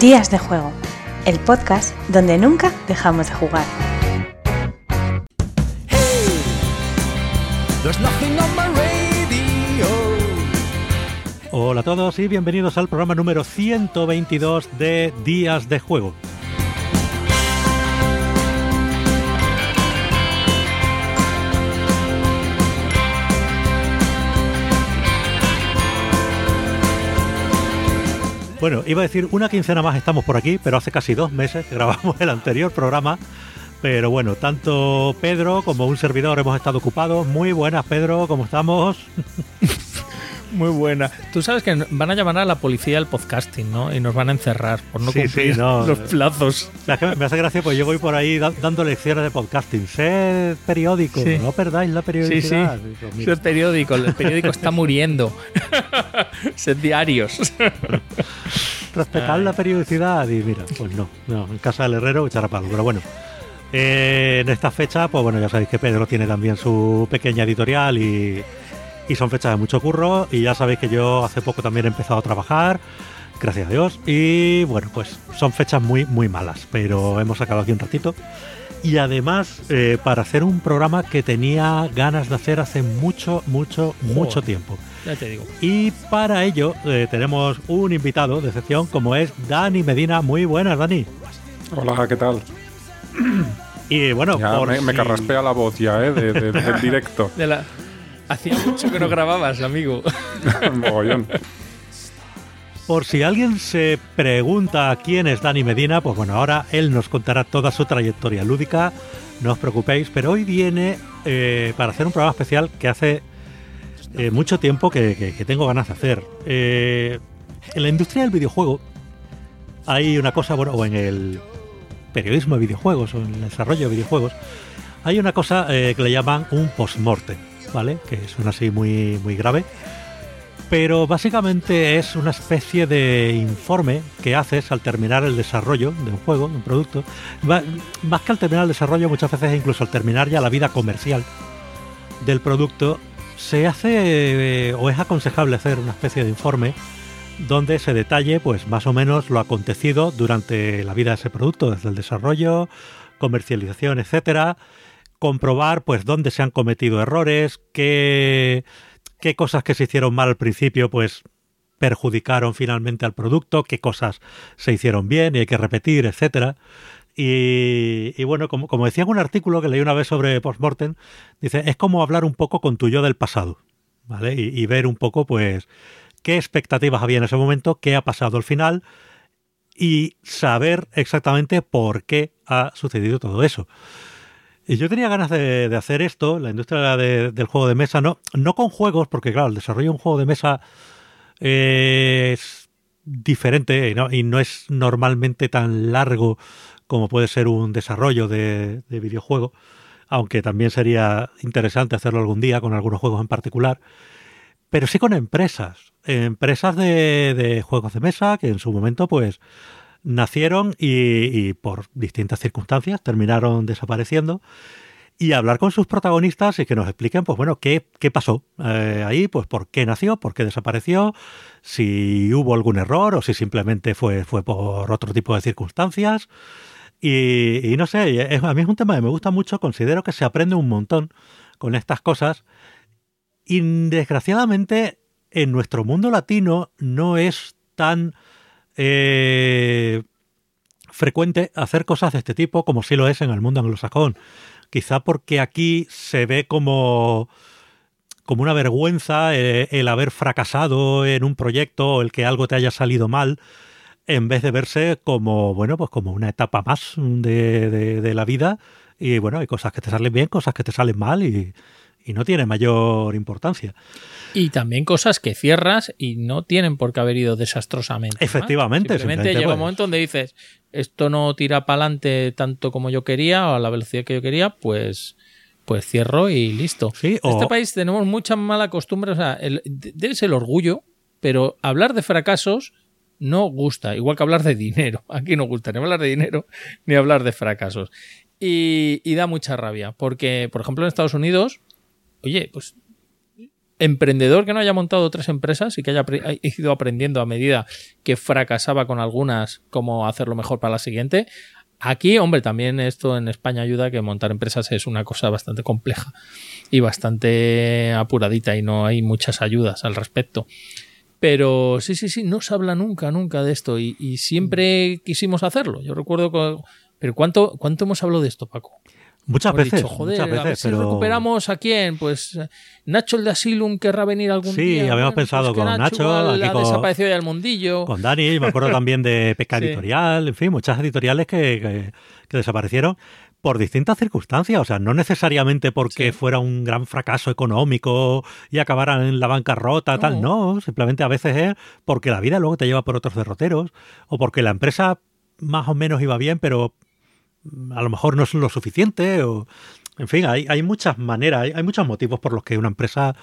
Días de Juego, el podcast donde nunca dejamos de jugar. Hola a todos y bienvenidos al programa número 122 de Días de Juego. Bueno, iba a decir una quincena más estamos por aquí, pero hace casi dos meses que grabamos el anterior programa. Pero bueno, tanto Pedro como un servidor hemos estado ocupados. Muy buenas, Pedro, ¿cómo estamos? Muy buena. Tú sabes que van a llamar a la policía del podcasting, ¿no? Y nos van a encerrar por no Sí, cumplir sí, no. los plazos. O sea, es que me hace gracia, pues yo voy por ahí da- dando lecciones de podcasting. Sed periódico, Sí. no perdáis la Sí, sí. periodicidad. Mira, Es periódico, el periódico está muriendo. Sed diarios. Respetad la periodicidad y mira, pues no, no, en casa del herrero echar a palo, pero bueno. eh, en esta fecha, pues bueno, ya sabéis que Pedro tiene también su pequeña editorial y, y son fechas de mucho curro y ya sabéis que yo hace poco también he empezado a trabajar, gracias a Dios, y bueno, pues son fechas muy, muy malas, pero hemos sacado aquí un ratito. Y además, eh, para hacer un programa que tenía ganas de hacer hace mucho, mucho, mucho tiempo. Ya te digo. Y para ello eh, tenemos un invitado de sección como es Dani Medina. Muy buenas, Dani. Hola, ¿qué tal? Y bueno, Ya por me, carraspea la voz ya, ¿eh? De, de- del directo. De la... Hacía mucho que no grababas, amigo. Mogollón. por si alguien se pregunta quién es Dani Medina, pues bueno, ahora él nos contará toda su trayectoria lúdica. No os preocupéis, pero hoy viene eh, para hacer un programa especial que hace eh, mucho tiempo que, que- que tengo ganas de hacer. Eh, en la industria del videojuego hay una cosa, bueno, o en el periodismo de videojuegos o en el desarrollo de videojuegos, hay una cosa eh, que le llaman un post-mortem, ¿vale? Que suena así muy, muy grave. Pero básicamente es una especie de informe que haces al terminar el desarrollo de un juego, de un producto. Más que al terminar el desarrollo, muchas veces incluso al terminar ya la vida comercial del producto, se hace eh, o es aconsejable hacer una especie de informe donde se detalle pues más o menos lo acontecido durante la vida de ese producto, desde el desarrollo, comercialización, etcétera, comprobar pues dónde se han cometido errores, qué, qué cosas que se hicieron mal al principio pues perjudicaron finalmente al producto, qué cosas se hicieron bien y hay que repetir, etcétera. Y, bueno, como, como decía en un artículo que leí una vez sobre postmortem, dice, es como hablar un poco con tu yo del pasado, ¿vale? Y, y ver un poco, pues, qué expectativas había en ese momento, qué ha pasado al final y saber exactamente por qué ha sucedido todo eso. Y yo tenía ganas de, hacer esto, la industria de- del juego de mesa, no, no con juegos, porque claro, el desarrollo de un juego de mesa es diferente y no, y no es normalmente tan largo como puede ser un desarrollo de, de videojuego, aunque también sería interesante hacerlo algún día con algunos juegos en particular, pero sí con empresas, empresas de, de juegos de mesa que en su momento pues nacieron y, y por distintas circunstancias terminaron desapareciendo y hablar con sus protagonistas y que nos expliquen, pues bueno, qué, qué pasó eh, ahí, pues por qué nació, por qué desapareció, si hubo algún error o si simplemente fue, fue por otro tipo de circunstancias. Y, y no sé, a mí es un tema que me gusta mucho, considero que se aprende un montón con estas cosas. Y desgraciadamente en nuestro mundo latino no es tan eh, frecuente hacer cosas de este tipo como sí lo es en el mundo anglosajón. Quizá porque aquí se ve como, como una vergüenza eh, el haber fracasado en un proyecto o el que algo te haya salido mal, en vez de verse como, bueno, pues como una etapa más de, de- de la vida. Y bueno, hay cosas que te salen bien, cosas que te salen mal y, y no tiene mayor importancia. Y también cosas que cierras y no tienen por qué haber ido desastrosamente. Efectivamente, Simplemente simplemente, llega un momento donde dices, esto no tira para adelante tanto como yo quería o a la velocidad que yo quería, pues, pues cierro y listo. Sí, En este país tenemos mucha mala costumbre, o sea, el- de- debe ser el orgullo, pero hablar de fracasos no gusta, igual que hablar de dinero. Aquí no gusta ni hablar de dinero ni hablar de fracasos. Y, y da mucha rabia, porque, por ejemplo, en Estados Unidos, oye, pues emprendedor que no haya montado tres empresas y que haya ido aprendiendo a medida que fracasaba con algunas cómo hacerlo mejor para la siguiente. Aquí, hombre, también esto en España ayuda que montar empresas es una cosa bastante compleja y bastante apuradita y no hay muchas ayudas al respecto. Pero sí, sí, sí, no se habla nunca, nunca de esto y, siempre quisimos hacerlo. Yo recuerdo. Pero ¿cuánto, ¿cuánto hemos hablado de esto, Paco? Muchas veces. joder, muchas veces, a ver si pero... recuperamos a quién. Pues Nacho el de Asylum querrá venir algún Sí, día. habíamos Bueno, pensado pues que con Nacho, aquí ha con- desaparecido ya el mundillo. Con Dani, me acuerdo también de Pesca Sí. Editorial, en fin, muchas editoriales que, que- que desaparecieron por distintas circunstancias, o sea, no necesariamente porque Sí. fuera un gran fracaso económico y acabaran en la bancarrota, tal, no, simplemente a veces es porque la vida luego te lleva por otros derroteros o porque la empresa más o menos iba bien, pero a lo mejor no es lo suficiente o en fin, hay, hay muchas maneras, hay, hay muchos motivos por los que una empresa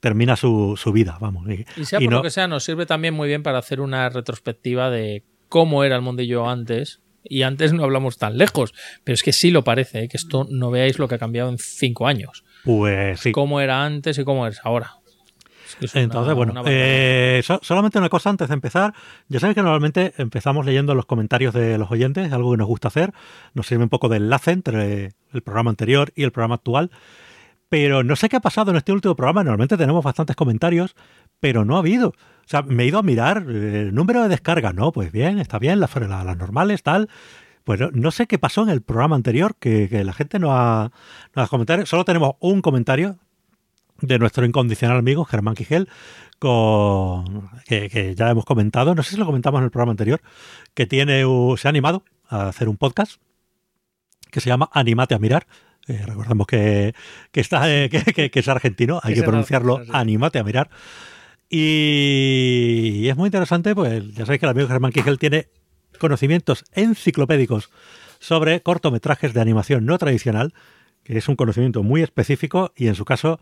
termina su, su vida, vamos. Y, Y sea y por no- lo que sea, nos sirve también muy bien para hacer una retrospectiva de cómo era el mundillo antes. Y antes no hablamos tan lejos, pero es que sí lo parece, ¿eh? que esto no veáis lo que ha cambiado en cinco años. pues sí. Cómo era antes y cómo es ahora. Es una- Entonces, bueno, una eh, so- solamente una cosa antes de empezar. Ya sabéis que normalmente empezamos leyendo los comentarios de los oyentes, algo que nos gusta hacer. Nos sirve un poco de enlace entre el programa anterior y el programa actual. Pero no sé qué ha pasado en este último programa. Normalmente tenemos bastantes comentarios, pero no ha habido. O sea, me he ido a mirar eh, el número de descargas. No, pues bien, está bien, las, las, las normales, tal. Pues no, no sé qué pasó en el programa anterior, que, que la gente no ha, no ha comentado. Solo tenemos un comentario de nuestro incondicional amigo Germán Quigel, con, que, que ya hemos comentado, no sé si lo comentamos en el programa anterior, que tiene se ha animado a hacer un podcast que se llama Animate a mirar. Eh, recordemos que, que, está, eh, que, es argentino, hay Que pronunciarlo. Animate a mirar. Y, es muy interesante, pues ya sabéis que el amigo Germán Quigel tiene conocimientos enciclopédicos sobre cortometrajes de animación no tradicional, que es un conocimiento muy específico y en su caso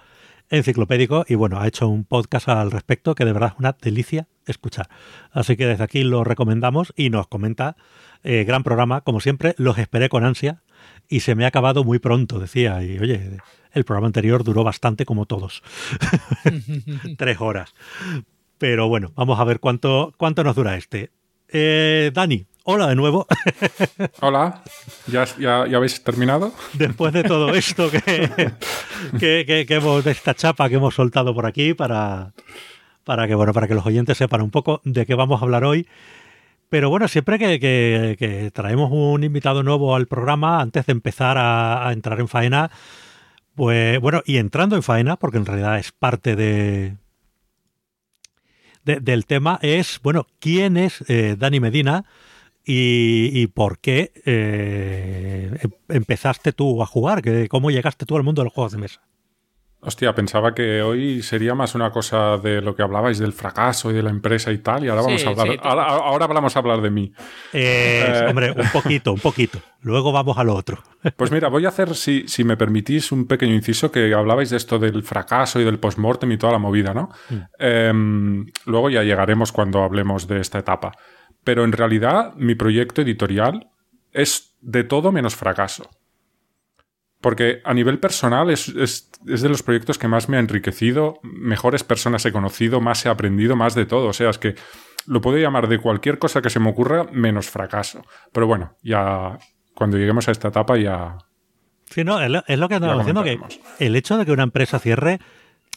enciclopédico y bueno, ha hecho un podcast al respecto que de verdad es una delicia escuchar. Así que desde aquí lo recomendamos y nos comenta, eh, gran programa, como siempre, los esperé con ansia y se me ha acabado muy pronto, decía, y oye, el programa anterior duró bastante como todos, tres horas. Pero bueno, vamos a ver cuánto, cuánto nos dura este. Eh, Dani, hola de nuevo. Hola, ¿Ya, ya, ya habéis terminado? después de todo esto que, que, que- que hemos, de esta chapa que hemos soltado por aquí para, para que bueno, para que los oyentes sepan un poco de qué vamos a hablar hoy. Pero bueno, siempre que, que- que traemos un invitado nuevo al programa, antes de empezar a, a entrar en faena, pues bueno, y entrando en faena, porque en realidad es parte de, de- del tema, es, bueno, ¿quién es eh, Dani Medina? Y, y por qué eh, em- empezaste tú a jugar, que, cómo llegaste tú al mundo de los juegos de mesa. Hostia, pensaba que hoy sería más una cosa de lo que hablabais del fracaso y de la empresa y tal, y ahora Sí, vamos a hablar. sí, ahora, ahora vamos a hablar de mí. Eh, Eh. Hombre, un poquito, un poquito. Luego vamos a lo otro. Pues mira, voy a hacer, si, si me permitís, un pequeño inciso que hablabais de esto del fracaso y del postmortem y toda la movida, ¿no? Em, luego ya llegaremos cuando hablemos de esta etapa. Pero en realidad, mi proyecto editorial es de todo menos fracaso. Porque a nivel personal es, es- es de los proyectos que más me ha enriquecido, mejores personas he conocido, más he aprendido, más de todo. O sea, es que lo puedo llamar de cualquier cosa que se me ocurra menos fracaso. Pero bueno, ya cuando lleguemos a esta etapa ya, Sí, no, es lo, es lo que estamos diciendo, que el hecho de que una empresa cierre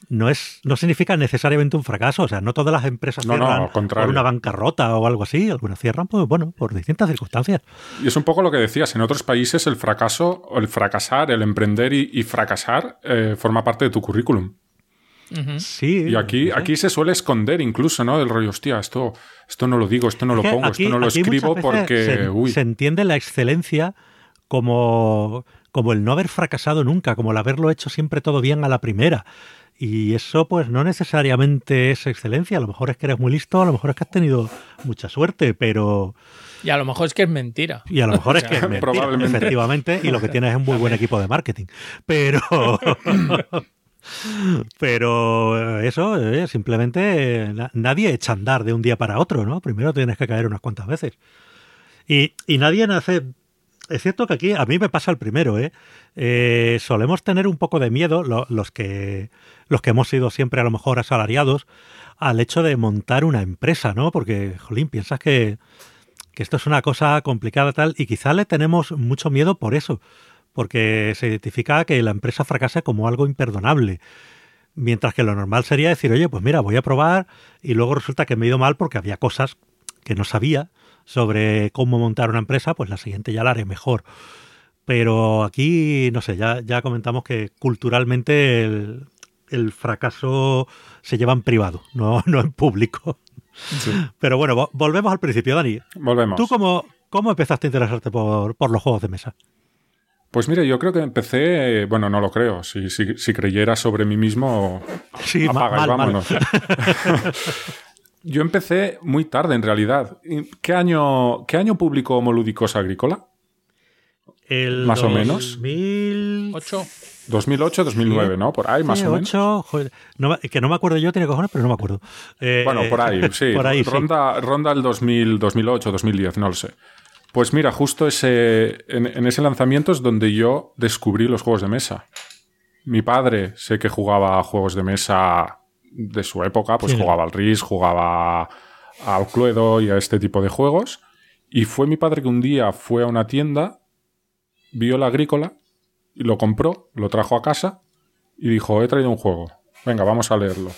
no es no significa necesariamente un fracaso. O sea, no todas las empresas No, cierran por una bancarrota o algo así. Algunas cierran, pues bueno, por distintas circunstancias. Y es un poco lo que decías, en otros países el fracaso, o el fracasar, el emprender y, y fracasar eh, forma parte de tu currículum. Sí. Y aquí, no sé. aquí se suele esconder incluso, ¿no? Del rollo, hostia, esto, esto no lo digo, esto no lo Es pongo, aquí- esto no lo escribo porque, se, uy, se entiende la excelencia como, como el no haber fracasado nunca, como el haberlo hecho siempre todo bien a la primera. Y eso pues no necesariamente es excelencia, a lo mejor es que eres muy listo, a lo mejor es que has tenido mucha suerte, pero... Y a lo mejor es que es mentira. Y a lo mejor es O que sea, es mentira, probablemente. efectivamente, y lo que tienes es un muy buen equipo de marketing. Pero... Pero eh, eso, eh, simplemente eh, na- nadie echa a andar de un día para otro, ¿no? Primero tienes que caer unas cuantas veces. Y, y nadie nace... es cierto que aquí a mí me pasa el primero, ¿eh? eh solemos tener un poco de miedo los, que, los que hemos sido siempre a lo mejor asalariados al hecho de montar una empresa, ¿no? Porque, jolín, piensas que, que esto es una cosa complicada tal y quizá le tenemos mucho miedo por eso, porque se identifica que la empresa fracase como algo imperdonable. Mientras que lo normal sería decir, oye, pues mira, voy a probar y luego resulta que me he ido mal porque había cosas que no sabía sobre cómo montar una empresa, pues la siguiente ya la haré mejor. Pero aquí, no sé, ya, ya comentamos que culturalmente el, fracaso se lleva en privado, no, no en público. Pero bueno, volvemos al principio, Dani. Volvemos. ¿Tú cómo, cómo empezaste a interesarte por, por los juegos de mesa? Pues mire, yo creo que empecé, bueno, no lo creo, si, si, creyera sobre mí mismo, sí, apaga vámonos. yo empecé muy tarde en realidad. ¿Qué año, qué año publicó Molúdicos Agrícola? El más o menos. 2008. 2008, 2009, ¿no? Por ahí, más o menos. Joder, que no me acuerdo yo, tiene cojones, pero no me acuerdo. Eh, bueno, por ahí, sí. por ahí, ronda, ronda el 2000, 2008, 2010, no lo sé. Pues mira, justo ese, en, ese lanzamiento es donde yo descubrí los juegos de mesa. Mi padre sé que jugaba a juegos de mesa de su época, pues jugaba al RIS, jugaba al Cluedo y a este tipo de juegos. Y fue mi padre que un día fue a una tienda, vio la agrícola, y lo compró, lo trajo a casa y dijo, he traído un juego, venga, vamos a leerlo.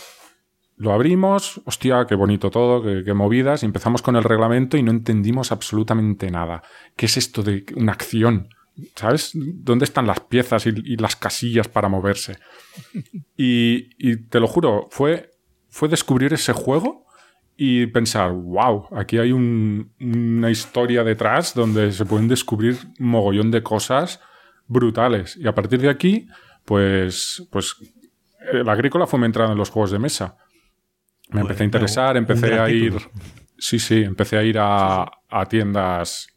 Lo abrimos, hostia, qué bonito todo, qué, movidas, y empezamos con el reglamento y no entendimos absolutamente nada. ¿Qué es esto de una acción? ¿Sabes? ¿Dónde están las piezas y, las casillas para moverse? Y, te lo juro, fue, fue descubrir ese juego y pensar, wow, aquí hay una historia detrás donde se pueden descubrir mogollón de cosas brutales. Y a partir de aquí, pues, pues la agrícola fue mi entrada en los juegos de mesa. Me empecé a interesar, empecé a ir. Sí, sí, empecé a ir a, tiendas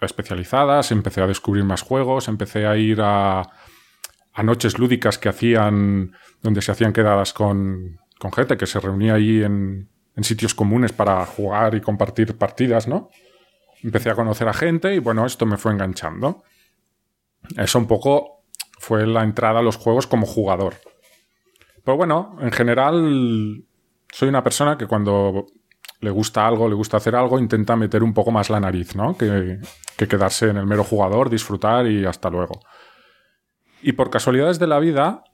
especializadas, empecé a descubrir más juegos, empecé a ir a, a noches lúdicas que hacían, donde se hacían quedadas con, con gente que se reunía ahí en, en, sitios comunes para jugar y compartir partidas, ¿no? Empecé a conocer a gente y bueno, esto me fue enganchando. Eso un poco fue la entrada a los juegos como jugador. Pero bueno, en general soy una persona que cuando le gusta algo, le gusta hacer algo, intenta meter un poco más la nariz, ¿no? Que, quedarse en el mero jugador, disfrutar y hasta luego. Y por casualidades de la vida,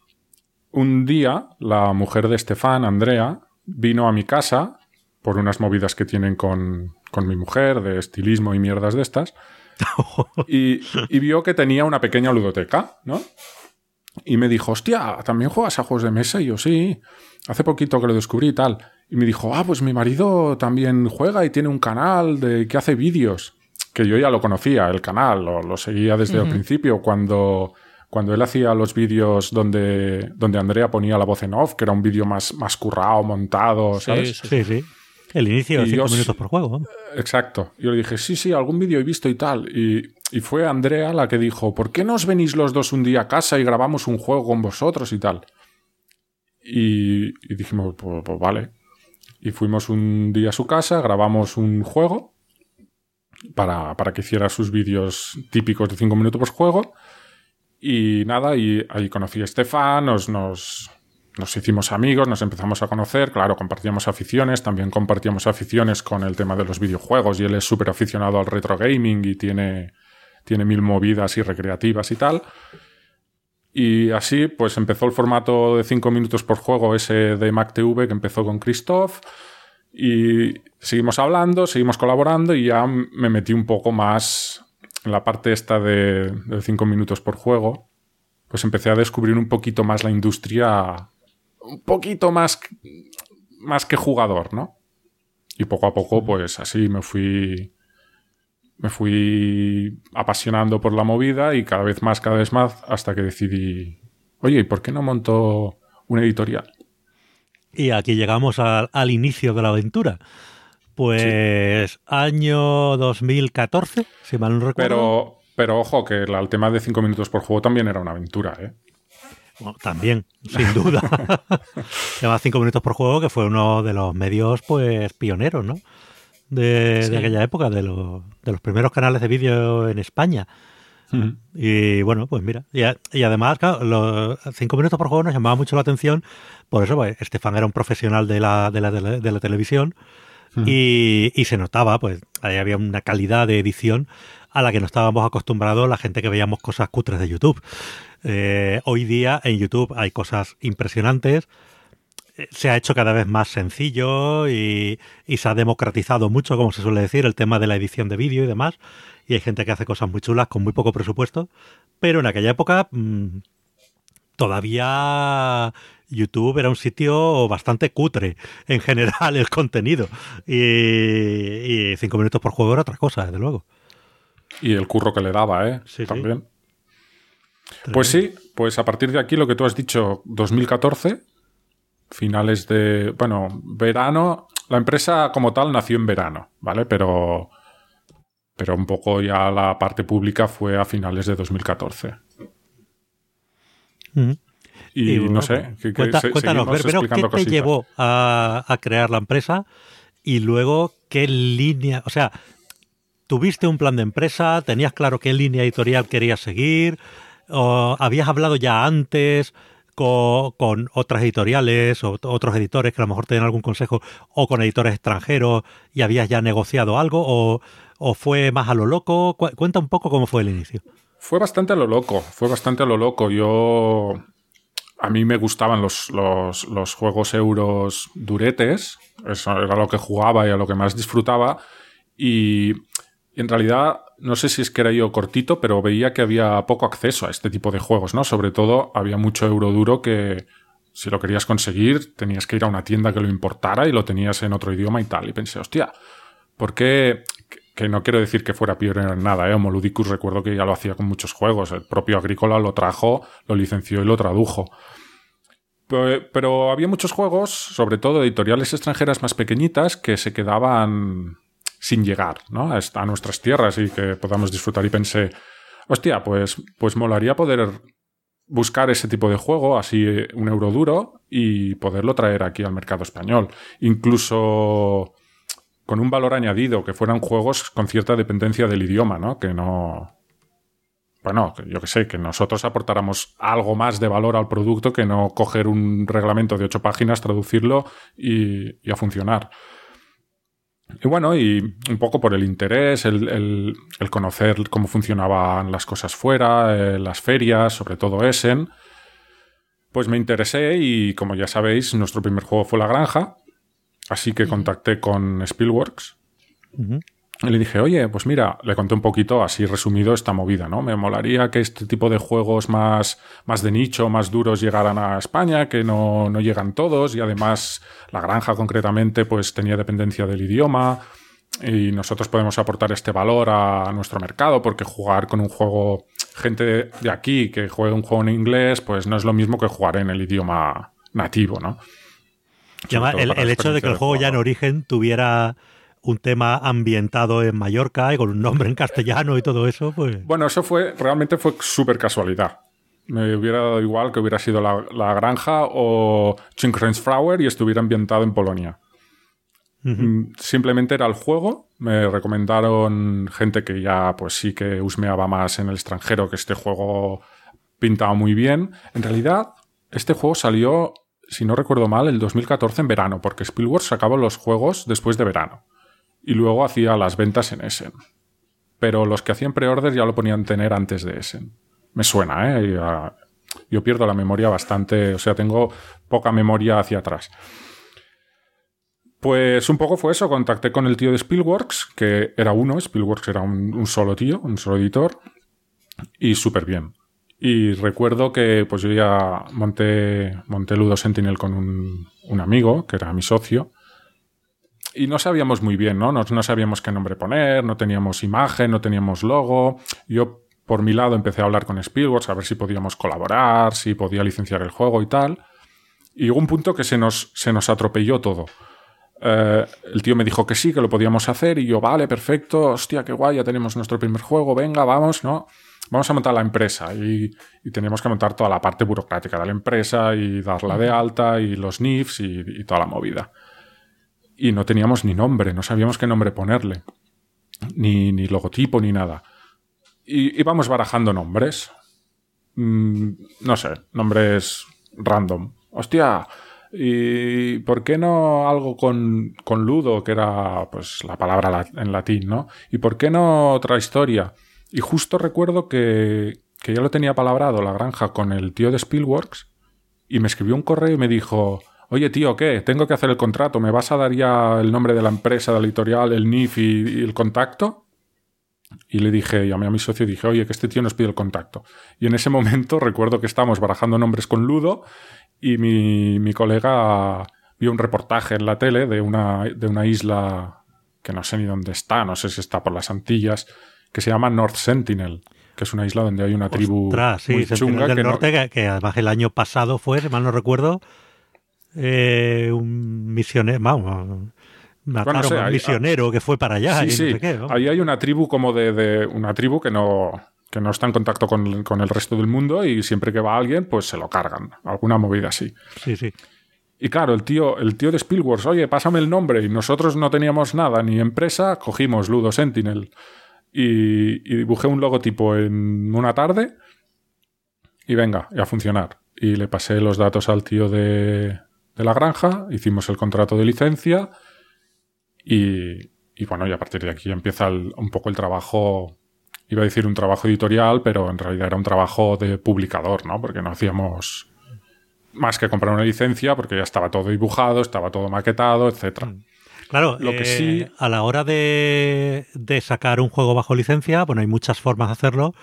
un día la mujer de Estefan, Andrea, vino a mi casa por unas movidas que tienen con, con mi mujer, de estilismo y mierdas de estas, y, y, vio que tenía una pequeña ludoteca, ¿no? Y me dijo, hostia, ¿también juegas a juegos de mesa? Y yo, sí hace poquito que lo descubrí y tal. Y me dijo, ah, pues mi marido también juega y tiene un canal de que hace vídeos. Que yo ya lo conocía, el canal, lo, lo seguía desde el principio, cuando, cuando él hacía los vídeos donde, donde Andrea ponía la voz en off, que era un vídeo más, más currado, montado, ¿sabes? Sí, sí. El inicio de cinco minutos por juego. Exacto. Yo le dije, sí, sí, algún vídeo he visto y tal. Y, y, fue Andrea la que dijo, ¿por qué no os venís los dos un día a casa y grabamos un juego con vosotros y tal? Y, dijimos, pues, pues, vale. Y fuimos un día a su casa, grabamos un juego para, para que hiciera sus vídeos típicos de 5 minutos por juego. Y nada, y ahí conocí a Estefan, nos, nos, nos hicimos amigos, nos empezamos a conocer, claro, compartíamos aficiones, también compartíamos aficiones con el tema de los videojuegos y él es súper aficionado al retro gaming y tiene, tiene mil movidas y recreativas y tal. Y así, pues empezó el formato de 5 minutos por juego, ese de MacTV que empezó con Christoph. Y seguimos hablando, seguimos colaborando y ya me metí un poco más en la parte esta de 5 minutos por juego. Pues empecé a descubrir un poquito más la industria, un poquito más, más que jugador, ¿no? Y poco a poco, pues así me fui me fui apasionando por la movida y cada vez más, cada vez más, hasta que decidí, oye, ¿y por qué no monto una editorial? Y aquí llegamos al, inicio de la aventura. Pues año 2014, si mal no recuerdo. Pero, pero ojo, que el, tema de 5 minutos por juego también era una aventura, ¿eh? Bueno, también, sin duda. Lleva 5 minutos por juego, que fue uno de los medios pues pioneros, ¿no? De, aquella época, de, de, los primeros canales de vídeo en España. Y bueno, pues mira. Y, además, los cinco minutos por juego nos llamaba mucho la atención. Por eso, pues, Estefan era un profesional de la, de la, de la, televisión. y, y, se notaba, pues, ahí había una calidad de edición a la que no estábamos acostumbrados la gente que veíamos cosas cutres de YouTube. Eh, hoy día en YouTube hay cosas impresionantes. Se ha hecho cada vez más sencillo y, se ha democratizado mucho, como se suele decir, el tema de la edición de vídeo y demás. Y hay gente que hace cosas muy chulas con muy poco presupuesto. Pero en aquella época mm, todavía YouTube era un sitio bastante cutre en general el contenido. Y, y cinco minutos por juego era otra cosa, desde luego. Y el curro que le daba, ¿eh? Sí, También. Pues sí, pues a partir de aquí lo que tú has dicho, 2014, finales de, bueno, verano, la empresa como tal nació en verano, ¿vale? Pero, pero un poco ya la parte pública fue a finales de 2014. Y, no sé, cuéntanos, pero ¿qué te llevó a, a crear la empresa? Y luego, ¿qué línea? O sea, ¿tuviste un plan de empresa? ¿Tenías claro qué línea editorial querías seguir? o habías hablado ya antes con, otras editoriales o otros editores que a lo mejor tenían algún consejo o con editores extranjeros y habías ya negociado algo o, fue más a lo loco? Cuenta un poco cómo fue el inicio. Fue bastante a lo loco, fue bastante a lo loco. Yo... A mí me gustaban los, los, los juegos euros duretes, eso era lo que jugaba y a lo que más disfrutaba. Y en realidad no sé si es que era yo cortito, pero veía que había poco acceso a este tipo de juegos, ¿no? Sobre todo había mucho euro duro que si lo querías conseguir tenías que ir a una tienda que lo importara y lo tenías en otro idioma y tal. Y pensé, hostia, ¿por qué? Que no quiero decir que fuera pionero en nada, ¿eh? Homoludicus recuerdo que ya lo hacía con muchos juegos. El propio Agrícola lo trajo, lo licenció y lo tradujo. Pero había muchos juegos, sobre todo editoriales extranjeras más pequeñitas, que se quedaban sin llegar ¿no? a, nuestras tierras y que podamos disfrutar. Y pensé, hostia, pues, pues molaría poder buscar ese tipo de juego, así un euro duro, y poderlo traer aquí al mercado español. Incluso con un valor añadido, que fueran juegos con cierta dependencia del idioma, ¿no? Que no. Bueno, yo que sé, que nosotros aportáramos algo más de valor al producto que no coger un reglamento de ocho páginas, traducirlo y a funcionar. Y bueno, y un poco por el interés, el, conocer cómo funcionaban las cosas fuera, eh, las ferias, sobre todo Essen, pues me interesé y como ya sabéis, nuestro primer juego fue La Granja, así que contacté con Spielworks. Y le dije, oye, pues mira, le conté un poquito así resumido esta movida, ¿no? Me molaría que este tipo de juegos más, más de nicho, más duros llegaran a España, que no, no llegan todos y además la granja concretamente pues tenía dependencia del idioma y nosotros podemos aportar este valor a nuestro mercado porque jugar con un juego, gente de aquí que juegue un juego en inglés, pues no es lo mismo que jugar en el idioma nativo, ¿no? el, el hecho de que el juego ya en origen tuviera un tema ambientado en Mallorca y con un nombre en castellano y todo eso, pues... Bueno, eso fue, realmente fue súper casualidad. Me hubiera dado igual que hubiera sido la, granja o Flower y estuviera ambientado en Polonia. Mm, simplemente era el juego. Me recomendaron gente que ya, pues sí que husmeaba más en el extranjero, que este juego pintaba muy bien. En realidad, este juego salió, si no recuerdo mal, el 2014 en verano, porque Spielberg sacaba los juegos después de verano y luego hacía las ventas en Essen. Pero los que hacían pre-order ya lo ponían tener antes de Essen. Me suena, ¿eh? Yo pierdo la memoria bastante, o sea, tengo poca memoria hacia atrás. Pues un poco fue eso, contacté con el tío de Spielworks, que era uno, Spielworks era un, solo tío, un solo editor, y súper bien. Y recuerdo que pues yo ya monté, monté Ludo Sentinel con un, un amigo, que era mi socio, y no sabíamos muy bien, ¿no? ¿no? sabíamos qué nombre poner, no teníamos imagen, no teníamos logo. Yo, por mi lado, empecé a hablar con Spielberg, a ver si podíamos colaborar, si podía licenciar el juego y tal. Y llegó un punto que se nos, se nos atropelló todo. Eh, el tío me dijo que sí, que lo podíamos hacer, y yo, vale, perfecto, hostia, qué guay, ya tenemos nuestro primer juego, venga, vamos, ¿no? Vamos a montar la empresa y, y teníamos que montar toda la parte burocrática de la empresa y darla de alta y los NIFs y toda la movida y no teníamos ni nombre, no sabíamos qué nombre ponerle, ni, ni logotipo, ni nada. y íbamos barajando nombres. Mm, no sé, nombres random. Hostia, ¿y por qué no algo con, con ludo, que era pues la palabra en latín, ¿no? ¿Y por qué no otra historia? Y justo recuerdo que, que ya lo tenía palabrado la granja con el tío de Spielworks y me escribió un correo y me dijo, oye tío, ¿qué? Tengo que hacer el contrato, ¿me vas a dar ya el nombre de la empresa, de la editorial, el NIF y el contacto? Y le dije, llamé a mi socio y dije, oye, que este tío nos pide el contacto. Y en ese momento recuerdo que estábamos barajando nombres con Ludo y mi, mi colega vio un reportaje en la tele de una, de una isla que no sé ni dónde está, no sé si está por las Antillas, que se llama North Sentinel, que es una isla donde hay una tribu muy chunga. Del norte, que, además el año pasado fue, si mal no recuerdo, eh, un misionero, vamos, Mataron un misionero que fue para allá. Sí, sí. Ahí hay una tribu como de, una tribu que no, que no está en contacto con, el resto del mundo y siempre que va alguien, pues se lo cargan. Alguna movida así. Sí, sí. Y claro, el tío, el tío de Spielworks, oye, pásame el nombre. Y nosotros no teníamos nada, ni empresa, cogimos Ludo Sentinel y, dibujé un logotipo en una tarde y venga, y a funcionar. Y le pasé los datos al tío de, de la granja, hicimos el contrato de licencia y, bueno, y a partir de aquí empieza un poco el trabajo, iba a decir un trabajo editorial, pero en realidad era un trabajo de publicador, ¿no? Porque no hacíamos más que comprar una licencia, porque ya estaba todo dibujado, estaba todo maquetado, etcétera. Mm. Claro, lo que sí. Eh, a la hora de, de, sacar un juego bajo licencia, bueno, hay muchas formas de hacerlo,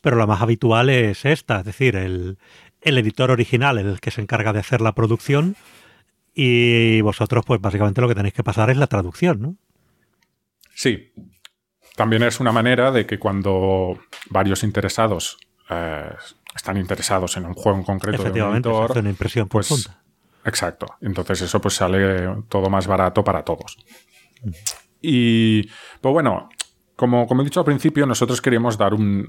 pero la más habitual es esta, es decir, el, el editor original, el que se encarga de hacer la producción, y vosotros, pues básicamente lo que tenéis que pasar es la traducción, ¿no? Sí. También es una manera de que cuando varios interesados eh, están interesados en un juego en concreto de un editor, hace una impresión pues, Exacto. Entonces eso pues sale todo más barato para todos. Y pues bueno, como, como he dicho al principio, nosotros queríamos dar un,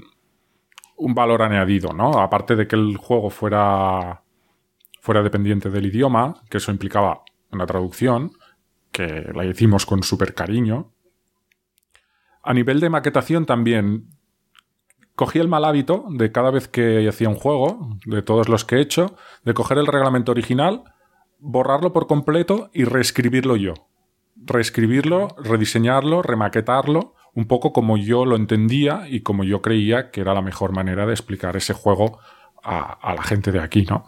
un valor añadido, ¿no? Aparte de que el juego fuera fuera dependiente del idioma, que eso implicaba una traducción, que la hicimos con súper cariño. A nivel de maquetación también cogí el mal hábito de cada vez que hacía un juego, de todos los que he hecho, de coger el reglamento original, borrarlo por completo y reescribirlo yo. Reescribirlo, rediseñarlo, remaquetarlo, un poco como yo lo entendía y como yo creía que era la mejor manera de explicar ese juego a, la gente de aquí, ¿no?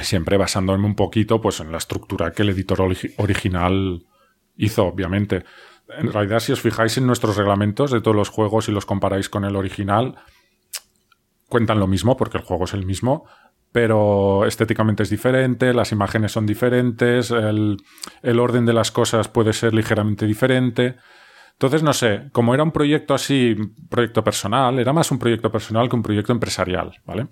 siempre basándome un poquito pues, en la estructura que el editor original hizo, obviamente. En realidad, si os fijáis en nuestros reglamentos de todos los juegos y los comparáis con el original, cuentan lo mismo porque el juego es el mismo, pero estéticamente es diferente, las imágenes son diferentes, el orden de las cosas puede ser ligeramente diferente. Entonces, no sé, como era un proyecto así, proyecto personal, era más un proyecto personal que un proyecto empresarial, ¿vale?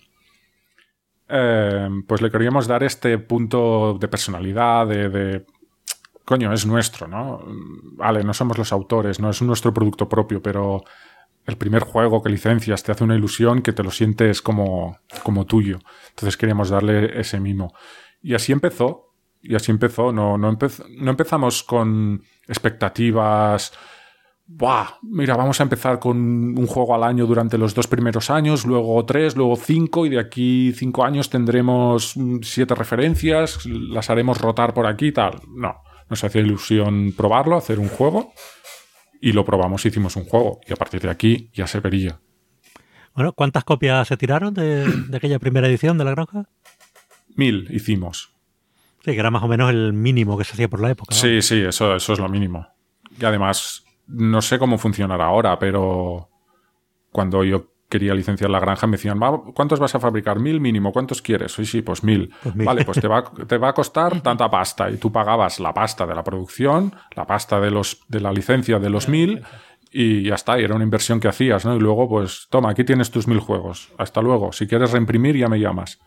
Em, pues le queríamos dar este punto de personalidad, de, Coño, es nuestro, ¿no? Vale, no somos los autores, no es nuestro producto propio, pero el primer juego que licencias te hace una ilusión que te lo sientes como, como tuyo. Entonces queríamos darle ese mimo. Y así empezó, y así empezó. No, no, no empezamos con expectativas Buah, mira, vamos a empezar con un juego al año durante los dos primeros años, luego tres, luego cinco, y de aquí cinco años tendremos siete referencias, las haremos rotar por aquí y tal. No, nos hacía ilusión probarlo, hacer un juego, y lo probamos, hicimos un juego, y a partir de aquí ya se vería. Bueno, ¿cuántas copias se tiraron de, aquella primera edición de La Granja? Mil hicimos. Sí, que era más o menos el mínimo que se hacía por la época. Sí, sí, eso, eso es lo mínimo. Y además no sé cómo funcionará ahora, pero cuando yo quería licenciar la granja me decían, ¿cuántos vas a fabricar? ¿Mil mínimo? ¿Cuántos quieres? Sí, sí, pues mil. Pues vale, pues te va, te va, a costar tanta pasta y tú pagabas la pasta de la producción, la pasta de, los, de la licencia de los mil y ya está, y era una inversión que hacías, ¿no? Y luego, pues, toma, aquí tienes tus mil juegos. Hasta luego. Si quieres reimprimir, ya me llamas.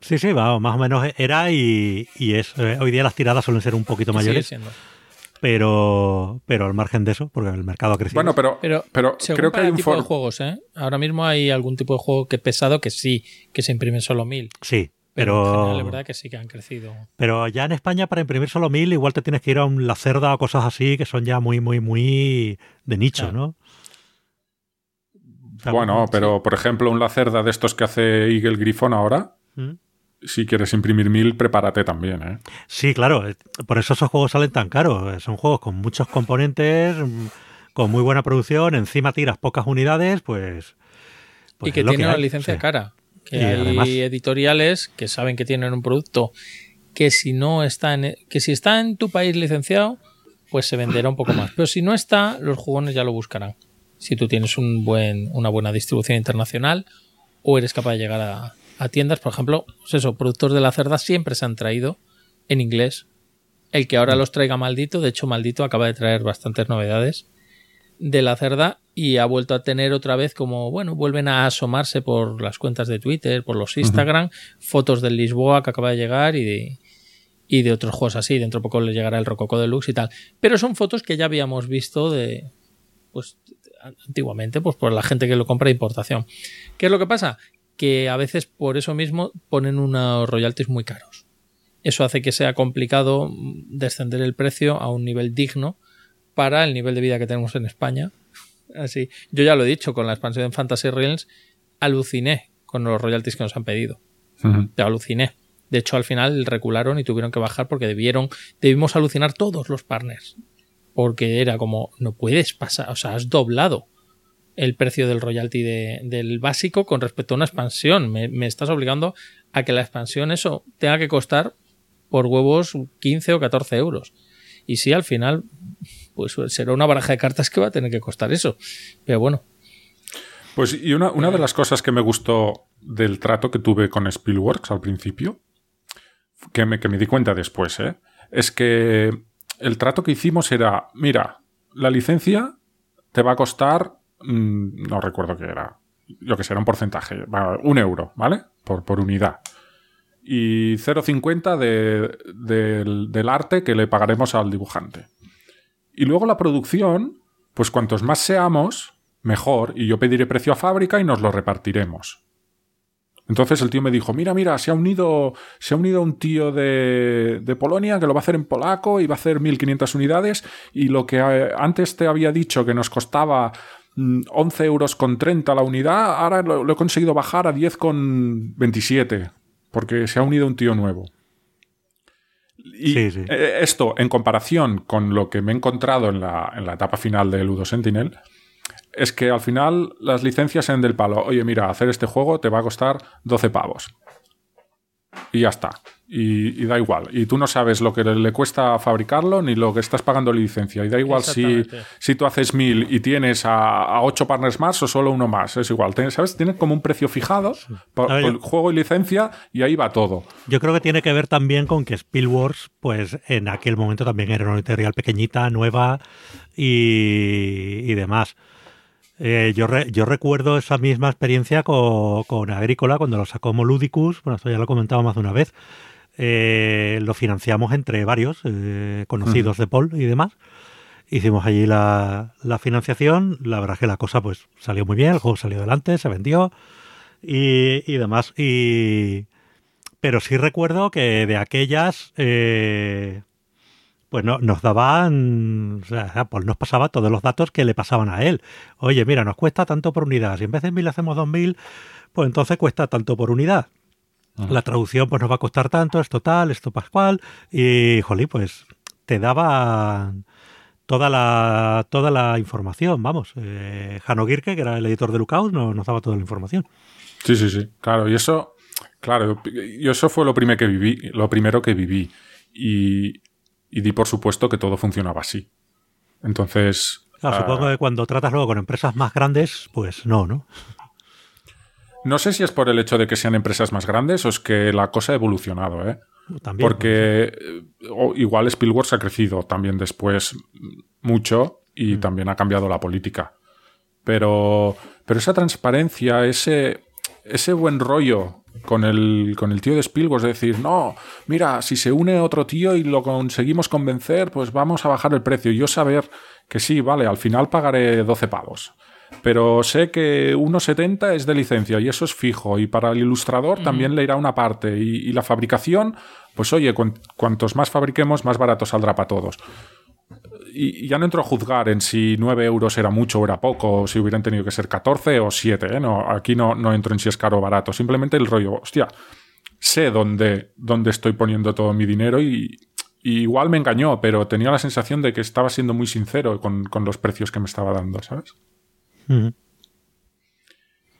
Sí, sí, va, más o menos era y, es. Eh, hoy día las tiradas suelen ser un poquito mayores pero pero al margen de eso, porque el mercado ha crecido. Bueno, pero, pero, creo que hay un tipo de juegos, ¿eh? Ahora mismo hay algún tipo de juego que pesado que sí, que se imprimen solo mil. Sí, pero, la verdad que sí que han crecido. Pero ya en España para imprimir solo mil igual te tienes que ir a un La Cerda o cosas así que son ya muy, muy, muy de nicho, ¿no? Bueno, pero por ejemplo, un Lacerda de estos que hace Eagle Griffon ahora, ¿Mm? Si quieres imprimir mil, prepárate también, ¿eh? Sí, claro. eh, Por eso esos juegos salen tan caros. Eh, Son juegos con muchos componentes, mm, con muy buena producción. Encima tiras pocas unidades, pues. pues y que tienen una hay, licencia sí. cara. Que Y hay además- editoriales que saben que tienen un producto que si no está en, que si está en tu país licenciado, pues se venderá un poco más. Pero si no está, los jugones ya lo buscarán. Si tú tienes un buen, una buena distribución internacional o eres capaz de llegar a, a tiendas, por ejemplo, pues eso, productos de la cerda siempre se han traído en inglés. El que ahora los traiga maldito, de hecho maldito acaba de traer bastantes novedades de la cerda y ha vuelto a tener otra vez como, bueno, vuelven a asomarse por las cuentas de Twitter, por los Instagram, fotos del Lisboa que acaba de llegar y de, y de otros juegos así. Dentro de poco les llegará el Rococo Deluxe y tal. Pero son fotos que ya habíamos visto de, pues, antiguamente, pues por la gente que lo compra de importación. ¿Qué es lo que pasa? Que a veces por eso mismo ponen unos royalties muy caros. Eso hace que sea complicado descender el precio a un nivel digno para el nivel de vida que tenemos en España. Así, yo ya lo he dicho, con la expansión en Fantasy Realms aluciné con los royalties que nos han pedido. Te aluciné. De hecho, al final recularon y tuvieron que bajar porque debieron, debimos alucinar todos los partners. Porque era como, no puedes pasar, o sea, has doblado el precio del royalty de- del básico con respecto a una expansión. Me, me estás obligando a que la expansión, eso, tenga que costar por huevos 15 o 14 euros. Y sí, al final, pues será una baraja de cartas que va a tener que costar eso. Pero bueno, Pues y una, una de las cosas que me gustó del trato que tuve con Spielworks al principio, que me, que me di cuenta después, ¿eh? es que el trato que hicimos era, mira, la licencia te va a costar, mm, no recuerdo qué era, yo que sé, era un porcentaje, un euro, ¿vale? Por, por unidad. Y 0,50 de, del, del arte que le pagaremos al dibujante. Y luego la producción, pues cuantos más seamos, mejor, y yo pediré precio a fábrica y nos lo repartiremos. Entonces el tío me dijo, mira, mira, se ha unido, se ha unido un tío de, de Polonia que lo va a hacer en polaco y va a hacer 1500 unidades y lo que eh, antes te había dicho que nos costaba 11 euros con 30 la unidad, ahora lo, lo he conseguido bajar a 10 con 27 porque se ha unido un tío nuevo. Y Sí, sí. eh, esto, en comparación con lo que me he encontrado en la, en la etapa final de Ludo Sentinel, es que al final las licencias sean del palo. Oye, mira, hacer este juego te va a costar 12 pavos. Y ya está. Y, y da igual. Y tú no sabes lo que le, cuesta fabricarlo ni lo que estás pagando la licencia. Y da igual si, si tú haces mil y tienes a, a ocho partners más o solo uno más. Es igual. Tienes- ¿Sabes? Tienes como un precio fijado por, A ver, por yo- juego y licencia y ahí va todo. Yo creo que tiene que ver también con que Spielworks, pues en aquel momento también era una editorial pequeñita, nueva y, y demás. Eh, yo, re- yo recuerdo esa misma experiencia con, con Agrícola cuando lo sacó Moludicus, bueno, esto ya lo he comentado más de una vez. Eh, lo financiamos entre varios eh, conocidos de Paul y demás. Hicimos allí la, la financiación, la verdad es que la cosa pues salió muy bien, el juego salió adelante, se vendió y, y demás. Y, pero sí recuerdo que de aquellas, eh, pues no, nos daban, o sea, pues nos pasaba todos los datos que le pasaban a él. Oye, mira, nos cuesta tanto por unidad. Si en vez de mil hacemos dos mil, pues entonces cuesta tanto por unidad. La traducción pues nos va a costar tanto, esto tal, esto pascual. Y, jolí, pues te daba toda la, toda la información, vamos. Eh, Jano Girke, que era el editor de Lookout, nos, nos daba toda la información. Sí, sí, sí. Claro, y eso, claro, y eso fue lo primero que viví, lo primero que viví. Y, y di por supuesto que todo funcionaba así. Entonces. Claro, ah, supongo que cuando tratas luego con empresas más grandes, pues no, ¿no? No sé si es por el hecho de que sean empresas más grandes o es que la cosa ha evolucionado, ¿eh? También. Porque eh, o igual Spielworks ha crecido también después mucho y Mm. también ha cambiado la política. Pero, pero esa transparencia, ese, ese buen rollo con el, con el tío de Spielworks, de decir, no, mira, si se une otro tío y lo conseguimos convencer, pues vamos a bajar el precio. Y yo saber que sí, vale, al final pagaré 12 pavos. Pero sé que 1,70 es de licencia y eso es fijo. Y para el ilustrador también le irá una parte. Y, y la fabricación, pues oye, cuan- cuantos más fabriquemos, más barato saldrá para todos. Y, ya no entro a juzgar en si 9 euros era mucho o era poco, o si hubieran tenido que ser 14 o 7. ¿eh? No, aquí no, no entro en si es caro o barato. Simplemente el rollo, hostia, sé dónde, dónde estoy poniendo todo mi dinero y, igual me engañó, pero tenía la sensación de que estaba siendo muy sincero con, los precios que me estaba dando, ¿sabes?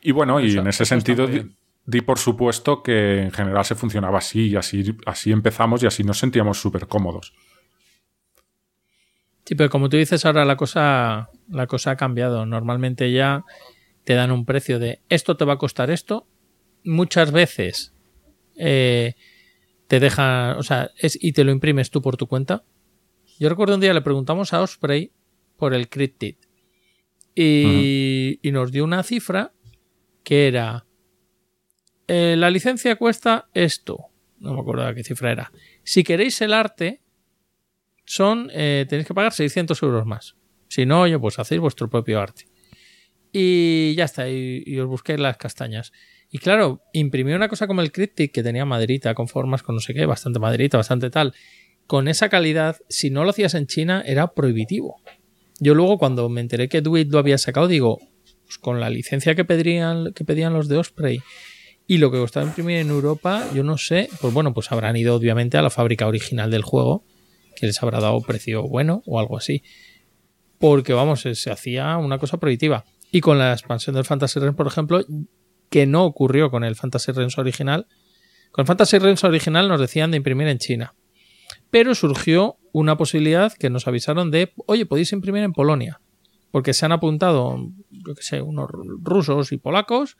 Y bueno, y en ese sentido di, por supuesto que en general se funcionaba así y así, así empezamos y así nos sentíamos súper cómodos. Sí, pero como tú dices ahora la cosa, la cosa ha cambiado. Normalmente ya te dan un precio de esto te va a costar esto. Muchas veces eh, te dejan, o sea, es, y te lo imprimes tú por tu cuenta. Yo recuerdo un día le preguntamos a Osprey por el Cryptid y, y nos dio una cifra que era eh, la licencia cuesta esto. No me acuerdo de qué cifra era. Si queréis el arte, son, eh, tenéis que pagar 600 euros más. Si no, oye, pues hacéis vuestro propio arte. Y ya está, y, os busquéis las castañas. Y claro, imprimir una cosa como el Cryptic, que tenía maderita, con formas, con no sé qué, bastante maderita, bastante tal, con esa calidad, si no lo hacías en China, era prohibitivo. Yo luego, cuando me enteré que Duit lo había sacado, digo, pues con la licencia que pedían, que pedían los de Osprey y lo que costaba imprimir en Europa, yo no sé, pues bueno, pues habrán ido obviamente a la fábrica original del juego que les habrá dado precio bueno o algo así. Porque, vamos, se, hacía una cosa prohibitiva. Y con la expansión del Fantasy Realms, por ejemplo, que no ocurrió con el Fantasy Realms original. Con el Fantasy Realms original nos decían de imprimir en China. Pero surgió una posibilidad que nos avisaron de, oye, podéis imprimir en Polonia. Porque se han apuntado, yo que sé, unos rusos y polacos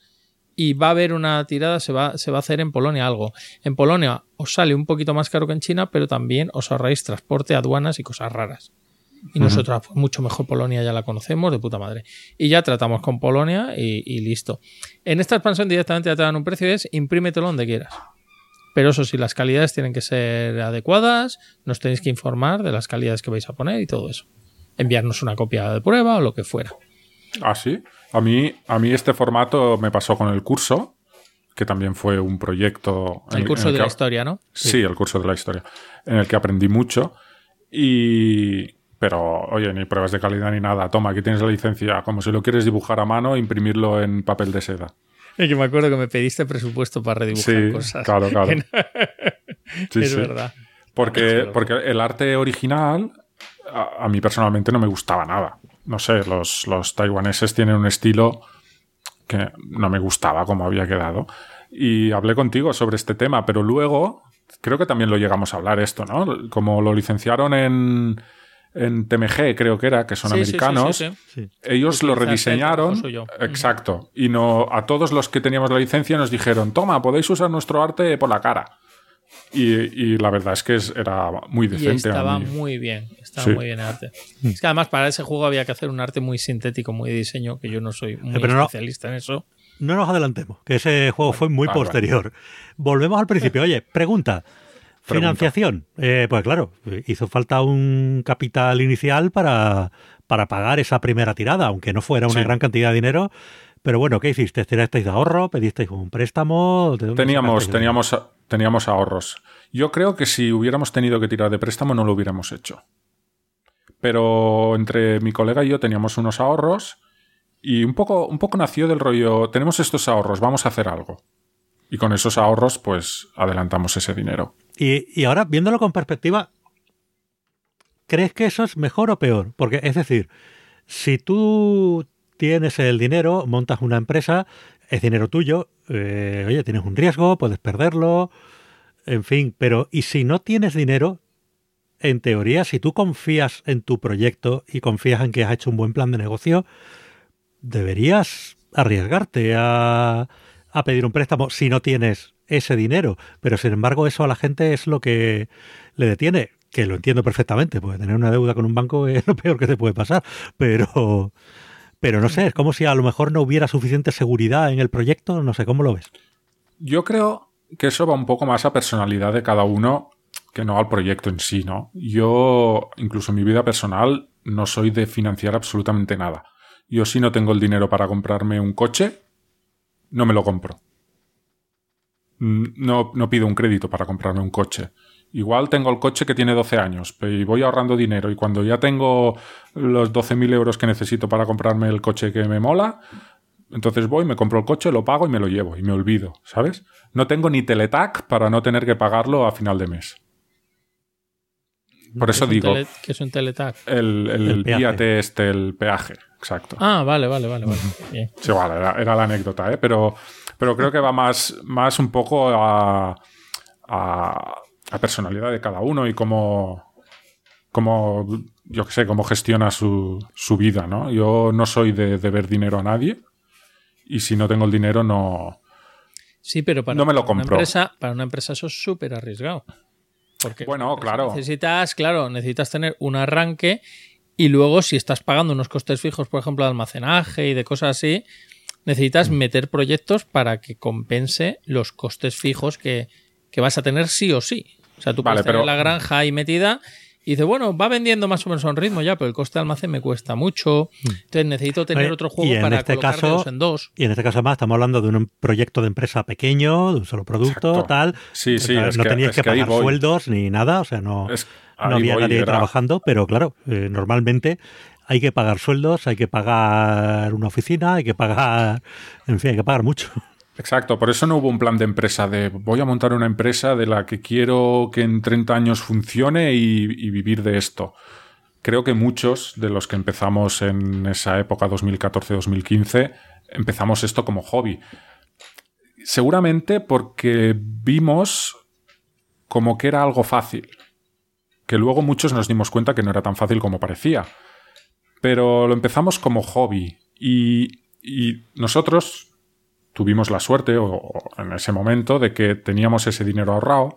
y va a haber una tirada, se va, se va a hacer en Polonia algo. En Polonia os sale un poquito más caro que en China, pero también os ahorráis transporte, aduanas y cosas raras. Y nosotros, pues, mucho mejor Polonia, ya la conocemos, de puta madre. Y ya tratamos con Polonia y, listo. En esta expansión directamente ya te dan un precio, es imprímetelo donde quieras. Pero eso sí, las calidades tienen que ser adecuadas, nos tenéis que informar de las calidades que vais a poner y todo eso. Enviarnos una copia de prueba o lo que fuera. ¿Ah, sí? A mí, a mí este formato me pasó con el curso, que también fue un proyecto... El curso de la historia, ¿no? Sí. el curso de la historia, en el que aprendí mucho. Y... Pero, oye, ni pruebas de calidad ni nada. Toma, aquí tienes la licencia. Como si lo quieres dibujar a mano, imprimirlo en papel de seda. Es que me acuerdo que me pediste presupuesto para redibujar sí, cosas. Claro, claro. es verdad. Porque, porque el arte original a, mí personalmente no me gustaba nada no sé, los, los taiwaneses tienen un estilo que no me gustaba como había quedado. Y hablé contigo sobre este tema, pero luego creo que también lo llegamos a hablar esto, ¿no? Como lo licenciaron en, en TMG, creo que era, que son americanos, ellos lo rediseñaron. Exacto. Y no, a todos los que teníamos la licencia nos dijeron, toma, podéis usar nuestro arte por la cara. Y, la verdad es que era muy decente. estaba muy bien, estaba muy bien el arte. Mm. Es que además para ese juego había que hacer un arte muy sintético, muy de diseño, que yo no soy muy especialista en eso. No nos adelantemos, que ese juego fue muy posterior. Volvemos al principio. Oye, pregunta. Financiación. Eh, pues claro, hizo falta un capital inicial para, para pagar esa primera tirada, aunque no fuera una gran cantidad de dinero. Pero bueno, ¿qué hiciste? ¿Tirasteis de ahorro? ¿Pedisteis un préstamo? Teníamos, teníamos, teníamos ahorros. Yo creo que si hubiéramos tenido que tirar de préstamo no lo hubiéramos hecho. Pero entre mi colega y yo teníamos unos ahorros y un poco, un poco nació del rollo, tenemos estos ahorros, vamos a hacer algo. Y con esos ahorros, pues adelantamos ese dinero. Y, y ahora, viéndolo con perspectiva, ¿crees que eso es mejor o peor? Porque, es decir, si tú tienes el dinero, montas una empresa, es dinero tuyo, eh, oye, tienes un riesgo, puedes perderlo, en fin, pero ¿y si no tienes dinero? En teoría, si tú confías en tu proyecto y confías en que has hecho un buen plan de negocio, deberías arriesgarte a, a pedir un préstamo si no tienes ese dinero. Pero sin embargo, eso a la gente es lo que le detiene, que lo entiendo perfectamente, porque tener una deuda con un banco es lo peor que te puede pasar, pero pero no sé, es como si a lo mejor no hubiera suficiente seguridad en el proyecto, no sé, ¿cómo lo ves? Yo creo que eso va un poco más a personalidad de cada uno que no al proyecto en sí, ¿no? Yo, incluso en mi vida personal, no soy de financiar absolutamente nada. Yo si no tengo el dinero para comprarme un coche, no me lo compro. Mm, no, no pido un crédito para comprarme un coche. Igual tengo el coche que tiene 12 años y voy ahorrando dinero y cuando ya tengo los 12.000 euros que necesito para comprarme el coche que me mola, entonces voy, me compro el coche, lo pago y me lo llevo y me olvido, ¿sabes? No tengo ni teletac para no tener que pagarlo a final de mes. Por eso ¿Qué es un digo, tele- ¿Qué es un teletac? el, el, El peaje. este, el peaje, exacto. Ah, vale, vale, vale. vale. Bien. Sí, vale, era, era la anécdota, ¿eh? pero, pero creo que va más, más un poco a, a, a personalidad de cada uno y cómo, cómo yo qué sé, cómo gestiona su, su vida, ¿no? Yo no soy de deber dinero a nadie y si no tengo el dinero no... Sí, pero para, No me lo para una compro. empresa, para una empresa eso es súper arriesgado. Porque Bueno, claro. necesitas, claro, necesitas tener un arranque y luego si estás pagando unos costes fijos, por ejemplo, de almacenaje y de cosas así, Mm. necesitas meter proyectos para que compense los costes fijos que, que vas a tener sí o sí. O sea, tú Vale, puedes tener pero- la granja ahí metida y dices, bueno, va vendiendo más o menos a un ritmo ya, pero el coste de almacén me cuesta mucho. Entonces necesito tener Oye, otro y juego en para este colocar de caso- dos en dos. Y en este caso, además, estamos hablando de un proyecto de empresa pequeño, de un solo producto, Exacto. tal. Sí, sí, O sea, es no que- es que, pagar sueldos ni nada, o sea, no, Es- no había voy, nadie era- trabajando, pero claro, eh, normalmente hay que pagar sueldos, hay que pagar una oficina, hay que pagar, en fin, hay que pagar mucho. Exacto, por eso no hubo un plan de empresa de voy a montar una empresa de la que quiero que en 30 años funcione y, vivir de esto. Creo que muchos de los que empezamos en esa época 2014-2015 empezamos esto como hobby. Seguramente porque vimos como que era algo fácil. Que luego muchos nos dimos cuenta que no era tan fácil como parecía. Pero lo empezamos como hobby. Y nosotros tuvimos la suerte, o, o en ese momento, de que teníamos ese dinero ahorrado,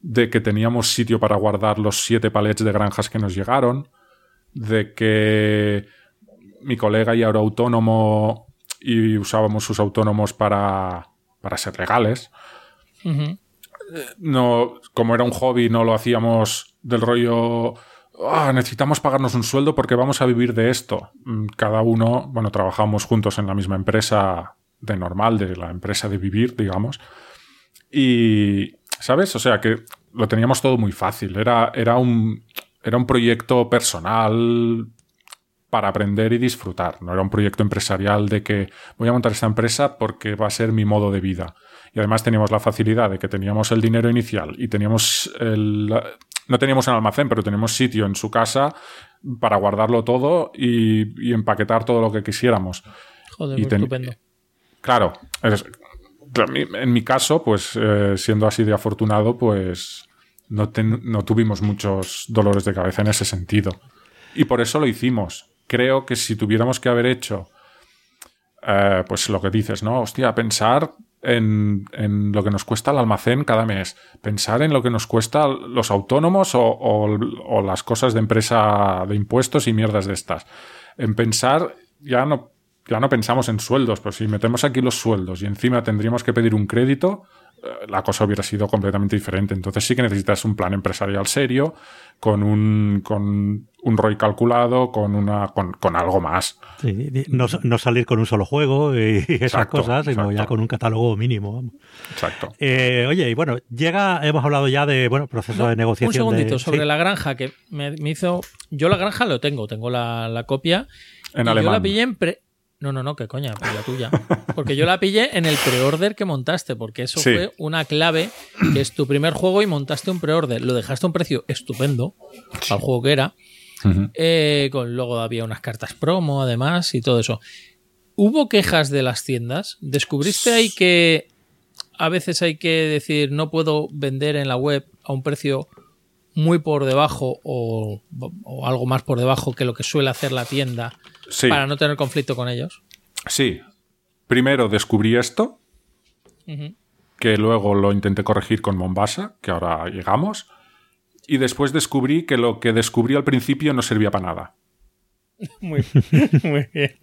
de que teníamos sitio para guardar los siete palets de granjas que nos llegaron, de que mi colega ya era autónomo y usábamos sus autónomos para, para ser legales. No, como era un hobby, no lo hacíamos del rollo. "Ah, necesitamos pagarnos un sueldo porque vamos a vivir de esto. Mm, Cada uno, bueno, trabajamos juntos en la misma empresa de normal, de la empresa de vivir, digamos. Y, ¿sabes? O sea que lo teníamos todo muy fácil. Era, era, un, era un proyecto personal para aprender y disfrutar. No era un proyecto empresarial de que voy a montar esta empresa porque va a ser mi modo de vida. Y además teníamos la facilidad de que teníamos el dinero inicial y teníamos el... No teníamos un almacén, pero teníamos sitio en su casa para guardarlo todo y, y empaquetar todo lo que quisiéramos. Joder, Y pues ten- estupendo. Claro, en mi caso, pues eh, siendo así de afortunado, pues no, ten- no tuvimos muchos dolores de cabeza en ese sentido. Y por eso lo hicimos. Creo que si tuviéramos que haber hecho, eh, pues lo que dices, ¿no? Hostia, pensar en, lo que nos cuesta el almacén cada mes, pensar en lo que nos cuesta los autónomos o- o las cosas de empresa de impuestos y mierdas de estas. En pensar, ya no, ya no pensamos en sueldos, pero si metemos aquí los sueldos y encima tendríamos que pedir un crédito, eh, la cosa hubiera sido completamente diferente. Entonces sí que necesitas un plan empresarial serio, con un, con un ROI calculado, con, una, con, con algo más. Sí, no, no salir con un solo juego y esas Exacto, cosas, sino ya con un catálogo mínimo. Exacto. Eh, oye, y bueno, llega, hemos hablado ya de, bueno, proceso de Un negociación. segundito de, sobre sí. la granja que me, me hizo. Yo la granja lo tengo, tengo la, la copia. En y alemán. Yo la pillé en pre. No, no, no, que coña, pues la tuya. Porque yo la pillé en el pre-order que montaste, porque eso Sí. fue una clave, que es tu primer juego y montaste un pre-order. Lo dejaste a un precio estupendo al juego que era. Eh, con, luego había unas cartas promo, además, y todo eso. ¿Hubo quejas de las tiendas? ¿Descubriste ahí que a veces hay que decir no puedo vender en la web a un precio muy por debajo o, o algo más por debajo que lo que suele hacer la tienda Sí. para no tener conflicto con ellos? Sí. Primero descubrí esto, que luego lo intenté corregir con Mombasa, que ahora llegamos, y después descubrí que lo que descubrí al principio no servía para nada. Muy, muy bien.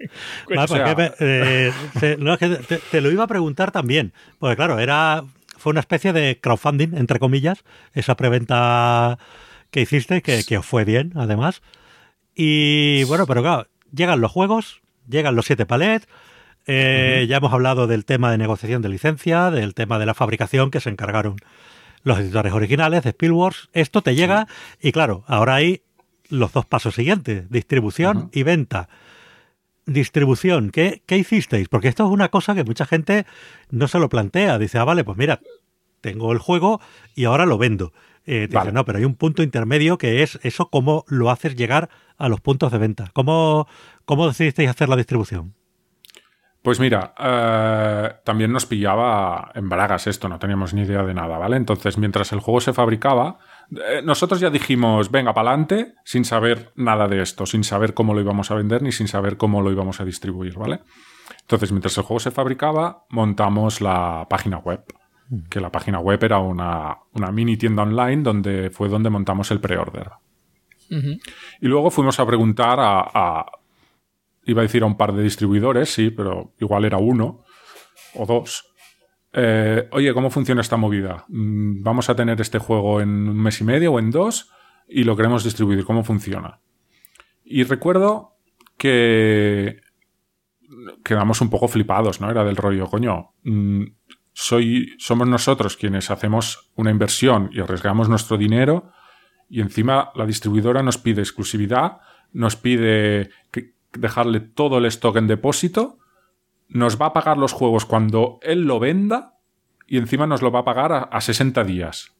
O sea- porque, eh, te, no, es que te, te lo iba a preguntar también, porque claro, era fue una especie de crowdfunding, entre comillas, esa preventa que hiciste, que, que os fue bien, además. Y bueno, pero claro, llegan los juegos, llegan los siete palets, eh, ya hemos hablado del tema de negociación de licencia, del tema de la fabricación que se encargaron los editores originales de Spielberg. Esto te llega y claro, ahora hay los dos pasos siguientes, distribución y venta. Distribución, ¿qué, ¿qué hicisteis? Porque esto es una cosa que mucha gente no se lo plantea. Dice, ah, vale, pues mira, tengo el juego y ahora lo vendo. Eh, te no, pero hay un punto intermedio que es eso, cómo lo haces llegar a los puntos de venta. ¿Cómo, cómo decidisteis hacer la distribución? Pues mira, eh, también nos pillaba en bragas esto, no teníamos ni idea de nada, ¿vale? Entonces, mientras el juego se fabricaba, eh, nosotros ya dijimos, venga, para adelante, sin saber nada de esto, sin saber cómo lo íbamos a vender ni sin saber cómo lo íbamos a distribuir, ¿vale? Entonces, mientras el juego se fabricaba, montamos la página web, que la página web era una, mini tienda online donde fue donde montamos el pre-order. Y luego fuimos a preguntar a, iba a decir a un par de distribuidores, sí, pero igual era uno o dos, eh, oye, ¿cómo funciona esta movida? Mm, vamos a tener este juego en un mes y medio o en dos y lo queremos distribuir. ¿Cómo funciona? Y recuerdo que quedamos un poco flipados, ¿no? Era del rollo, coño, mm, soy, somos nosotros quienes hacemos una inversión y arriesgamos nuestro dinero y encima la distribuidora nos pide exclusividad, nos pide dejarle todo el stock en depósito nos va a pagar los juegos cuando él lo venda y encima nos lo va a pagar a, 60 días.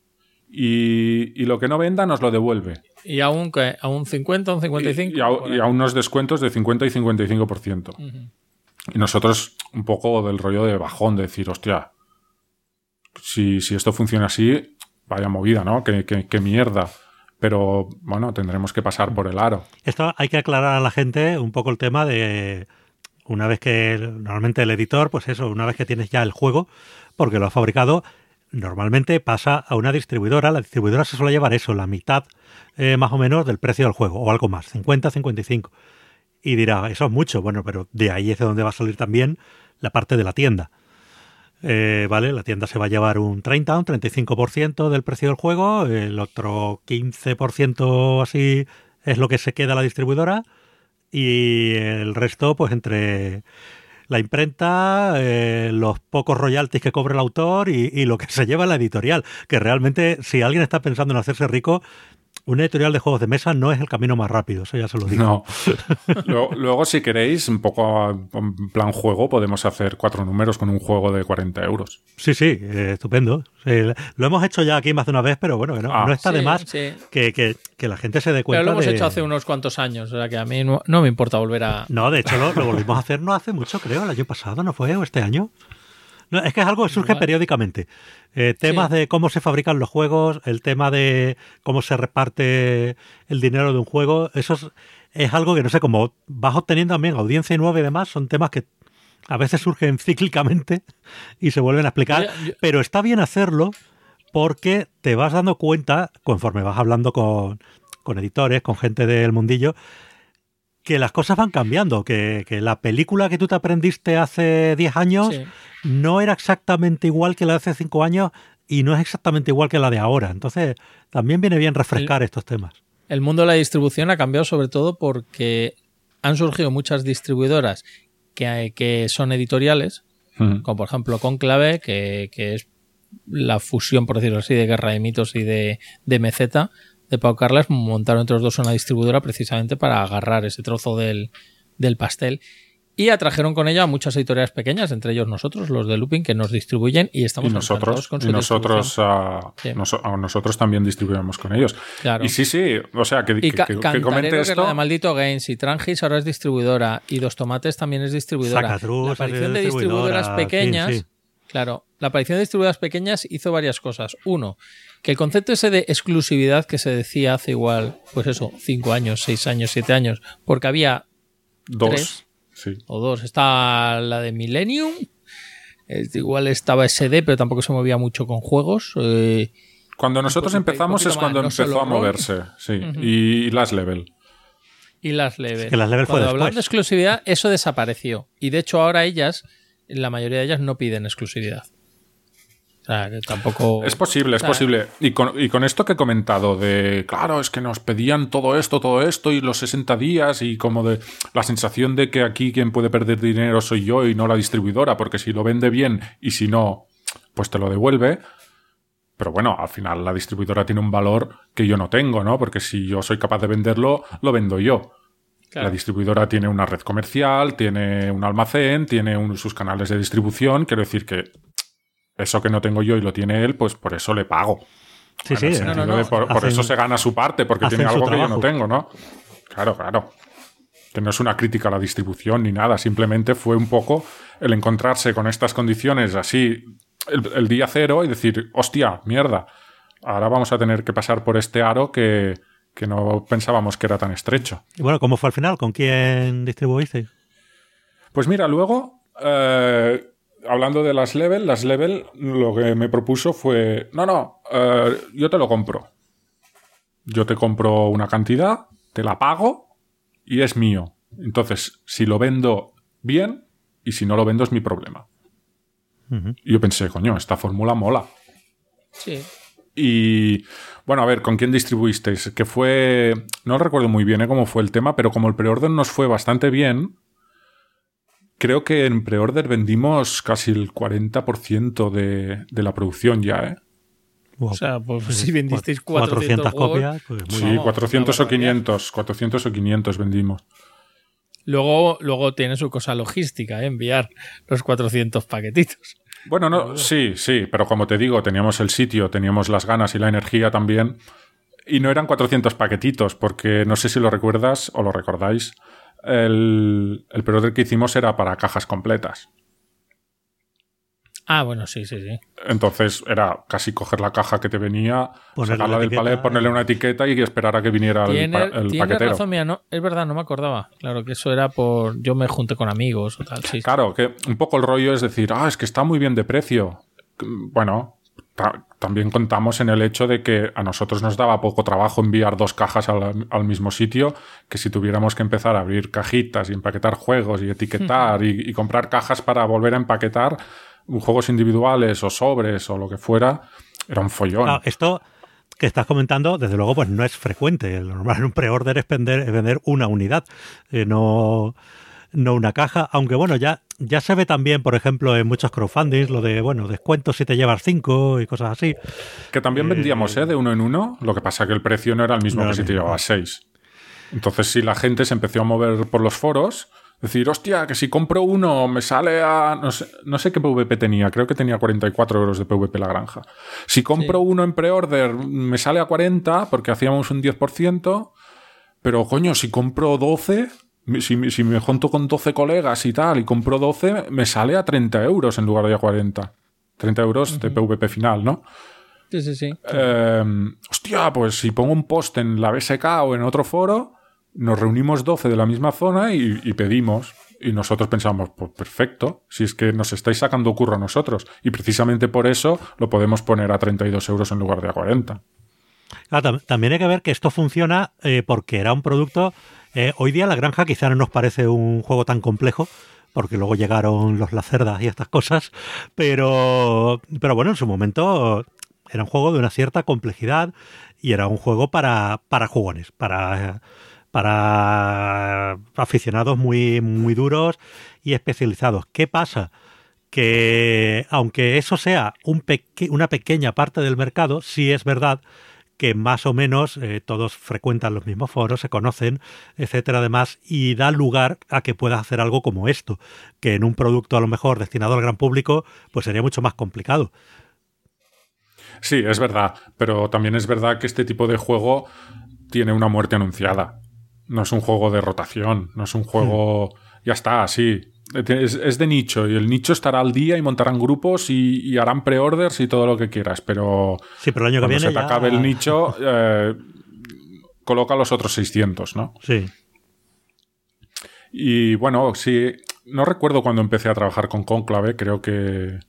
Y, lo que no venda nos lo devuelve. ¿Y a un, ¿A un 50, un 55? Y, a, unos descuentos de 50 y 55%. Y nosotros un poco del rollo de bajón, de decir, hostia, si, si esto funciona así, vaya movida, ¿no? qué mierda pero bueno, tendremos que pasar por el aro. Esto hay que aclarar a la gente un poco el tema de una vez que normalmente el editor, pues eso, una vez que tienes ya el juego, porque lo ha fabricado, normalmente pasa a una distribuidora. La distribuidora se suele llevar eso, la mitad eh, más o menos del precio del juego, o algo más, 50, 55. Y dirá, eso es mucho, bueno, pero de ahí es de donde va a salir también la parte de la tienda. Eh, ¿Vale? La tienda se va a llevar un 30, un 35% del precio del juego, el otro 15% así es lo que se queda la distribuidora y el resto pues entre la imprenta, eh, los pocos royalties que cobra el autor y, y, lo que se lleva la editorial, que realmente si alguien está pensando en hacerse rico, un editorial de juegos de mesa no es el camino más rápido, eso ya se lo digo. No. luego, si queréis, un poco en plan juego, podemos hacer cuatro números con un juego de 40 euros. Sí, sí, eh, estupendo. lo hemos hecho ya aquí más de una vez, pero bueno, no, ah. está de más Que, la gente se dé cuenta. Pero lo hemos hecho hace unos cuantos años, o sea que a mí no, me importa volver a. No, de hecho lo, lo volvimos a hacer no hace mucho, creo, el año pasado, ¿no fue? ¿O este año? No, es que es algo que surge periódicamente. Eh, temas de cómo se fabrican los juegos, el tema de cómo se reparte el dinero de un juego, eso es, algo que no sé, como vas obteniendo también audiencia nueva y demás, son temas que a veces surgen cíclicamente y se vuelven a explicar, pero está bien hacerlo porque te vas dando cuenta, conforme vas hablando con, con editores, con gente del mundillo, que las cosas van cambiando, que, la película que tú te aprendiste hace 10 años no era exactamente igual que la de hace 5 años y no es exactamente igual que la de ahora. Entonces, también viene bien refrescar estos temas. El mundo de la distribución ha cambiado sobre todo porque han surgido muchas distribuidoras que, que son editoriales, como por ejemplo Conclave, que, que es la fusión, por decirlo así, de Guerra de Mitos y de, de Meceta, de Pau Carlas montaron entre los dos una distribuidora precisamente para agarrar ese trozo del, pastel. Y atrajeron con ella a muchas editoriales pequeñas, entre ellos nosotros, los de Looping, que nos distribuyen y estamos y nosotros, con su y nosotros, a, nosotros también distribuimos con ellos. Y sí, sí, o sea, que, que, que, comente esto. de Maldito Games y Trangis ahora es distribuidora y Dos Tomates también es distribuidora. la aparición de distribuidoras pequeñas, claro, la aparición de distribuidoras pequeñas hizo varias cosas. Uno, que el concepto ese de exclusividad que se decía hace igual, pues eso, cinco años, seis años, siete años, porque había dos, o dos. Está la de Millennium, igual estaba SD, pero tampoco se movía mucho con juegos. Eh, cuando nosotros empezamos es cuando empezó a moverse, sí. Y Last Level. Y Last Level. que Last Level cuando hablamos de exclusividad, eso desapareció. Y de hecho ahora ellas, la mayoría de ellas no piden exclusividad tampoco. Es posible, es posible. Y con, esto que he comentado de, claro, es que nos pedían todo esto, todo esto y los 60 días y como de la sensación de que aquí quien puede perder dinero soy yo y no la distribuidora, porque si lo vende bien y si no, pues te lo devuelve. Pero bueno, al final la distribuidora tiene un valor que yo no tengo, ¿no? Porque si yo soy capaz de venderlo, lo vendo yo. La distribuidora tiene una red comercial, tiene un almacén, tiene sus canales de distribución. Quiero decir que eso que no tengo yo y lo tiene él, pues por eso le pago. Sí, sí. por, eso se gana su parte, porque tiene algo que yo no tengo, ¿no? Claro, claro. Que no es una crítica a la distribución ni nada, simplemente fue un poco el encontrarse con estas condiciones así el, día cero y decir, hostia, mierda, ahora vamos a tener que pasar por este aro que, no pensábamos que era tan estrecho. Y bueno, ¿cómo fue al final? ¿Con quién distribuiste? Pues mira, luego, eh, hablando de las level, las level lo que me propuso fue, no, no, eh, yo te lo compro. Yo te compro una cantidad, te la pago y es mío. Entonces, si lo vendo bien y si no lo vendo es mi problema. Y yo pensé, coño, esta fórmula mola. Sí. Y bueno, a ver, ¿con quién distribuisteis? Que fue. No recuerdo muy bien ¿eh? cómo fue el tema, pero como el preorden nos fue bastante bien, creo que en preorder vendimos casi el 40% de, de la producción ya, ¿eh? O sea, pues si vendisteis 400, copias, pues Sí, 400 o 500, 400 o 500 vendimos. Luego, luego tiene su cosa logística, ¿eh? enviar los 400 paquetitos. Bueno, no, sí, sí, pero como te digo, teníamos el sitio, teníamos las ganas y la energía también. Y no eran 400 paquetitos, porque no sé si lo recuerdas o lo recordáis. El, el que hicimos era para cajas completas. Ah, bueno, sí, sí, sí. Entonces era casi coger la caja que te venía, sacarla del palet, ponerle una etiqueta y esperar a que viniera el, el paquetero. Razón mía, no, es verdad, no me acordaba. Claro que eso era por. Yo me junté con amigos o tal. Sí, claro, que un poco el rollo es decir, ah, es que está muy bien de precio. Bueno, también contamos en el hecho de que a nosotros nos daba poco trabajo enviar dos cajas al, mismo sitio, que si tuviéramos que empezar a abrir cajitas y empaquetar juegos y etiquetar y comprar cajas para volver a empaquetar juegos individuales o sobres o lo que fuera, era un follón. esto que estás comentando, desde luego, pues no es frecuente. Lo normal en un pre-order es vender, vender una unidad, eh, no, no una caja. Aunque bueno, ya, ya se ve también, por ejemplo, en muchos crowdfundings, lo de, bueno, descuentos si te llevas cinco y cosas así. Que también eh, vendíamos, ¿eh? De uno en uno. Lo que pasa que el precio no era el mismo que si te llevabas seis. Entonces, si la gente se empezó a mover por los foros, Decir, hostia, que si compro uno me sale a... No sé, no sé qué PVP tenía, creo que tenía 44 euros de PVP la granja. Si compro uno en pre-order me sale a 40 porque hacíamos un 10%, pero coño, si compro 12, si, si, me junto con 12 colegas y tal y compro 12, me sale a 30 euros en lugar de a 40. 30 euros de PVP final, ¿no? Sí, sí, sí. Em, hostia, pues si pongo un post en la BSK o en otro foro nos reunimos 12 de la misma zona y, pedimos. Y nosotros pensamos, pues perfecto, si es que nos estáis sacando curro a nosotros. Y precisamente por eso lo podemos poner a 32 euros en lugar de a 40. también hay que ver que esto funciona eh, porque era un producto. Eh, hoy día la granja quizá no nos parece un juego tan complejo, porque luego llegaron los lacerdas y estas cosas, pero, pero bueno, en su momento era un juego de una cierta complejidad y era un juego para, para jugones, para para aficionados muy, muy duros y especializados. ¿Qué pasa? Que aunque eso sea un una pequeña parte del mercado, sí es verdad que más o menos eh, todos frecuentan los mismos foros, se conocen, etcétera, además, y da lugar a que puedas hacer algo como esto, que en un producto a lo mejor destinado al gran público, pues sería mucho más complicado. Sí, es verdad, pero también es verdad que este tipo de juego tiene una muerte anunciada. No es un juego de rotación, no es un juego... Ya está, sí. Es, de nicho y el nicho estará al día y montarán grupos y, harán pre-orders y todo lo que quieras, pero... Sí, pero el año que viene se te acabe el nicho, eh, coloca los otros 600, ¿no? Sí. Y bueno, sí, no recuerdo cuando empecé a trabajar con Conclave, creo que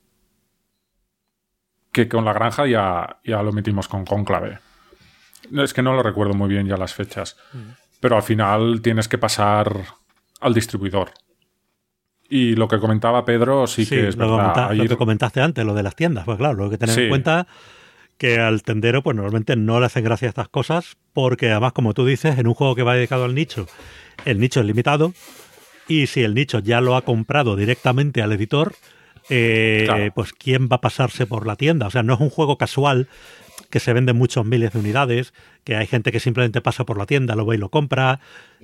que con la granja ya, ya lo metimos con Conclave. Es que no lo recuerdo muy bien ya las fechas. Mm pero al final tienes que pasar al distribuidor. Y lo que comentaba Pedro sí, que es lo verdad. Lo que comentaste antes, lo de las tiendas, pues claro, lo que tener en cuenta que al tendero pues normalmente no le hacen gracia estas cosas porque además como tú dices en un juego que va dedicado al nicho el nicho es limitado y si el nicho ya lo ha comprado directamente al editor eh, Claro. pues quién va a pasarse por la tienda. O sea, no es un juego casual que se vende muchos miles de unidades, que hay gente que simplemente pasa por la tienda, lo ve y lo compra.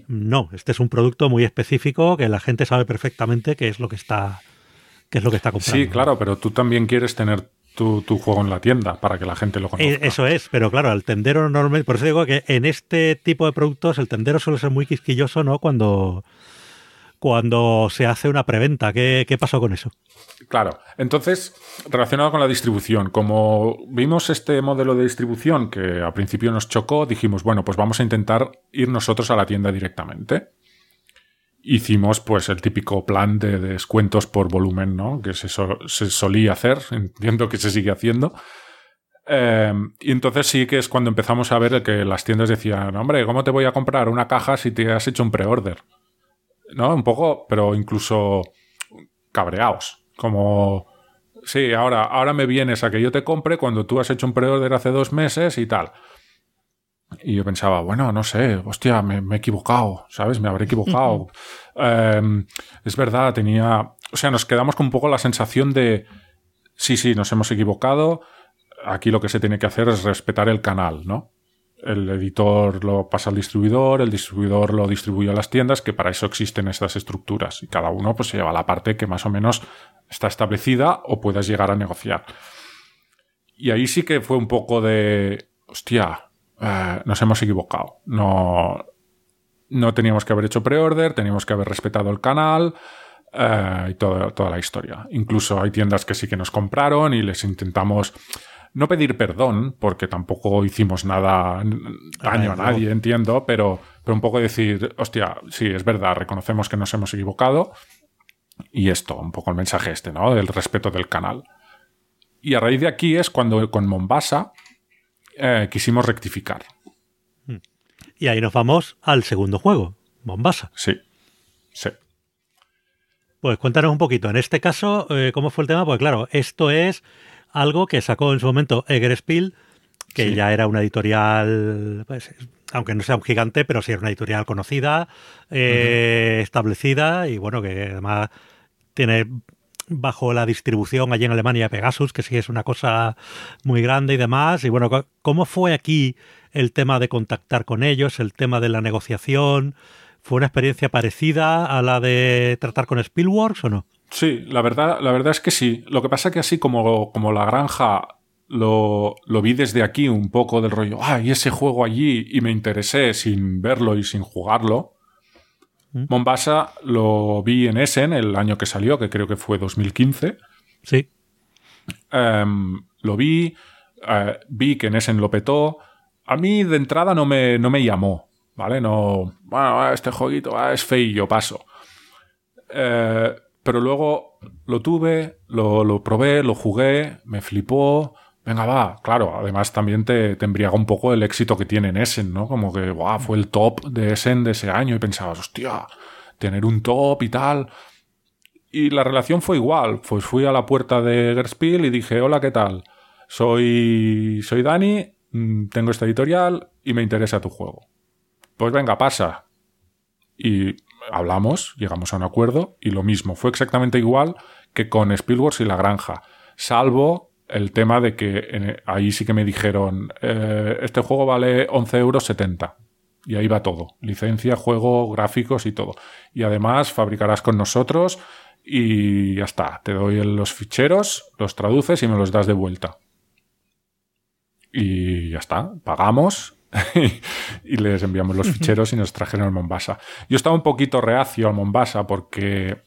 No, este es un producto muy específico que la gente sabe perfectamente qué es lo que está, qué es lo que está comprando. Sí, claro, pero tú también quieres tener tu, tu juego en la tienda para que la gente lo conozca. Eh, Eso es, pero claro, el tendero normalmente, por eso digo que en este tipo de productos el tendero suele ser muy quisquilloso, ¿no? Cuando, cuando se hace una preventa. ¿Qué, qué pasó con eso? Claro. Entonces, relacionado con la distribución, como vimos este modelo de distribución que al principio nos chocó, dijimos, bueno, pues vamos a intentar ir nosotros a la tienda directamente. Hicimos pues el típico plan de descuentos por volumen, ¿no? Que se, se solía hacer, entiendo que se sigue haciendo. Eh, y entonces sí que es cuando empezamos a ver que las tiendas decían, hombre, ¿cómo te voy a comprar una caja si te has hecho un pre-order? ¿No? Un poco, pero incluso cabreados. Como, sí, ahora, ahora me vienes a que yo te compre cuando tú has hecho un pre-order hace dos meses y tal. Y yo pensaba, bueno, no sé, hostia, me, me he equivocado, ¿sabes? Me habré equivocado. Eh, es verdad, tenía... O sea, nos quedamos con un poco la sensación de, sí, sí, nos hemos equivocado. Aquí lo que se tiene que hacer es respetar el canal, ¿no? El editor lo pasa al distribuidor, el distribuidor lo distribuye a las tiendas, que para eso existen estas estructuras. Y cada uno pues se lleva la parte que más o menos está establecida o puedas llegar a negociar. Y ahí sí que fue un poco de, hostia, eh, nos hemos equivocado. No, no teníamos que haber hecho pre-order, teníamos que haber respetado el canal eh, y toda la historia. Incluso hay tiendas que sí que nos compraron y les intentamos no pedir perdón, porque tampoco hicimos nada daño a nadie, entiendo, pero, pero un poco decir, hostia, sí, es verdad, reconocemos que nos hemos equivocado. Y esto, un poco el mensaje este, ¿no? Del respeto del canal. Y a raíz de aquí es cuando con Mombasa eh, quisimos rectificar. Y ahí nos vamos al segundo juego, Mombasa. Sí. Sí. Pues cuéntanos un poquito. En este caso, eh, ¿cómo fue el tema? Pues claro, esto es algo que sacó en su momento Egerspiel, que Sí. ya era una editorial, pues, aunque no sea un gigante, pero sí era una editorial conocida, eh, establecida y bueno, que además tiene bajo la distribución allí en Alemania Pegasus, que sí es una cosa muy grande y demás. Y bueno, ¿cómo fue aquí el tema de contactar con ellos, el tema de la negociación? ¿Fue una experiencia parecida a la de tratar con Spielworks o no? Sí, la verdad, la verdad es que sí. Lo que pasa que así como, como la granja lo, lo vi desde aquí un poco del rollo, ah, y ese juego allí y me interesé sin verlo y sin jugarlo. ¿Mm? Mombasa lo vi en Essen el año que salió, que creo que fue 2015. Sí. Em, lo vi, eh, vi que en Essen lo petó. A mí de entrada no me, no me llamó, ¿vale? No, bueno, este jueguito ah, es feillo, paso. Eh, pero luego lo tuve, lo, lo probé, lo jugué, me flipó. Venga, va, claro, además también te, te embriaga un poco el éxito que tiene en Essen, ¿no? Como que, guau, fue el top de Essen de ese año y pensabas, hostia, tener un top y tal. Y la relación fue igual. Pues fui a la puerta de Gerspiel y dije, hola, ¿qué tal? Soy, soy Dani, mm, tengo esta editorial y me interesa tu juego. Pues venga, pasa. Y hablamos, llegamos a un acuerdo y lo mismo. Fue exactamente igual que con Spielworks y La Granja. Salvo el tema de que ahí sí que me dijeron, eh, este juego vale 11,70 euros. Y ahí va todo. Licencia, juego, gráficos y todo. Y además fabricarás con nosotros y ya está. Te doy los ficheros, los traduces y me los das de vuelta. Y ya está. Pagamos y les enviamos los ficheros y nos trajeron al Mombasa. Yo estaba un poquito reacio al Mombasa porque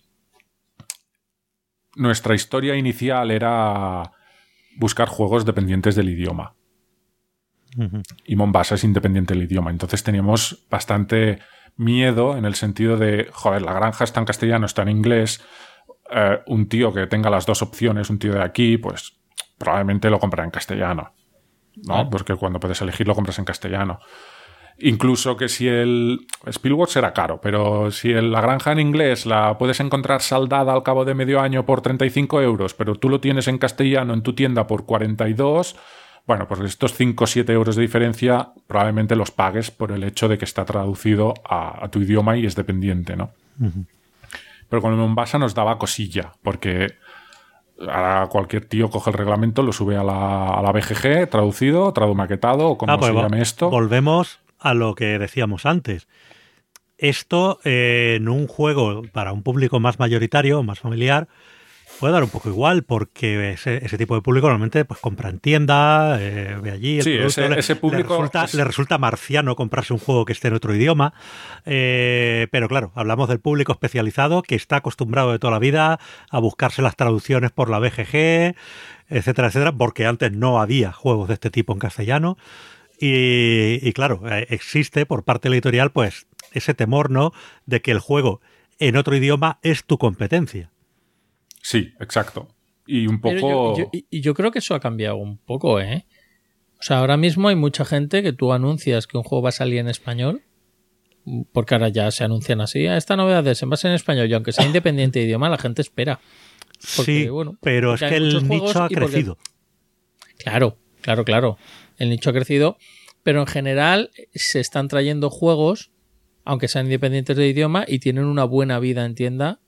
nuestra historia inicial era buscar juegos dependientes del idioma y Mombasa es independiente del idioma. Entonces teníamos bastante miedo en el sentido de, joder, la granja está en castellano, está en inglés. eh, un tío que tenga las dos opciones, un tío de aquí, pues probablemente lo compra en castellano. ¿No? Porque cuando puedes elegir lo compras en castellano. Incluso que si el Spielworks era caro, pero si el- la granja en inglés la puedes encontrar saldada al cabo de medio año por 35 euros, pero tú lo tienes en castellano en tu tienda por 42, bueno, pues estos 5 o 7 euros de diferencia probablemente los pagues por el hecho de que está traducido a, a tu idioma y es dependiente, ¿no? Pero con el Mombasa nos daba cosilla, porque Ahora cualquier tío coge el reglamento, lo sube a la, a la BGG, traducido, tradumaquetado, o como Ah, pues se llame esto. Volvemos a lo que decíamos antes. Esto eh, en un juego para un público más mayoritario, más familiar, puede dar un poco igual, porque ese, ese tipo de público normalmente pues compra en tienda, eh, ve allí. el Sí, ese- le- ese público le resulta, es- le resulta marciano comprarse un juego que esté en otro idioma. Eh, pero claro, hablamos del público especializado que está acostumbrado de toda la vida a buscarse las traducciones por la BGG, etcétera, etcétera, porque antes no había juegos de este tipo en castellano. Y, y claro, eh, existe por parte de la editorial, pues, ese temor, ¿no? De que el juego en otro idioma es tu competencia. Sí, exacto. Y un poco. yo, yo- y- yo creo que eso ha cambiado un poco, ¿eh? O sea, ahora mismo hay mucha gente que tú anuncias que un juego va a salir en español, porque ahora ya se anuncian así, "Ah, esta novedad es en base en español, y aunque sea independiente de idioma, la gente espera. Porque, sí, bueno, pero es que el nicho ha porque- crecido. Claro, claro, claro. El nicho ha crecido, pero en general se están trayendo juegos, aunque sean independientes de idioma, y tienen una buena vida en tienda.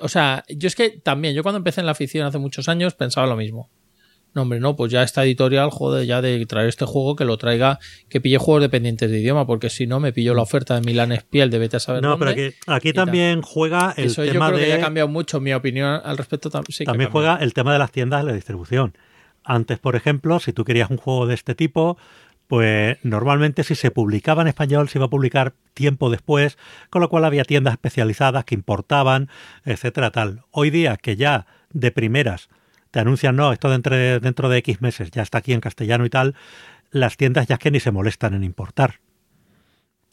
O sea, yo es que también, yo cuando empecé en la afición hace muchos años pensaba lo mismo. No, hombre, no, pues ya esta editorial, joder, ya de traer este juego, que lo traiga, que pille juegos dependientes de idioma, porque si no me pillo la oferta de Milan Espiel de vete a saber No, dónde. pero aquí, aquí tal. también juega el Eso yo creo que ya ha cambiado mucho. Mi opinión al respecto sí también juega el tema de las tiendas de la distribución. Antes, por ejemplo, si tú querías un juego de este tipo, pues normalmente si se publicaba en español se iba a publicar tiempo después, con lo cual había tiendas especializadas que importaban, etcétera, tal. Hoy día que ya de primeras te anuncian, no, esto dentro de, dentro de X meses ya está aquí en castellano y tal, las tiendas ya es que ni se molestan en importar.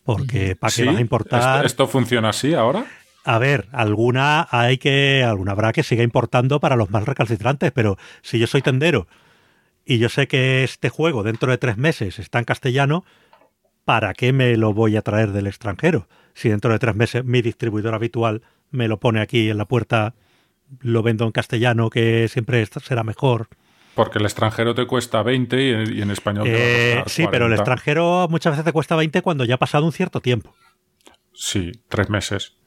Porque ¿para qué Sí, vas a importar? ¿Esto, esto funciona así ahora? A ver, alguna hay que, alguna habrá que siga importando para los más recalcitrantes, pero si yo soy tendero y yo sé que este juego dentro de tres meses está en castellano, ¿para qué me lo voy a traer del extranjero? Si dentro de tres meses mi distribuidor habitual me lo pone aquí en la puerta, lo vendo en castellano, que siempre será mejor. Porque el extranjero te cuesta 20 y, y en español te va a Eh, sí, pero el 40. extranjero muchas veces te cuesta 20 cuando ya ha pasado un cierto tiempo. Sí, tres meses.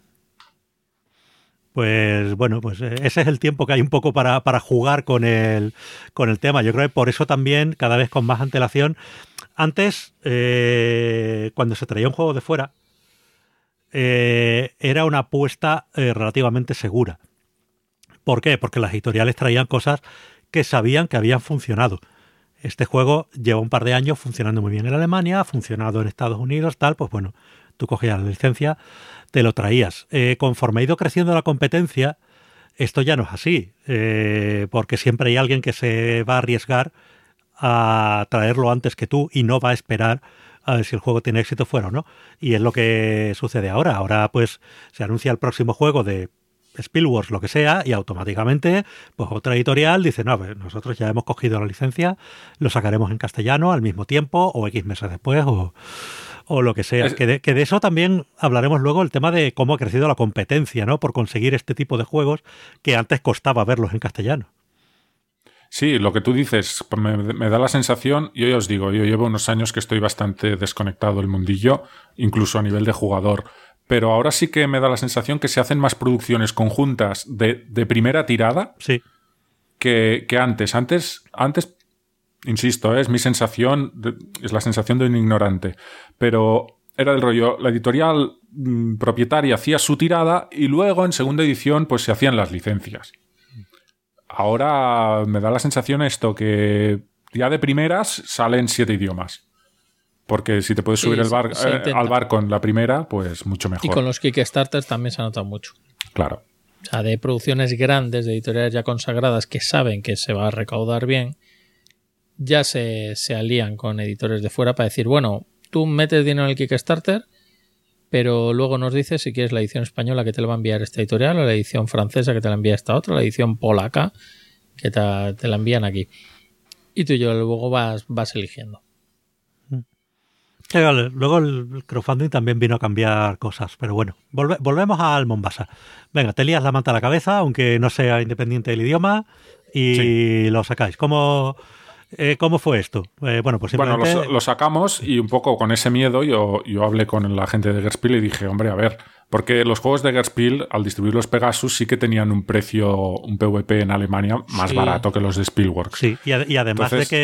Pues bueno, pues eh, ese es el tiempo que hay un poco para, para jugar con el, con el tema. Yo creo que por eso también, cada vez con más antelación. Antes, eh, cuando se traía un juego de fuera, eh, era una apuesta relativamente segura. ¿Por qué? Porque las editoriales traían cosas que sabían que habían funcionado. Este juego lleva un par de años funcionando muy bien en Alemania, ha funcionado en Estados Unidos, tal, pues bueno, tú cogías la licencia, te lo traías. Eh, conforme ha ido creciendo la competencia, esto ya no es así, eh, porque siempre hay alguien que se va a arriesgar a traerlo antes que tú y no va a esperar a ver si el juego tiene éxito fuera o no. Y es lo que sucede ahora. Ahora pues se anuncia el próximo juego de Spielworks, lo que sea, y automáticamente, pues otra editorial dice, no, nosotros ya hemos cogido la licencia, lo sacaremos en castellano al mismo tiempo, o X meses después, o, o lo que sea. Es- Que, de, que de eso también hablaremos luego, el tema de cómo ha crecido la competencia, ¿no? Por conseguir este tipo de juegos que antes costaba verlos en castellano. Sí, lo que tú dices me, me da la sensación, yo ya os digo, yo llevo unos años que estoy bastante desconectado del mundillo, incluso a nivel de jugador, pero ahora sí que me da la sensación que se hacen más producciones conjuntas de, de primera tirada Sí. que, que antes. Antes, antes, insisto, ¿eh? es mi sensación, de- es la sensación de un ignorante, pero era del rollo, la editorial mm, propietaria hacía su tirada y luego en segunda edición pues se hacían las licencias. Ahora me da la sensación esto que ya de primeras salen siete idiomas. Porque si te puedes Sí, subir el bar- eh, al barco en la primera, pues mucho mejor. Y con los Kickstarters también se ha notado mucho. Claro. O sea, de producciones grandes, de editoriales ya consagradas que saben que se va a recaudar bien, ya se, se alían con editores de fuera para decir, bueno, tú metes dinero en el Kickstarter, pero luego nos dices si quieres la edición española que te la va a enviar esta editorial, o la edición francesa que te la envía esta otra, o la edición polaca que te, te la envían aquí. Y tú y yo luego vas, vas eligiendo. Sí, vale, Luego el crowdfunding también vino a cambiar cosas, pero bueno, volve- volvemos al Mombasa. Venga, te lías la manta a la cabeza, aunque no sea independiente del idioma, y lo sacáis. ¿Cómo, eh, ¿Cómo fue esto? Eh, bueno, pues Bueno, simplemente... lo, lo sacamos y un poco con ese miedo yo, yo hablé con la gente de Gerspiel y dije, hombre, a ver, Porque los juegos de Gerspiel, al distribuir los Pegasus, sí que tenían un precio, un PvP en Alemania más Sí. barato que los de Spielworks. Sí, y, ad- y además Entonces- de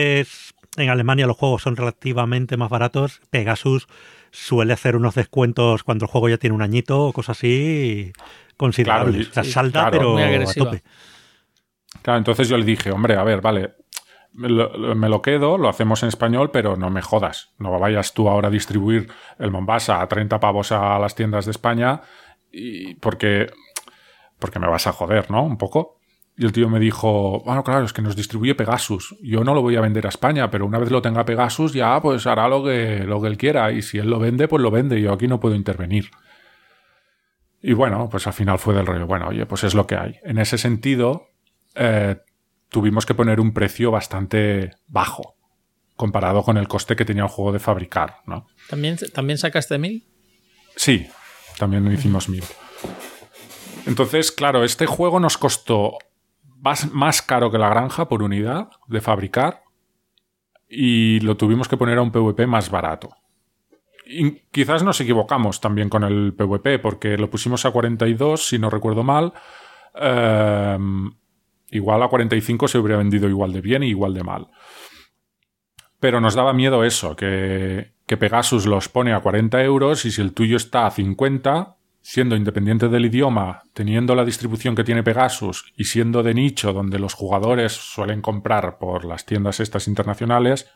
que en Alemania los juegos son relativamente más baratos, Pegasus suele hacer unos descuentos cuando el juego ya tiene un añito o cosas así considerables. Claro, y- o sea, sí, salda, claro. pero Muy a tope. Claro, entonces yo le dije, hombre, a ver, vale, me lo, quedo, lo hacemos en español, pero no me jodas. No vayas tú ahora a distribuir el Mombasa a 30 pavos a las tiendas de España y porque, porque me vas a joder, ¿no? Un poco. Y el tío me dijo, bueno, claro, es que nos distribuye Pegasus. Yo no lo voy a vender a España, pero una vez lo tenga Pegasus, ya pues hará lo que, lo que él quiera. Y si él lo vende, pues lo vende. Yo aquí no puedo intervenir. Y bueno, pues al final fue del rollo, bueno, oye, pues es lo que hay. En ese sentido, eh, tuvimos que poner un precio bastante bajo comparado con el coste que tenía el juego de fabricar, ¿no? ¿También, ¿También sacaste mil? Sí, también hicimos mil. Entonces, claro, este juego nos costó más, más caro que la granja por unidad de fabricar y lo tuvimos que poner a un PvP más barato. Y quizás nos equivocamos también con el PvP porque lo pusimos a 42, si no recuerdo mal. Eh, igual a 45 se hubiera vendido igual de bien y igual de mal. Pero nos daba miedo eso, que, Pegasus los pone a 40 euros y si el tuyo está a 50, siendo independiente del idioma, teniendo la distribución que tiene Pegasus y siendo de nicho donde los jugadores suelen comprar por las tiendas estas internacionales,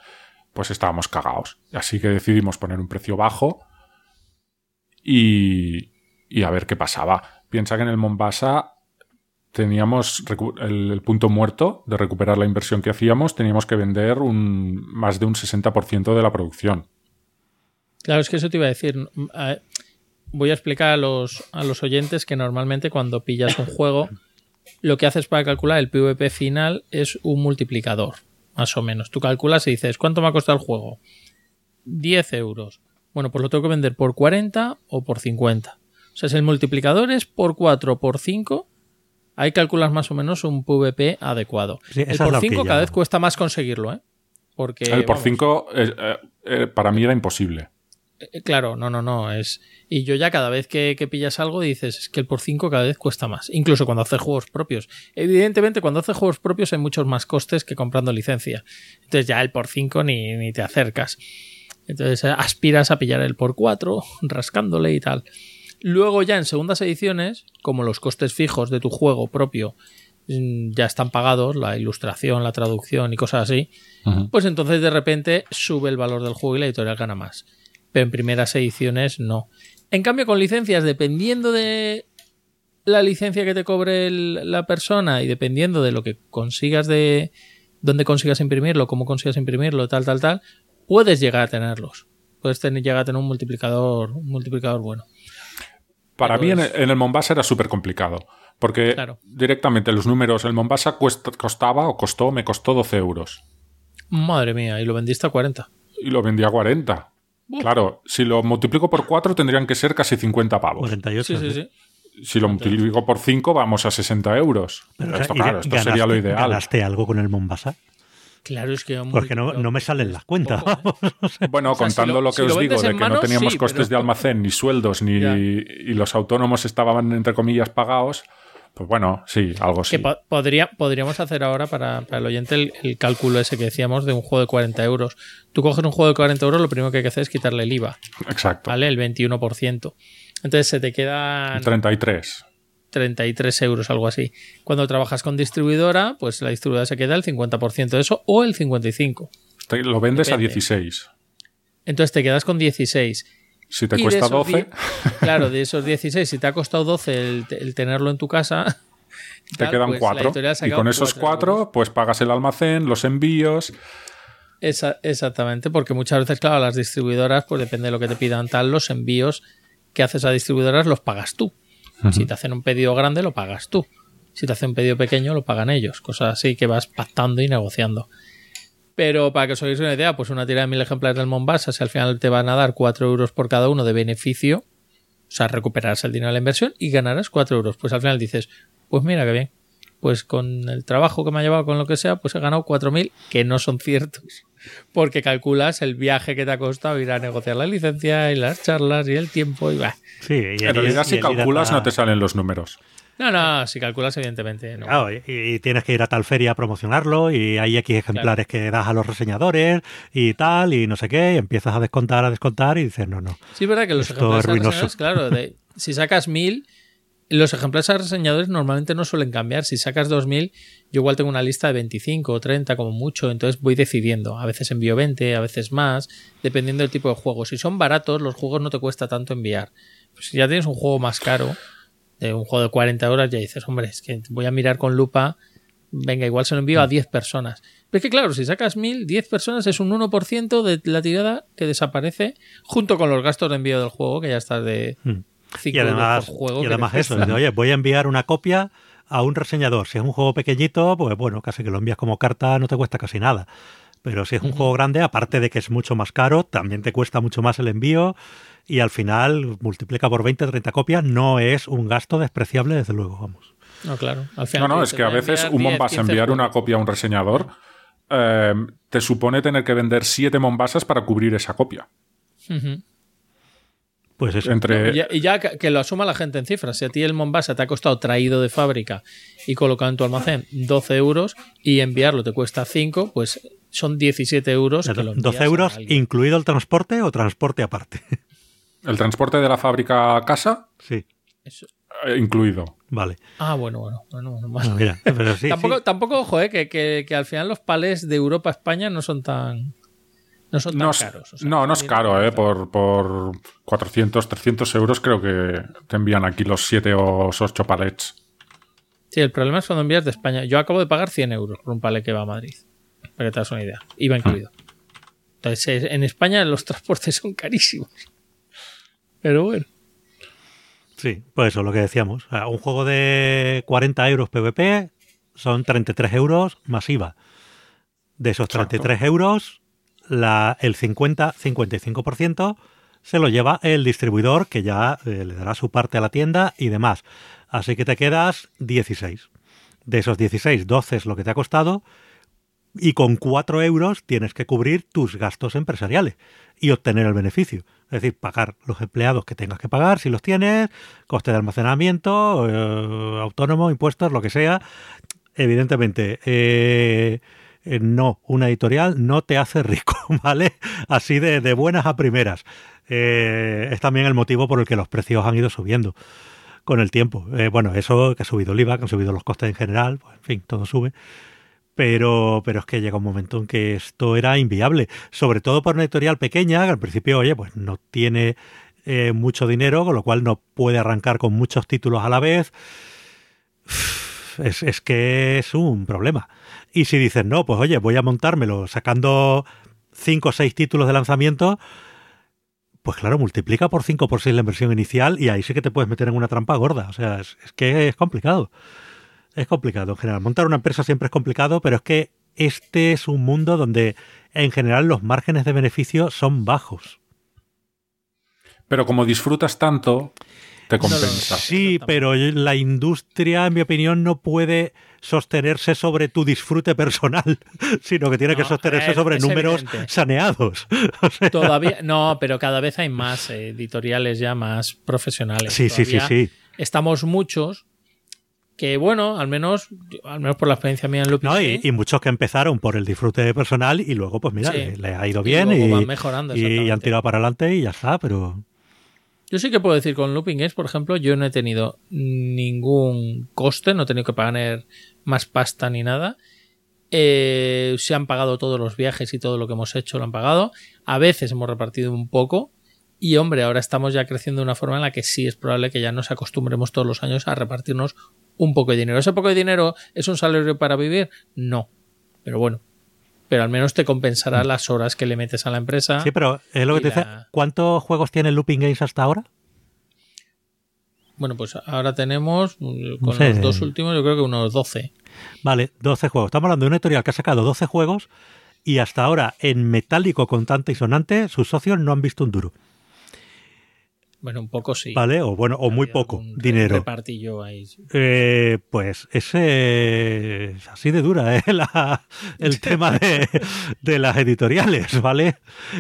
pues estábamos cagados. Así que decidimos poner un precio bajo y, y a ver qué pasaba. Piensa que en el Mombasa teníamos el, punto muerto de recuperar la inversión que hacíamos, teníamos que vender un, más de un 60% de la producción. Claro, es que eso te iba a decir. Voy a explicar a los, a los oyentes que normalmente cuando pillas un juego, lo que haces para calcular el PVP final es un multiplicador, más o menos. Tú calculas y dices, ¿cuánto me ha costado el juego? 10 euros. Bueno, pues lo tengo que vender por 40 o por 50. O sea, si el multiplicador es por 4 o por 5, ahí calculas más o menos un PVP adecuado. Sí, el por la 5 horquilla. cada vez cuesta más conseguirlo, ¿eh? Porque, el por vamos, 5 para mí era imposible. eh, Claro, no, no, no. Es... Y yo ya cada vez que, que pillas algo dices, es que el por 5 cada vez cuesta más. Incluso cuando haces juegos propios. Evidentemente, cuando haces juegos propios hay muchos más costes que comprando licencia. Entonces ya el por 5 ni, ni te acercas. Entonces eh, aspiras a pillar el por 4, rascándole y tal. Luego ya en segundas ediciones, como los costes fijos de tu juego propio mm, ya están pagados, la ilustración, la traducción y cosas así, pues entonces de repente sube el valor del juego y la editorial gana más. Pero en primeras ediciones no. En cambio, con licencias, dependiendo de la licencia que te cobre el- la persona y dependiendo de lo que consigas de dónde consigas imprimirlo, cómo consigas imprimirlo, tal, tal, tal, puedes llegar a tenerlos. Puedes tener, llegar a tener un multiplicador, un multiplicador bueno. Para mí en el, en el Mombasa era súper complicado. Porque Claro. directamente los números, el Mombasa cuesta- costaba o costó, me costó 12 euros. Madre mía, y lo vendiste a 40. Y lo vendí a 40. Uf. Claro, si lo multiplico por 4 tendrían que ser casi 50 pavos. 48. Sí, sí, sí. sí. Si lo multiplico por 5 vamos a 60 euros. Pero, esto, o sea, y claro, esto sería lo ganaste- ideal. ¿Ganaste algo con el Mombasa? Claro, es que... Porque no, no me salen las cuentas. Poco, ¿eh? Bueno, O sea, si contando lo- lo, que si os lo digo, de que no teníamos sí, costes pero- de almacén, ni sueldos, ni Ya. y los autónomos estaban, entre comillas, pagados, pues bueno, sí, algo sí. Que po- podría, podríamos hacer ahora para, para el oyente el, el cálculo ese que decíamos de un juego de 40 euros. Tú coges un juego de 40 euros, lo primero que hay que hacer es quitarle el IVA, Exacto. ¿vale? El 21%. Entonces se te quedan 33. 33 euros, algo así. Cuando trabajas con distribuidora, pues la distribuidora se queda el 50% de eso o el 55%. Te- Lo vendes Depende. a 16. Entonces te quedas con 16. Si te Y cuesta esos 12, die- Claro, de esos 16, si te ha costado 12 el, el tenerlo en tu casa, te tal, quedan pues la 4. editorial ha Y con esos cuatro 4, pues pagas el almacén, los envíos. Esa- exactamente, porque muchas veces, claro, las distribuidoras, pues depende de lo que te pidan tal, los envíos que haces a distribuidoras los pagas tú. Si te hacen un pedido grande, lo pagas tú. Si te hacen un pedido pequeño, lo pagan ellos. Cosas así que vas pactando y negociando. Pero para que os hagáis una idea, pues una tira de mil ejemplares del Mombasa, si al final te van a dar 4 euros por cada uno de beneficio, o sea, recuperarás el dinero de la inversión y ganarás 4 euros. Pues al final dices, pues mira qué bien. pues con el trabajo que me ha llevado, con lo que sea, pues he ganado 4.000 que no son ciertos. Porque calculas el viaje que te ha costado ir a negociar la licencia y las charlas y el tiempo y va. Sí, y En realidad, si a calculas, no te salen los números. No, no, si calculas, evidentemente. No. Claro, y, y tienes que ir a tal feria a promocionarlo y hay X ejemplares que das a los reseñadores y tal y no sé qué, y empiezas a descontar, a descontar y dices, no, no. Sí, es verdad que los ejemplares es ruinoso. reseñadores, claro, de- si sacas 1000, los ejemplares a reseñadores normalmente no suelen cambiar. Si sacas 2000, yo igual tengo una lista de 25 o 30 como mucho, entonces voy decidiendo. A veces envío 20, a veces más, dependiendo del tipo de juego. Si son baratos, los juegos no te cuesta tanto enviar. Pues si ya tienes un juego más caro, de un juego de 40 horas, ya dices, hombre, es que voy a mirar con lupa. Venga, igual se lo envío a 10 personas. Pero es que claro, si sacas 1000, 10 personas es un 1% de la tirada que desaparece junto con los gastos de envío del juego, que ya estás de Mm. 5 Y además, euros por juego. y además eso, oye, voy a enviar una copia a un reseñador. Si es un juego pequeñito, pues bueno, casi que lo envías como carta, no te cuesta casi nada. Pero si es un juego grande, aparte de que es mucho más caro, también te cuesta mucho más el envío y al final multiplica por 20, 30 copias, no es un gasto despreciable, desde luego, vamos. No, claro. Al No, final no, es que a veces enviar un 10, Mombasa 15 enviar una copia a un reseñador eh, te supone tener que vender siete Mombasas para cubrir esa copia. Pues eso. Entre, Y ya, y ya que que lo asuma la gente en cifras. Si a ti el Mombasa te ha costado traído de fábrica y colocado en tu almacén 12 euros y enviarlo te cuesta 5, pues son 17 euros. que lo envías 12 a euros, incluido el transporte o transporte aparte. el transporte de la fábrica a casa, sí, Eso- eh, incluido. vale. Ah, bueno, bueno. bueno, bueno, vale. mira, pero sí, tampoco, sí. tampoco, ojo, eh, que, que- que al final los palés de Europa a España no son tan. No son tan No es, caros. o sea, no, no es son caro, ¿eh? Por, por 400, 300 euros creo que te envían aquí los 7 o 8 palets. Sí, el problema es cuando envías de España. Yo acabo de pagar 100 euros por un palé que va a Madrid. Para que te hagas una idea. Iba incluido. Entonces, en España los transportes son carísimos. Pero bueno. Sí, pues eso, lo que decíamos. Un juego de 40 euros PVP son 33 euros más IVA. De esos Exacto. 33 euros, la, el 50-55% se lo lleva el distribuidor que ya eh, le dará su parte a la tienda y demás. Así que te quedas 16. De esos 16, 12 es lo que te ha costado y con 4 euros tienes que cubrir tus gastos empresariales y obtener el beneficio. Es decir, pagar los empleados que tengas que pagar, si los tienes, coste de almacenamiento, eh, autónomo, impuestos, lo que sea. Evidentemente, eh, eh, no, una editorial no te hace rico, ¿vale? Así de, de buenas a primeras. Eh, es también el motivo por el que los precios han ido subiendo con el tiempo. Eh, bueno, eso que ha subido el IVA, que han subido los costes en general, pues, en fin, todo sube. Pero, pero es que llega un momento en que esto era inviable, sobre todo por una editorial pequeña, que al principio, oye, pues no tiene mucho dinero, con lo cual no puede arrancar con muchos títulos a la vez. Es, es que es un problema. Y si dices, no, pues oye, voy a montármelo sacando 5 o 6 títulos de lanzamiento, pues claro, multiplica por 5 por 6 la inversión inicial y ahí sí que te puedes meter en una trampa gorda. O sea, es, es que es complicado. Es complicado en general. Montar una empresa siempre es complicado, pero es que este es un mundo donde en general los márgenes de beneficio son bajos. Pero como disfrutas tanto, te compensa. Sí, pero la industria, en mi opinión, no puede sostenerse sobre tu disfrute personal, sino que tiene que No, sostenerse es- sobre es números evidente. saneados. O sea, Todavía, no, pero cada vez hay más eh, editoriales ya más profesionales. sí, sí, sí, Todavía sí. Estamos muchos que, bueno, al menos, al menos por la experiencia mía en Lupin No, y, y muchos que empezaron por el disfrute personal y luego, pues mira, Sí. le, le ha ido Y bien y, van mejorando, y han tirado para adelante y ya está, pero Yo sí que puedo decir con Looping Games, por ejemplo, yo no he tenido ningún coste, no he tenido que pagar más pasta ni nada. Eh, se han pagado todos los viajes y todo lo que hemos hecho lo han pagado. A veces hemos repartido un poco. Y hombre, ahora estamos ya creciendo de una forma en la que sí es probable que ya nos acostumbremos todos los años a repartirnos un poco de dinero. ¿Ese poco de dinero es un salario para vivir? No. Pero bueno. Pero al menos te compensará las horas que le metes a la empresa. sí, pero es lo que te dice. la- ¿Cuántos juegos tiene Looping Games hasta ahora? Bueno, pues ahora tenemos, mm, con sé. los dos últimos, yo creo que unos 12. Vale, 12 juegos. Estamos hablando de una editorial que ha sacado 12 juegos y hasta ahora en metálico, contante y sonante, sus socios no han visto un duro. Bueno, un poco sí. ¿Vale? O bueno, o muy poco dinero. repartillo ahí. sí. Eh, pues ese es así de dura, ¿eh? La- el tema de, de las editoriales, ¿vale?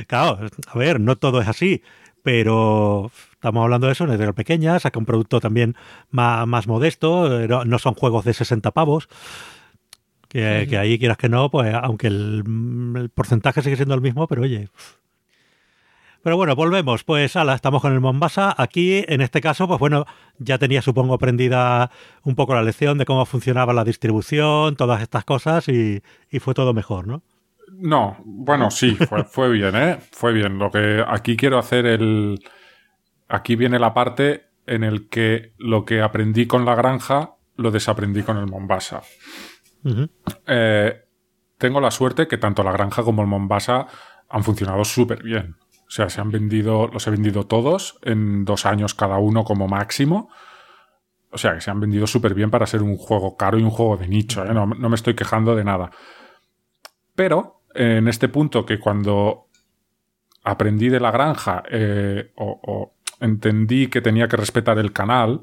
Claro, a ver, no todo es así, pero estamos hablando de eso, una editorial pequeña, saca un producto también más, más modesto, no, no son juegos de 60 pavos, que, que ahí quieras que no, pues aunque el, el porcentaje sigue siendo el mismo, pero oye... Pero bueno, volvemos. Pues ala, estamos con el Mombasa. Aquí, en este caso, pues bueno, ya tenía, supongo, aprendida un poco la lección de cómo funcionaba la distribución, todas estas cosas, y, y fue todo mejor, ¿no? No, bueno, sí, fue, fue bien, ¿eh? Fue bien. Lo que aquí quiero hacer el... Aquí viene la parte en el que lo que aprendí con la granja lo desaprendí con el Mombasa. Eh, tengo la suerte que tanto la granja como el Mombasa han funcionado súper bien. O sea, se han vendido, los he vendido todos en dos años cada uno como máximo. O sea, que se han vendido súper bien para ser un juego caro y un juego de nicho. ¿eh? No, no me estoy quejando de nada. Pero en este punto que cuando aprendí de la granja eh, o, o entendí que tenía que respetar el canal,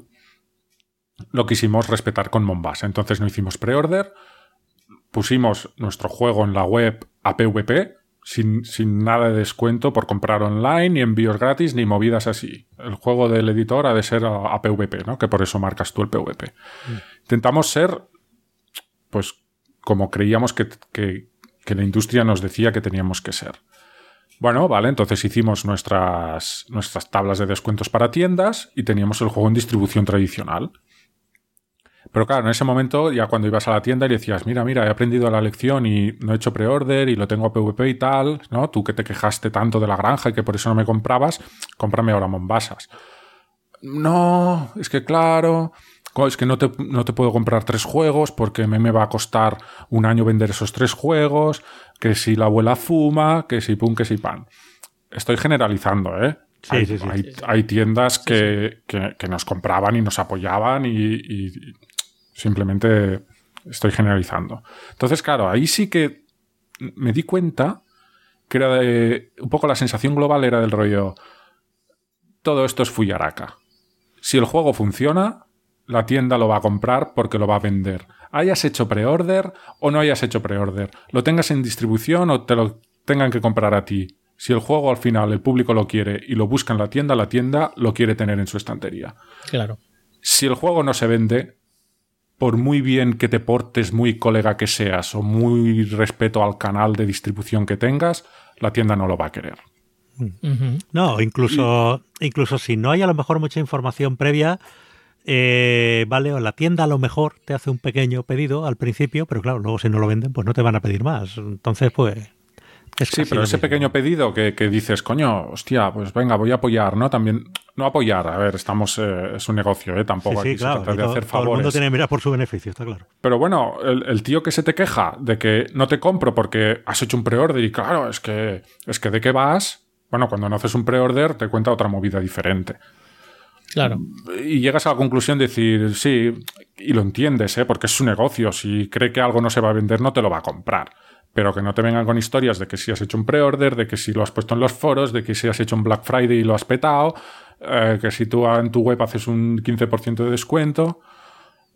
lo quisimos respetar con Mombasa. Entonces no hicimos pre-order, pusimos nuestro juego en la web a PVP, sin, sin nada de descuento por comprar online, ni envíos gratis, ni movidas así. El juego del editor ha de ser a, a PVP, ¿no? Que por eso marcas tú el PVP. Intentamos ser, pues, como creíamos que, que- que la industria nos decía que teníamos que ser. Bueno, vale, entonces hicimos nuestras, nuestras tablas de descuentos para tiendas y teníamos el juego en distribución tradicional. Pero claro, en ese momento, ya cuando ibas a la tienda y decías, mira, mira, he aprendido la lección y no he hecho pre-order y lo tengo a PvP y tal, ¿no? Tú que te quejaste tanto de la granja y que por eso no me comprabas, cómprame ahora Mombasas. No, es que claro, es que no te, no te puedo comprar tres juegos porque me, me va a costar un año vender esos tres juegos, que si la abuela fuma, que si pum, que si pan. Estoy generalizando, ¿eh? Sí, hay, sí, sí. hay- hay tiendas que, que- que nos compraban y nos apoyaban y, y simplemente estoy generalizando. Entonces, claro, ahí sí que me di cuenta que era de, un poco la sensación global era del rollo, todo esto es Fuyaraka. Si el juego funciona, la tienda lo va a comprar porque lo va a vender. Hayas hecho pre-order o no hayas hecho pre-order. Lo tengas en distribución o te lo tengan que comprar a ti. Si el juego al final el público lo quiere y lo busca en la tienda, la tienda lo quiere tener en su estantería. Claro. Si el juego no se vende, por muy bien que te portes, muy colega que seas o muy respeto al canal de distribución que tengas, la tienda no lo va a querer. Ujú. No, incluso, incluso si no hay a lo mejor mucha información previa, eh, vale, o la tienda a lo mejor te hace un pequeño pedido al principio, pero claro, luego si no lo venden, pues no te van a pedir más. Entonces, pues. Es Sí, pero ese pequeño pedido que, que dices, coño, hostia, pues venga, voy a apoyar, ¿no? También, no apoyar, a ver, estamos, eh, es un negocio, ¿eh? Tampoco sí, aquí claro. se trata de todo, hacer todo el mundo favores. tiene que mirar por su beneficio, está claro. Pero bueno, el, el tío que se te queja de que no te compro porque has hecho un pre-order y claro, es que, es que de qué vas, bueno, cuando no haces un pre-order te cuenta otra movida diferente. Claro. Y llegas a la conclusión de decir, sí, y lo entiendes, ¿eh? porque es su negocio. Si cree que algo no se va a vender, no te lo va a comprar. Pero que no te vengan con historias de que si has hecho un pre-order, de que si lo has puesto en los foros, de que si has hecho un Black Friday y lo has petado, eh, que si tú en tu web haces un 15% de descuento.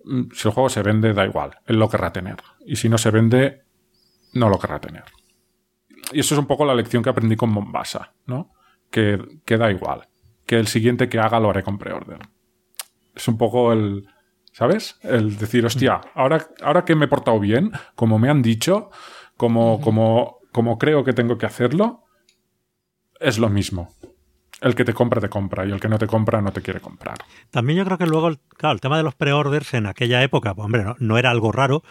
Mm, Si el juego se vende, da igual, él lo querrá tener. Y si no se vende, no lo querrá tener. Y eso es un poco la lección que aprendí con Mombasa, ¿no? Que, que da igual. Que el siguiente que haga lo haré con pre-order. Es un poco el. ¿Sabes? El decir, hostia, ahora, ahora que me he portado bien, como me han dicho, como, como, como creo que tengo que hacerlo, es lo mismo. El que te compra, te compra, y el que no te compra, no te quiere comprar. También yo creo que luego, claro, el tema de los pre-orders en aquella época, pues hombre, no, no era algo raro,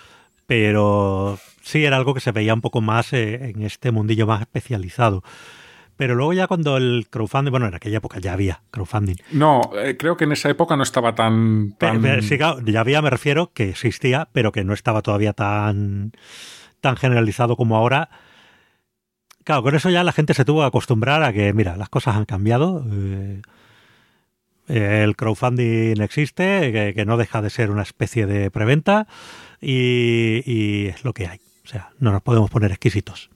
pero sí era algo que se veía un poco más eh, en este mundillo más especializado. Pero luego ya cuando el crowdfunding, bueno, en aquella época ya había crowdfunding. No, eh, creo que en esa época no estaba tan. Sí, claro, ya había, me refiero, que existía, pero que no estaba todavía tan, tan generalizado como ahora. Claro, con eso ya la gente se tuvo que acostumbrar a que, mira, las cosas han cambiado. eh, el crowdfunding existe, que, que no deja de ser una especie de preventa y, y es lo que hay. O sea, no nos podemos poner exquisitos.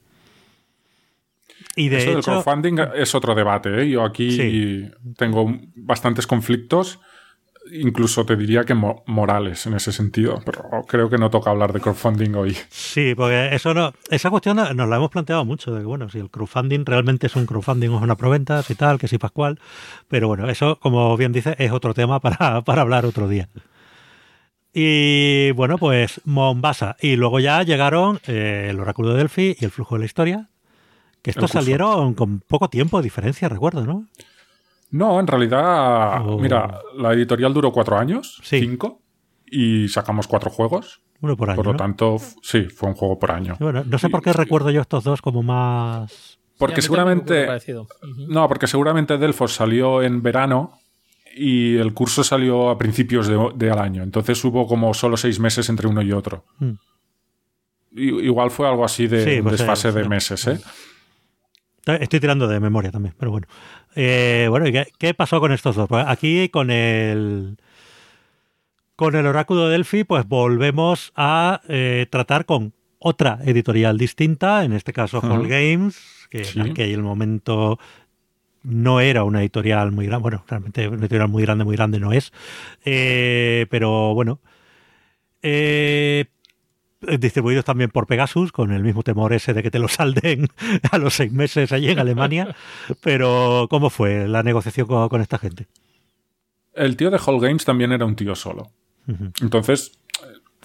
Y de Eso del crowdfunding es otro debate. ¿eh? Yo aquí Sí. tengo bastantes conflictos, incluso te diría que mo- morales en ese sentido, pero creo que no toca hablar de crowdfunding hoy. Sí, porque eso no, esa cuestión nos la hemos planteado mucho, de que bueno, si el crowdfunding realmente es un crowdfunding o es una proventa, si tal, que si Pascual, pero bueno, eso, como bien dice, es otro tema para, para hablar otro día. Y bueno, pues Mombasa. Y luego ya llegaron eh, el oráculo de Delphi y el flujo de la historia, que estos salieron con poco tiempo de diferencia, recuerdo, ¿no? No, en realidad, Oh. mira, la editorial duró cuatro años, Sí. cinco, y sacamos cuatro juegos. Uno por año. Por lo ¿no? tanto, sí, fue un juego por año. Bueno, no sé por qué Y- recuerdo yo estos dos como más... Porque Sí, seguramente... No, porque seguramente Delfos salió en verano y el curso salió a principios de, del año. Entonces hubo como solo seis meses entre uno y otro. I- Igual fue algo así de Sí, un pues, desfase de meses, ¿eh? Estoy tirando de memoria también, pero bueno. Eh, bueno, ¿y qué, qué pasó con estos dos? Pues aquí con el con el oráculo de Delphi, pues volvemos a eh, tratar con otra editorial distinta, en este caso Ujú. Hall Games, que Sí. en aquel momento no era una editorial muy grande, bueno, realmente una editorial muy grande, muy grande no es, Eh, pero bueno, eh, distribuidos también por Pegasus, con el mismo temor ese de que te lo salden a los seis meses allí en Alemania. Pero, ¿cómo fue la negociación con, con esta gente? El tío de Hall Games también era un tío solo. Entonces,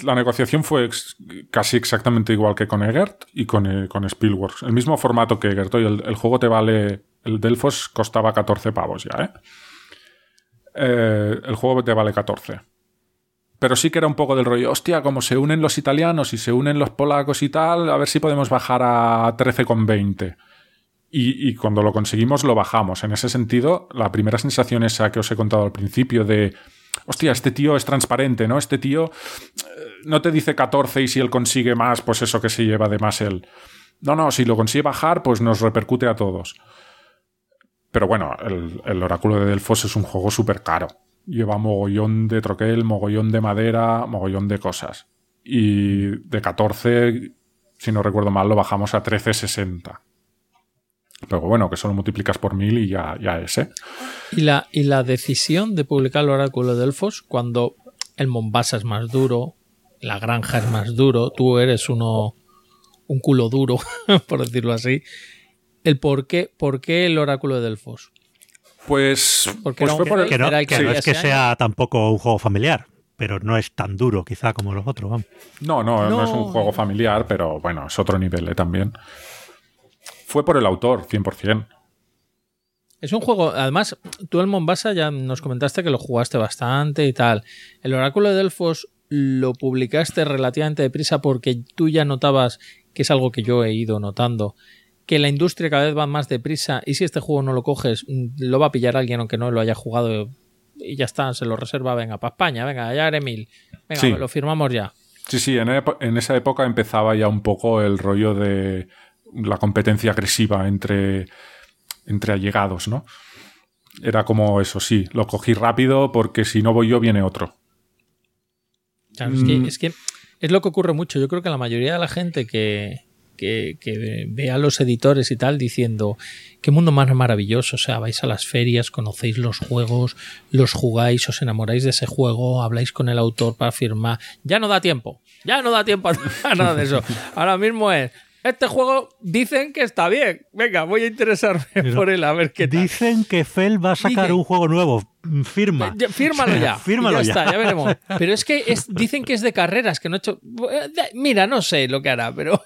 la negociación fue ex- casi exactamente igual que con Egert y con, eh, con Spielworks. El mismo formato que Egert. Oye, el, el juego te vale. El Delfos costaba 14 pavos ya, ¿eh? Eh, El juego te vale 14. Pero sí que era un poco del rollo, hostia, como se unen los italianos y se unen los polacos y tal, a ver si podemos bajar a 13,20. Y, y cuando lo conseguimos, lo bajamos. En ese sentido, la primera sensación esa que os he contado al principio de, hostia, este tío es transparente, ¿no? Este tío eh, no te dice 14 y si él consigue más, pues eso que se lleva de más él. No, no, si lo consigue bajar, pues nos repercute a todos. Pero bueno, el, el oráculo de Delfos es un juego súper caro. Lleva mogollón de troquel, mogollón de madera, mogollón de cosas. Y de 14, si no recuerdo mal, lo bajamos a 13,60. Pero bueno, que solo multiplicas por mil y ya, ya es, ¿eh? Y la, y la decisión de publicar el oráculo de Elfos cuando el Mombasa es más duro, la granja es más duro, tú eres uno un culo duro, por decirlo así. El por qué, por qué el oráculo de Delfos. Pues, Porque pues fue por el- Que no, Era el que que no había es que sea tampoco un juego familiar, pero no es tan duro quizá como los otros. Vamos. No, no, no, No. es un juego familiar, pero bueno, es otro nivel ¿eh? también. Fue por el autor, 100%. Es un juego, además, tú el Mombasa ya nos comentaste que lo jugaste bastante y tal. El oráculo de Delfos lo publicaste relativamente deprisa porque tú ya notabas, que es algo que yo he ido notando, que la industria cada vez va más deprisa y si este juego no lo coges, mm, lo va a pillar alguien aunque no lo haya jugado y ya está, se lo reserva, venga, para España, venga, ya haré mil, venga, Sí. lo firmamos ya. Sí, sí, en, esa época empezaba ya un poco el rollo de la competencia agresiva entre, entre allegados, ¿no? Era como eso, sí, lo cogí rápido porque si no voy yo viene otro. Claro, es, que, Mm. es que es lo que ocurre mucho. Yo creo que la mayoría de la gente que, que, que ve a los editores y tal diciendo qué mundo más maravilloso. O sea, vais a las ferias, conocéis los juegos, los jugáis, os enamoráis de ese juego, habláis con el autor para firmar. Ya no da tiempo. Ya no da tiempo a nada de eso. Ahora mismo es. Este juego dicen que está bien. Venga, voy a interesarme Pero por él a ver qué tal. Dicen que Fel va a sacar Dicen- un juego nuevo. Mm, Firma. Ya, Fírmalo ya. Fírmalo ya. ya. está, ya veremos. Pero es que es- dicen que es de carreras, que no he hecho. Mira, no sé lo que hará, pero.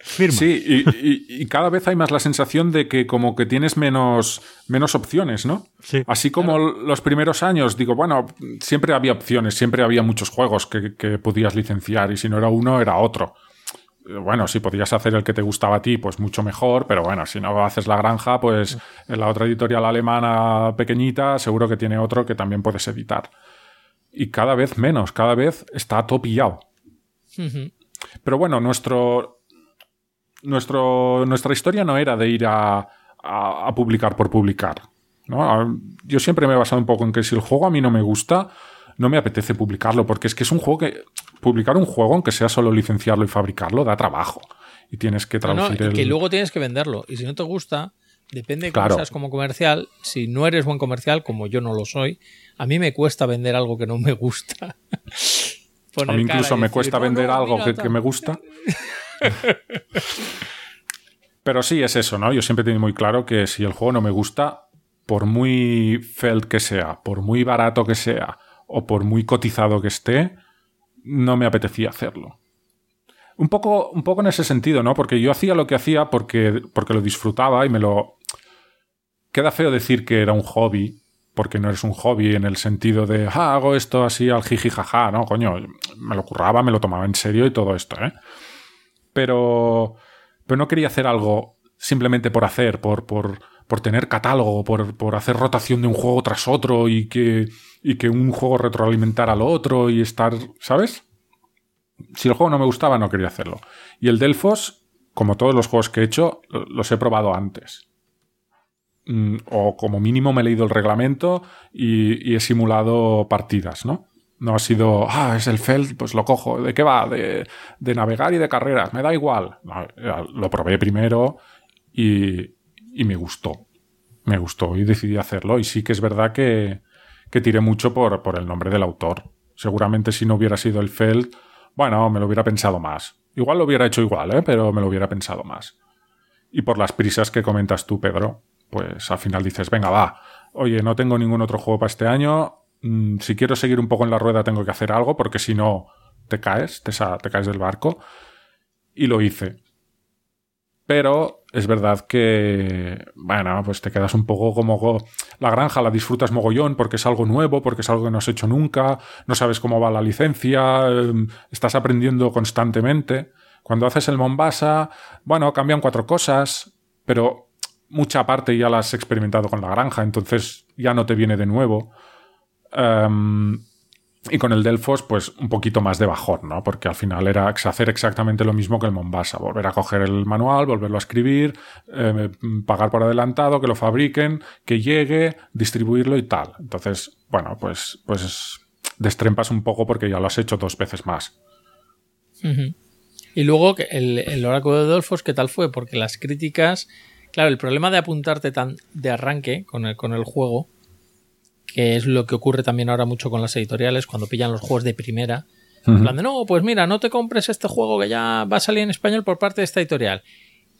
Firma. Sí, y, y- y cada vez hay más la sensación de que como que tienes menos, menos opciones, ¿no? Sí. Así como los primeros años, digo, bueno, siempre había opciones, siempre había muchos juegos que, que podías licenciar y si no era uno, era otro. Bueno, si podías hacer el que te gustaba a ti, pues mucho mejor, pero bueno, si no haces la granja, pues en la otra editorial alemana pequeñita seguro que tiene otro que también puedes editar. Y cada vez menos, cada vez está todo pillado. Pero bueno, nuestro, nuestro, nuestra historia no era de ir a, a- a publicar por publicar. ¿no? A- Yo siempre me he basado un poco en que si el juego a mí no me gusta, no me apetece publicarlo, porque es que es un juego que. Publicar un juego, aunque sea solo licenciarlo y fabricarlo, da trabajo. y tienes que No, no, traducir y el... luego tienes que venderlo. Y si no te gusta, depende de cómo Claro. seas como comercial. Si no eres buen comercial, como yo no lo soy, a mí me cuesta vender algo que no me gusta. A mí incluso me decir, cuesta "No, vender no, algo que, tal". que me gusta. Pero sí es eso, ¿no? Yo siempre he tenido muy claro que si el juego no me gusta, por muy felt que sea, por muy barato que sea, o por muy cotizado que esté, no me apetecía hacerlo. Un poco, un poco en ese sentido, ¿no? Porque yo hacía lo que hacía porque, porque lo disfrutaba y me lo. Queda feo decir que era un hobby, porque no eres un hobby en el sentido de, ah, hago esto así al jiji jaja, no, coño, me lo curraba, me lo tomaba en serio y todo esto, ¿eh? Pero, pero no quería hacer algo simplemente por hacer, por, por, por tener catálogo, por, por hacer rotación de un juego tras otro y que, y que un juego retroalimentara al otro y estar, ¿sabes? Si el juego no me gustaba, no quería hacerlo. Y el Delfos, como todos los juegos que he hecho, lo- los he probado antes. Mm, O como mínimo me he leído el reglamento y he simulado partidas, ¿no? No ha sido, ah, es el Feld, pues lo cojo. ¿De qué va? De, de navegar y de carreras, me da igual. Lo probé primero y, y me gustó. Me gustó y decidí hacerlo. Y sí que es verdad que, que tiré mucho por, por el nombre del autor. Seguramente si no hubiera sido el Feld, bueno, me lo hubiera pensado más. Igual lo hubiera hecho igual, ¿eh? pero me lo hubiera pensado más. Y por las prisas que comentas tú, Pedro, pues al final dices, venga, va, oye, no tengo ningún otro juego para este año, mm, si quiero seguir un poco en la rueda tengo que hacer algo, porque si no, te caes, te, te caes del barco. Y lo hice. Pero es verdad que, bueno, pues te quedas un poco como go- la granja, la disfrutas mogollón porque es algo nuevo, porque es algo que no has hecho nunca, no sabes cómo va la licencia, em, estás aprendiendo constantemente. Cuando haces el Mombasa, bueno, cambian cuatro cosas, pero mucha parte ya la has experimentado con la granja, entonces ya no te viene de nuevo. Em, y con el Delfos, pues un poquito más de bajón, ¿no? Porque al final era hacer exactamente lo mismo que el Mombasa. Volver a coger el manual, volverlo a escribir, eh, pagar por adelantado, que lo fabriquen, que llegue, distribuirlo y tal. Entonces, bueno, pues, pues destrempas un poco porque ya lo has hecho dos veces más. Y luego el, el oráculo de Dolfos, ¿qué tal fue? Porque las críticas. Claro, el problema de apuntarte tan de arranque con el, con el juego, que es lo que ocurre también ahora mucho con las editoriales, cuando pillan los juegos de primera. En plan de, no, pues mira, no te compres este juego que ya va a salir en español por parte de esta editorial.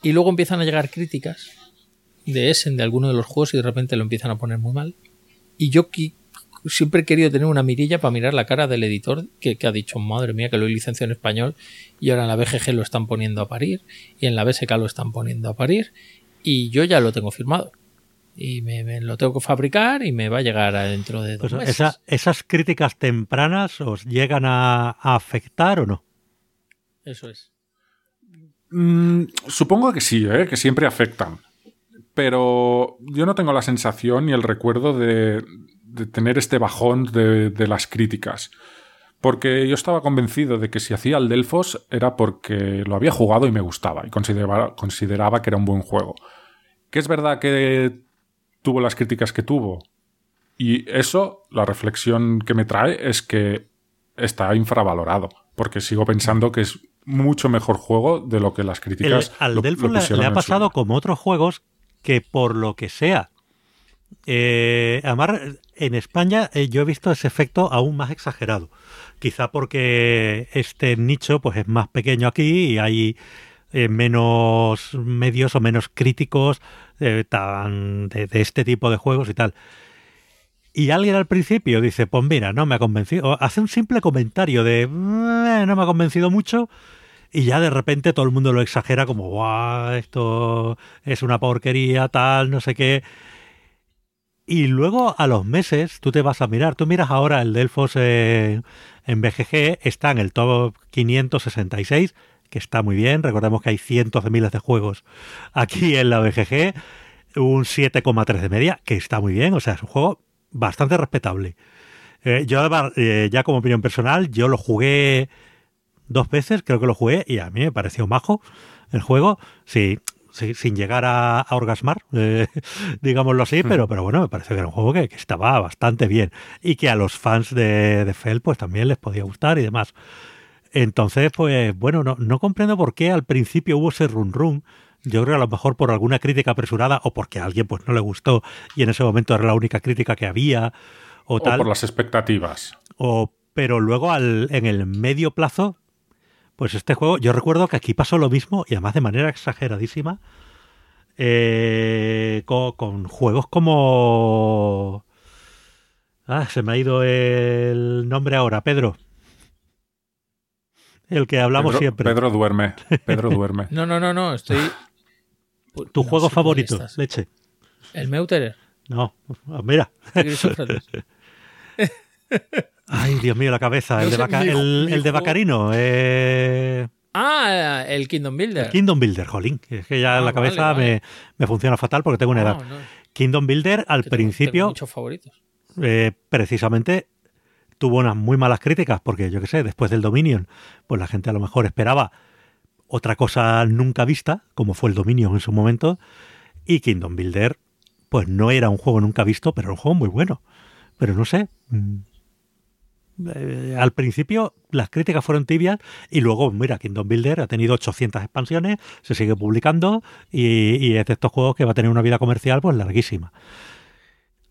Y luego empiezan a llegar críticas de Essen, de alguno de los juegos, y de repente lo empiezan a poner muy mal. Y yo siempre he querido tener una mirilla para mirar la cara del editor que, que ha dicho, madre mía, que lo he licenciado en español y ahora en la BGG lo están poniendo a parir y en la BSK lo están poniendo a parir y yo ya lo tengo firmado. Y me, me lo tengo que fabricar y me va a llegar dentro de dos Pues meses. esa- ¿Esas críticas tempranas os llegan a, a afectar o no? Eso es. Mm, supongo que sí, ¿eh? que siempre afectan. Pero yo no tengo la sensación ni el recuerdo de, de tener este bajón de, de las críticas. Porque yo estaba convencido de que si hacía el Delfos era porque lo había jugado y me gustaba y consideraba, consideraba que era un buen juego. Que es verdad que tuvo las críticas que tuvo. Y eso, la reflexión que me trae es que está infravalorado. Porque sigo pensando que es mucho mejor juego de lo que las El- críticas al lo- le, ha su pasado como otros juegos que por lo que sea. eh, además, en España eh, yo he visto ese efecto aún más exagerado. Quizá porque este nicho pues es más pequeño aquí y hay eh, menos medios o menos críticos de, este tipo de juegos y tal. Y alguien al principio dice, pues mira, no me ha convencido. Hace un simple comentario de, "Eh, no me ha convencido mucho. Y ya de repente todo el mundo lo exagera como, guau, esto es una porquería, tal, no sé qué. Y luego a los meses tú te vas a mirar, tú miras ahora el Delfos eh, en BGG, está en el top 566, que está muy bien, recordemos que hay cientos de miles de juegos aquí en la BGG, un 7,3 de media, que está muy bien, o sea, es un juego bastante respetable. Eh, yo eh, ya como opinión personal, yo lo jugué dos veces, creo que lo jugué, y a mí me pareció majo el juego. Sí, sí, sin llegar a, a orgasmar, eh, digámoslo así, pero, pero bueno, me pareció que era un juego que, que estaba bastante bien y que a los fans de, de Fell pues también les podía gustar y demás. Entonces, pues bueno, no, no comprendo por qué al principio hubo ese run run. Yo creo que a lo mejor por alguna crítica apresurada o porque a alguien pues no le gustó y en ese momento era la única crítica que había o, O tal. por las expectativas. O- pero luego al, en el medio plazo, pues este juego, yo recuerdo que aquí pasó lo mismo y además de manera exageradísima eh, co- con, juegos como... Ah, se me ha ido el nombre ahora, Pedro. El que hablamos Pedro, siempre. Pedro duerme. Pedro duerme. No, no, no, no, estoy... tu No juego favorito, leche. El Meuterer. No, ah, mira. Ay, Dios mío, la cabeza. El de, sé, Baca- mi- el, mi el de juego- Bacarino. Eh, Ah, el Kingdom Builder. Kingdom Builder, jolín. Es que ya Ah, la cabeza vale, vale. Me, me funciona fatal porque tengo una edad. No, no, Kingdom Builder al que tengo- principio tengo muchos favoritos. eh, precisamente tuvo unas muy malas críticas porque yo qué sé, después del Dominion, pues la gente a lo mejor esperaba otra cosa nunca vista, como fue el Dominion en su momento, y Kingdom Builder pues no era un juego nunca visto, pero era un juego muy bueno. Pero no sé, mm, eh, al principio las críticas fueron tibias y luego, mira, Kingdom Builder ha tenido 800 expansiones, se sigue publicando y, y es de estos juegos que va a tener una vida comercial pues larguísima.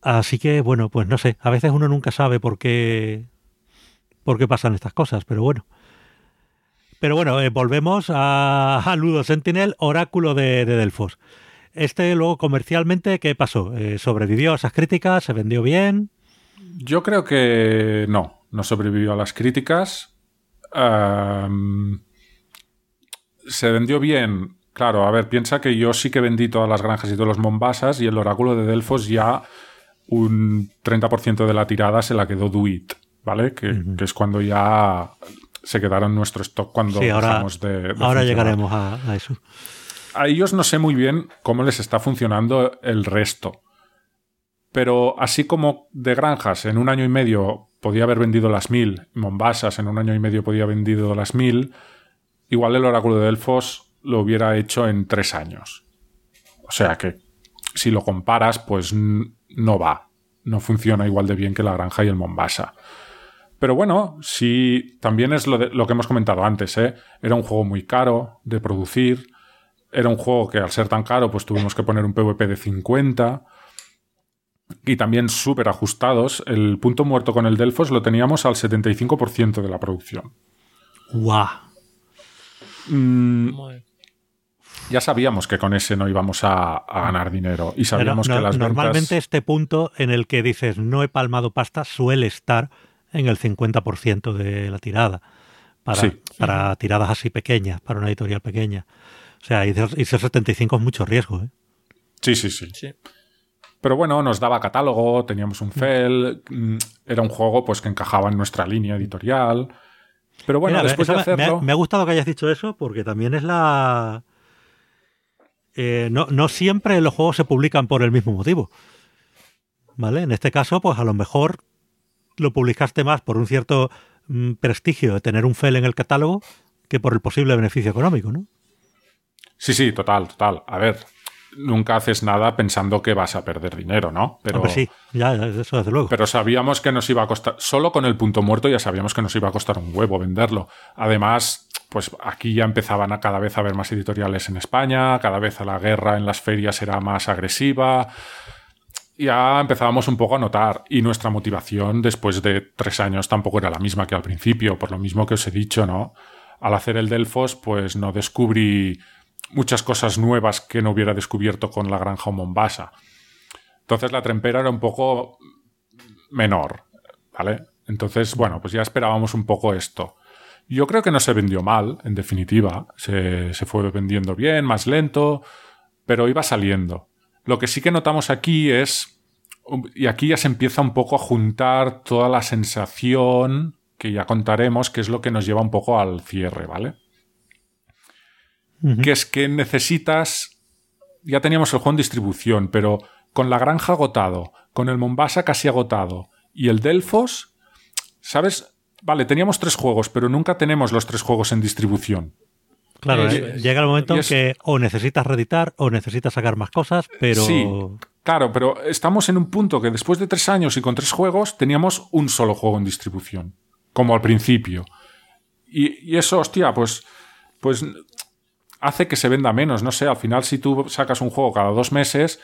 Así que, bueno, pues no sé, a veces uno nunca sabe por qué, por qué pasan estas cosas, pero bueno. Pero bueno, eh, volvemos a, a Sentinel, oráculo de, de Delfos. Este luego comercialmente, ¿qué pasó? Eh, ¿Sobrevivió a esas críticas? ¿Se vendió bien? Yo creo que no, no sobrevivió a las críticas. Se vendió bien. Claro, a ver, piensa que yo sí que vendí todas las granjas y todos los Mombasas y el oráculo de Delfos ya un 30% de la tirada se la quedó Duit, ¿vale? Que, que es cuando ya se quedaron nuestro stock cuando Sí, ahora, dejamos de, de ahora funcionar. llegaremos a, a eso. A ellos no sé muy bien cómo les está funcionando el resto. Pero así como de granjas en un año y medio podía haber vendido las mil, Mombasas en un año y medio podía haber vendido las mil, igual el oráculo de Delfos lo hubiera hecho en tres años. O sea que si lo comparas, pues no va. No funciona igual de bien que la granja y el Mombasa. Pero bueno, sí, también es lo, de- lo que hemos comentado antes, ¿eh? Era un juego muy caro de producir. Era un juego que al ser tan caro, pues tuvimos que poner un PvP de 50. Y también súper ajustados. El punto muerto con el Delfos lo teníamos al 75% de la producción. ¡Guau! Mm, ya sabíamos que con ese no íbamos a, a ganar dinero. Y sabíamos No, que no, las normalmente ventas... este punto en el que dices no he palmado pasta suele estar en el 50% de la tirada. Para, Sí. para tiradas así pequeñas, para una editorial pequeña. O sea, irse irse al 75 es mucho riesgo. ¿eh? Sí, sí, sí. Sí. Pero bueno, nos daba catálogo, teníamos un FEL, mm, era un juego pues que encajaba en nuestra línea editorial. Pero bueno, Mira, después de me- me, ha- hacerlo... me ha gustado que hayas dicho eso porque también es la... eh, no, no siempre los juegos se publican por el mismo motivo. ¿Vale? En este caso, pues a lo mejor lo publicaste más por un cierto mm, prestigio de tener un FEL en el catálogo que por el posible beneficio económico, ¿no? Sí, sí, total, total. A ver, nunca haces nada pensando que vas a perder dinero, ¿no? Pero, Hombre, sí, ya, ya, eso desde luego. pero sabíamos que nos iba a costar, solo con el punto muerto ya sabíamos que nos iba a costar un huevo venderlo. Además, pues aquí ya empezaban a cada vez a haber más editoriales en España, cada vez la guerra en las ferias era más agresiva. Ya empezábamos un poco a notar y nuestra motivación después de tres años tampoco era la misma que al principio, por lo mismo que os he dicho, ¿no? Al hacer el Delfos, pues no descubrí muchas cosas nuevas que no hubiera descubierto con la granja Mombasa. Entonces la trempera era un poco menor, ¿vale? Entonces, bueno, pues ya esperábamos un poco esto. Yo creo que no se vendió mal, en definitiva. Se, se fue vendiendo bien, más lento, pero iba saliendo. Lo que sí que notamos aquí es, y aquí ya se empieza un poco a juntar toda la sensación que ya contaremos, que es lo que nos lleva un poco al cierre, ¿vale? Que es que necesitas. Ya teníamos el juego en distribución, pero con la granja agotado, con el Mombasa casi agotado y el Delfos, ¿sabes? Vale, teníamos tres juegos, pero nunca tenemos los tres juegos en distribución. Claro, eh, llega el momento en es- que o necesitas reeditar o necesitas sacar más cosas, pero... Sí. Claro, pero estamos en un punto que después de tres años y con tres juegos teníamos un solo juego en distribución, como al principio. Y, y eso, hostia, pues, pues hace que se venda menos. No sé, al final si tú sacas un juego cada dos meses,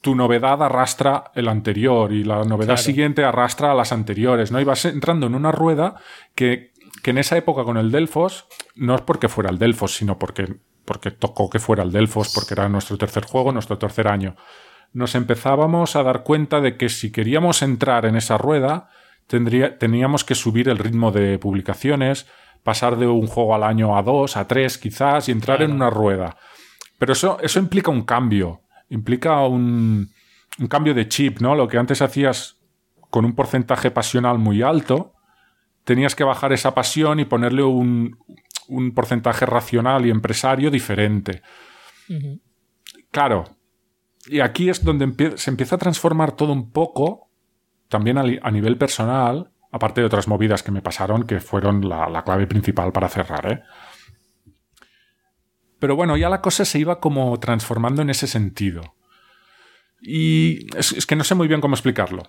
tu novedad arrastra el anterior y la novedad siguiente arrastra a las anteriores, ¿no? Y vas entrando en una rueda que, que, en esa época con el Delfos, no es porque fuera el Delfos, sino porque, porque tocó que fuera el Delfos, porque era nuestro tercer juego, nuestro tercer año. Nos empezábamos a dar cuenta de que si queríamos entrar en esa rueda, tendría, teníamos que subir el ritmo de publicaciones, pasar de un juego al año a dos, a tres quizás, y entrar en una rueda. Pero eso, eso implica un cambio, implica un, un cambio de chip, ¿no? Lo que antes hacías con un porcentaje pasional muy alto, tenías que bajar esa pasión y ponerle un, un porcentaje racional y empresario diferente. Claro, y aquí es donde se empieza a transformar todo un poco, también a, nivel personal, aparte de otras movidas que me pasaron, que fueron la, clave principal para cerrar. ¿eh? Pero bueno, ya la cosa se iba como transformando en ese sentido. Y es, que no sé muy bien cómo explicarlo.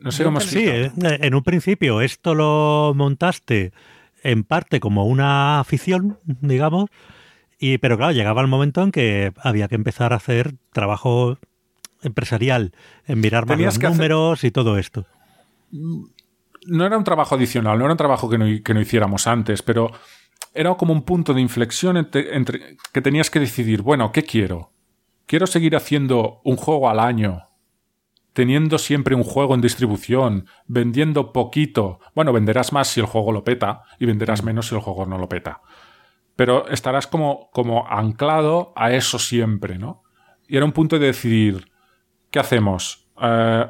No sé cómo explicarlo. Sí, eh, en un principio esto lo montaste en parte como una afición, digamos, y, pero claro, llegaba el momento en que había que empezar a hacer trabajo empresarial, en mirar más los números y todo esto no era un trabajo adicional, no era un trabajo que no, hiciéramos antes, pero era como un punto de inflexión entre, que tenías que decidir, bueno, ¿qué quiero? ¿Quiero seguir haciendo un juego al año? Teniendo siempre un juego en distribución, vendiendo poquito. Bueno, venderás más si el juego lo peta y venderás menos si el juego no lo peta. Pero estarás como, como anclado a eso siempre, ¿no? Y era un punto de decidir, ¿qué hacemos? Eh,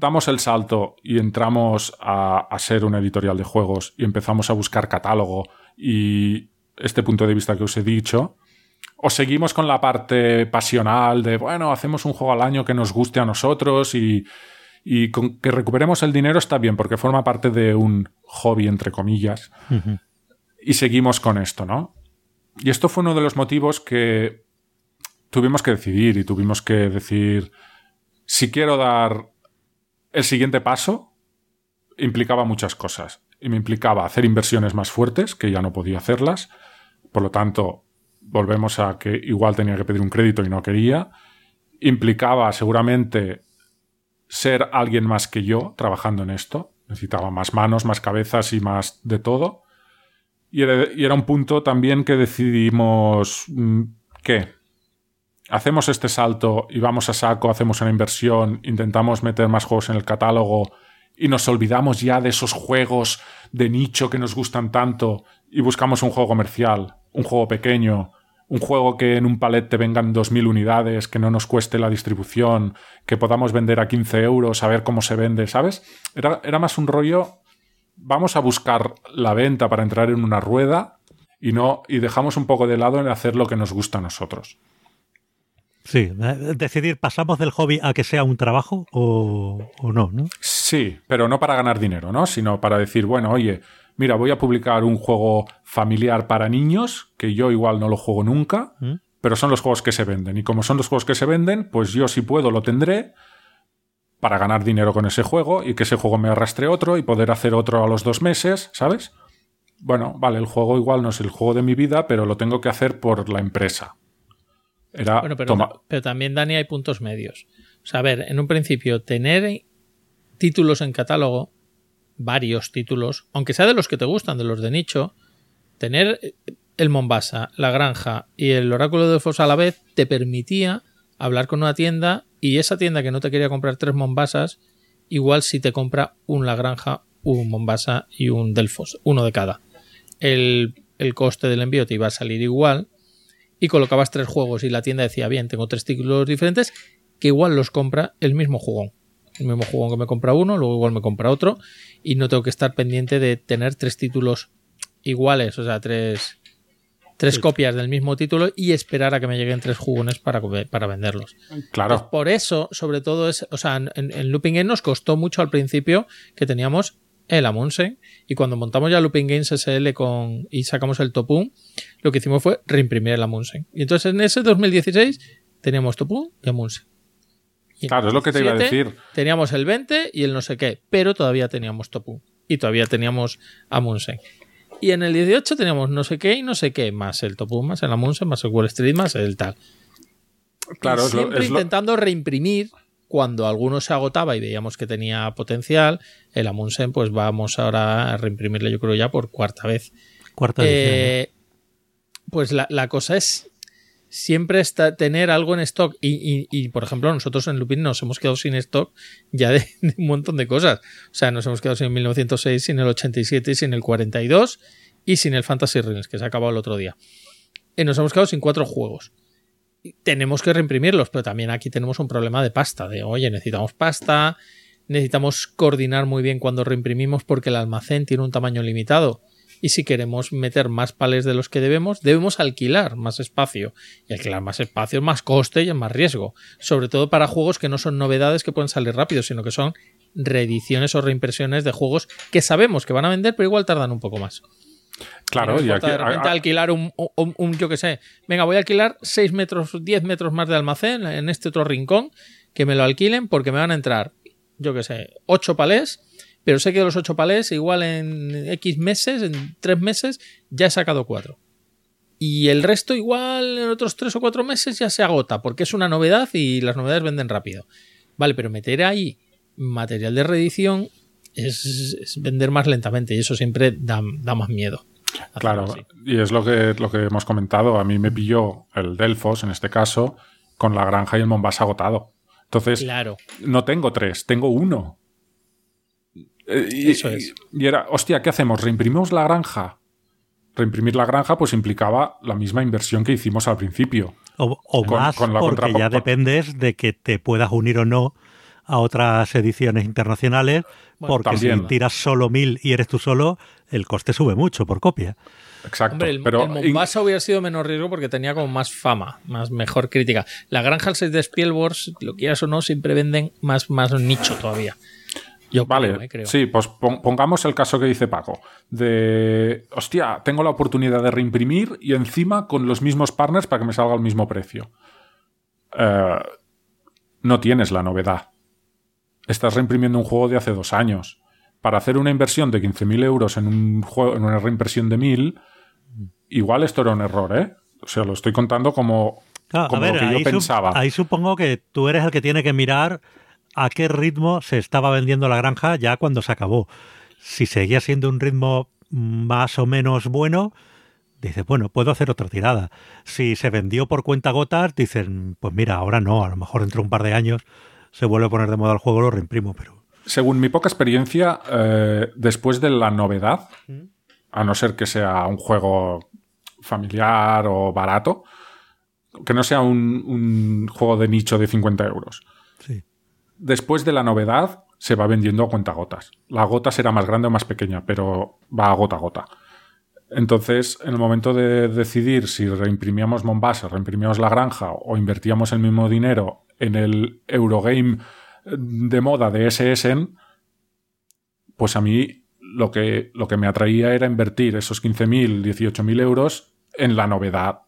damos el salto y entramos a, ser una editorial de juegos y empezamos a buscar catálogo y este punto de vista que os he dicho, o seguimos con la parte pasional de, bueno, hacemos un juego al año que nos guste a nosotros y, con que recuperemos el dinero está bien porque forma parte de un hobby, entre comillas, y seguimos con esto, ¿no? Y esto fue uno de los motivos que tuvimos que decidir y tuvimos que decir, si quiero dar el siguiente paso implicaba muchas cosas. Y me implicaba hacer inversiones más fuertes, que ya no podía hacerlas. Por lo tanto, volvemos a que igual tenía que pedir un crédito y no quería. Implicaba seguramente ser alguien más que yo trabajando en esto. Necesitaba más manos, más cabezas y más de todo. Y era, un punto también que decidimos mm, que hacemos este salto y vamos a saco, hacemos una inversión, intentamos meter más juegos en el catálogo y nos olvidamos ya de esos juegos de nicho que nos gustan tanto y buscamos un juego comercial, un juego pequeño, un juego que en un palet te vengan 2.000 unidades, que no nos cueste la distribución, que podamos vender a 15 euros, a ver cómo se vende, ¿sabes? Era, era más un rollo, vamos a buscar la venta para entrar en una rueda y no y dejamos un poco de lado en hacer lo que nos gusta a nosotros. Sí, eh, decidir, ¿pasamos del hobby a que sea un trabajo o, no, no? Sí, pero no para ganar dinero, ¿no? Sino para decir, bueno, oye, mira, voy a publicar un juego familiar para niños, que yo igual no lo juego nunca, ¿Mm? pero son los juegos que se venden. Y como son los juegos que se venden, pues yo si puedo lo tendré para ganar dinero con ese juego y que ese juego me arrastre otro y poder hacer otro a los dos meses, ¿sabes? Bueno, vale, el juego igual no es el juego de mi vida, pero lo tengo que hacer por la empresa bueno, pero, pero también, Dani, hay puntos medios. O sea, a ver, en un principio, tener títulos en catálogo, varios títulos, aunque sea de los que te gustan, de los de nicho, tener el Mombasa, la granja y el oráculo de Fos a la vez te permitía hablar con una tienda y esa tienda que no te quería comprar tres Mombasas, igual si te compra un La Granja, un Mombasa y un Delfos, uno de cada. El, el coste del envío te iba a salir igual y colocabas tres juegos y la tienda decía, bien, tengo tres títulos diferentes, que igual los compra el mismo jugón. El mismo jugón que me compra uno, luego igual me compra otro, y no tengo que estar pendiente de tener tres títulos iguales, o sea, tres, tres copias del mismo título y esperar a que me lleguen tres jugones para, para venderlos. Claro. por eso, sobre todo, es, o sea, en, en Looping Game nos costó mucho al principio que teníamos el Amundsen. Y cuando montamos ya Looping Games SL con, y sacamos el Topun, lo que hicimos fue reimprimir el Amundsen. Y entonces en ese 2016 teníamos Topun y Amundsen. Claro, es lo que te iba a decir. Teníamos el 20 y el no sé qué, pero todavía teníamos Topun. y todavía teníamos Amundsen. Y en el 18 teníamos no sé qué y no sé qué, más el Top más el Amundsen, más el Wall Street, más el tal. Claro, siempre intentando reimprimir cuando alguno se agotaba y veíamos que tenía potencial, el Amundsen, pues vamos ahora a reimprimirle, yo creo ya por cuarta vez. Cuarta vez. Eh, pues la, la, cosa es siempre está, tener algo en stock. Y, por ejemplo, nosotros en Lupin nos hemos quedado sin stock ya de, un montón de cosas. O sea, nos hemos quedado sin el 1906, sin el 87, sin el 42 y sin el Fantasy Rings, que se ha acabado el otro día. Y nos hemos quedado sin cuatro juegos. tenemos que reimprimirlos, pero también aquí tenemos un problema de pasta. De, oye, necesitamos pasta, necesitamos coordinar muy bien cuando reimprimimos porque el almacén tiene un tamaño limitado y si queremos meter más palés de los que debemos, debemos alquilar más espacio. Y alquilar más espacio es más coste y es más riesgo. Sobre todo para juegos que no son novedades que pueden salir rápido, sino que son reediciones o reimpresiones de juegos que sabemos que van a vender, pero igual tardan un poco más. Claro, y aquí, de repente alquilar un, un, yo que sé, venga, voy a alquilar 6 metros, 10 metros más de almacén en este otro rincón, que me lo alquilen porque me van a entrar, yo que sé, 8 palés pero sé que de los ocho palés, igual en X meses, en tres meses, ya he sacado cuatro. Y el resto, igual en otros tres o cuatro meses, ya se agota, porque es una novedad y las novedades venden rápido. Vale, pero meter ahí material de reedición es, vender más lentamente y eso siempre da, más miedo. Claro, y es lo que, lo que hemos comentado. A mí me pilló el Delfos, en este caso, con la granja y el Mombasa agotado. Entonces, claro. no tengo tres, tengo uno. Eh, y, Eso es. Y era, hostia, ¿qué hacemos? ¿Reimprimimos la granja? Reimprimir la granja pues implicaba la misma inversión que hicimos al principio. O, más, porque ya dependes de que te puedas unir o no a otras ediciones internacionales, porque si tiras solo mil y eres tú solo, el coste sube mucho por copia. Exacto. Hombre, el, pero el Mombasa hubiera sido menos riesgo porque tenía como más fama, más mejor crítica. La granja al 6 de Spielberg, lo quieras o no, siempre venden más, más nicho todavía vale, eh, sí, pues pongamos el caso que dice Paco. De, hostia, tengo la oportunidad de reimprimir y encima con los mismos partners para que me salga el mismo precio. Eh, no tienes la novedad. Estás reimprimiendo un juego de hace dos años. Para hacer una inversión de 15.000 euros en, un juego, en una reimpresión de 1.000, igual esto era un error, ¿eh? O sea, lo estoy contando como, como lo que yo pensaba. ahí supongo que tú eres el que tiene que mirar a qué ritmo se estaba vendiendo la granja ya cuando se acabó. Si seguía siendo un ritmo más o menos bueno, dices, bueno, puedo hacer otra tirada. Si se vendió por cuenta gotas, dicen, pues mira, ahora no, a lo mejor entre un par de años se vuelve a poner de moda el juego, lo reimprimo, pero... Según mi poca experiencia, eh, después de la novedad, a no ser que sea un juego familiar o barato, que no sea un, un juego de nicho de 50 euros. Después de la novedad se va vendiendo a cuentagotas. La gota será más grande o más pequeña, pero va a gota a gota. Entonces, en el momento de decidir si reimprimíamos Mombasa, reimprimíamos la granja o invertíamos el mismo dinero en el Eurogame de moda de SSN, pues a mí lo que, lo que me atraía era invertir esos 15.000, 18.000 euros en la novedad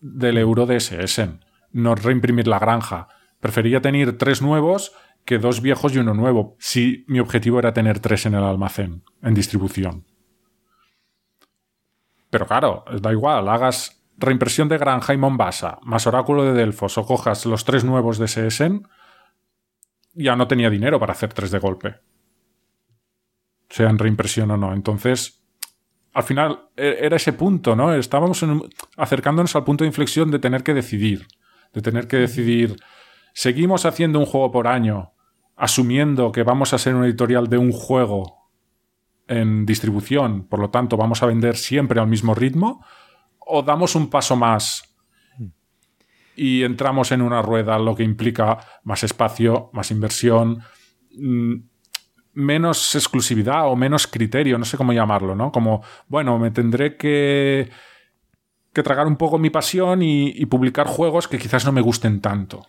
del euro de SSN, no reimprimir la granja. Prefería tener tres nuevos que dos viejos y uno nuevo, si mi objetivo era tener tres en el almacén, en distribución. Pero claro, da igual, hagas reimpresión de Granja y Mombasa, más Oráculo de Delfos, o cojas los tres nuevos de SSN, ya no tenía dinero para hacer tres de golpe. Sea en reimpresión o no. Entonces, al final e-, era ese punto, ¿no? Estábamos acercándonos al punto de inflexión de tener que decidir. De tener que decidir, ¿seguimos haciendo un juego por año asumiendo que vamos a ser un editorial de un juego en distribución, por lo tanto vamos a vender siempre al mismo ritmo, o damos un paso más y entramos en una rueda, lo que implica más espacio, más inversión, mm, menos exclusividad o menos criterio, no sé cómo llamarlo, ¿no? Como, bueno, me tendré que, que tragar un poco mi pasión y publicar juegos que quizás no me gusten tanto.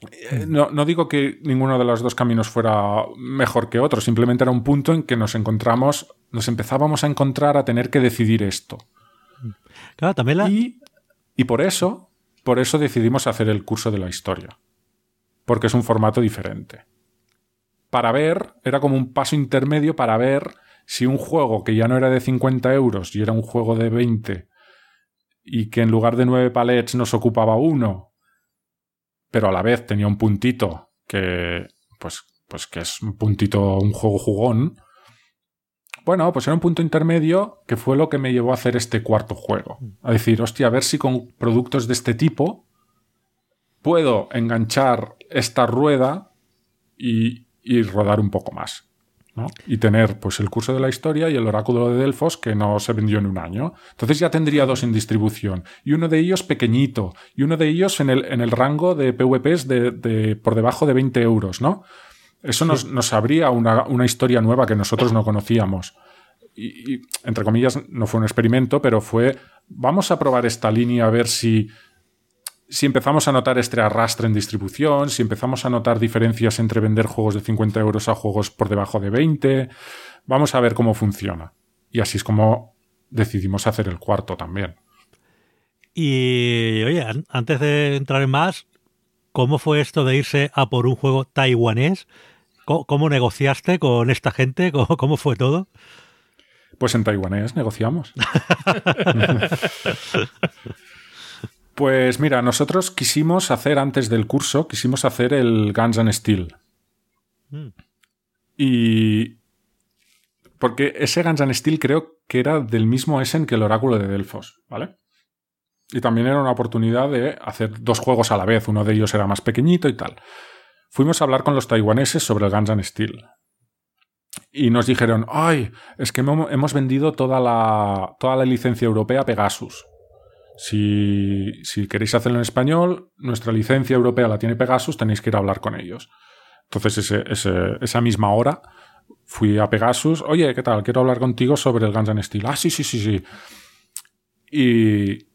Eh, no, no, digo que ninguno de los dos caminos fuera mejor que otro, simplemente era un punto en que nos encontramos, nos empezábamos a encontrar a tener que decidir esto. Claro, también y, y por eso, por eso decidimos hacer el curso de la historia. Porque es un formato diferente. Para ver, era como un paso intermedio para ver si un juego que ya no era de 50 euros y era un juego de 20 y que en lugar de 9 palets nos ocupaba uno, pero a la vez tenía un puntito que, pues, pues que es un puntito, un juego jugón, bueno, pues era un punto intermedio que fue lo que me llevó a hacer este cuarto juego. A decir, hostia, a ver si con productos de este tipo puedo enganchar esta rueda y, y rodar un poco más. ¿No? Y tener pues el curso de la historia y el oráculo de Delfos que no se vendió en un año. Entonces ya tendría dos en distribución. Y uno de ellos pequeñito. Y uno de ellos en el, en el rango de PVPs de, de, por debajo de 20 euros, ¿no? Eso nos, nos abría una, una, historia nueva que nosotros no conocíamos. Y, y, entre comillas, no fue un experimento, pero fue, vamos a probar esta línea a ver si, si empezamos a notar este arrastre en distribución, si empezamos a notar diferencias entre vender juegos de 50 euros a juegos por debajo de 20, vamos a ver cómo funciona. Y así es como decidimos hacer el cuarto también. Y oye, antes de entrar en más, ¿cómo fue esto de irse a por un juego taiwanés? ¿Cómo, negociaste con esta gente? ¿Cómo, cómo fue todo? Pues en taiwanés negociamos. pues mira, nosotros quisimos hacer antes del curso, quisimos hacer el Guns and Steel. Mm. Y. Porque ese Guns and Steel creo que era del mismo Essen que el Oráculo de Delfos, ¿vale? Y también era una oportunidad de hacer dos juegos a la vez. Uno de ellos era más pequeñito y tal. Fuimos a hablar con los taiwaneses sobre el Guns and Steel. Y nos dijeron, ay, es que hemos vendido toda la, toda la licencia europea a Pegasus. Si, queréis hacerlo en español, nuestra licencia europea la tiene Pegasus, tenéis que ir a hablar con ellos. Entonces, esa misma hora fui a Pegasus, oye, ¿qué tal? Quiero hablar contigo sobre el Guns N' Steel. Ah, sí, sí, sí, sí. Y,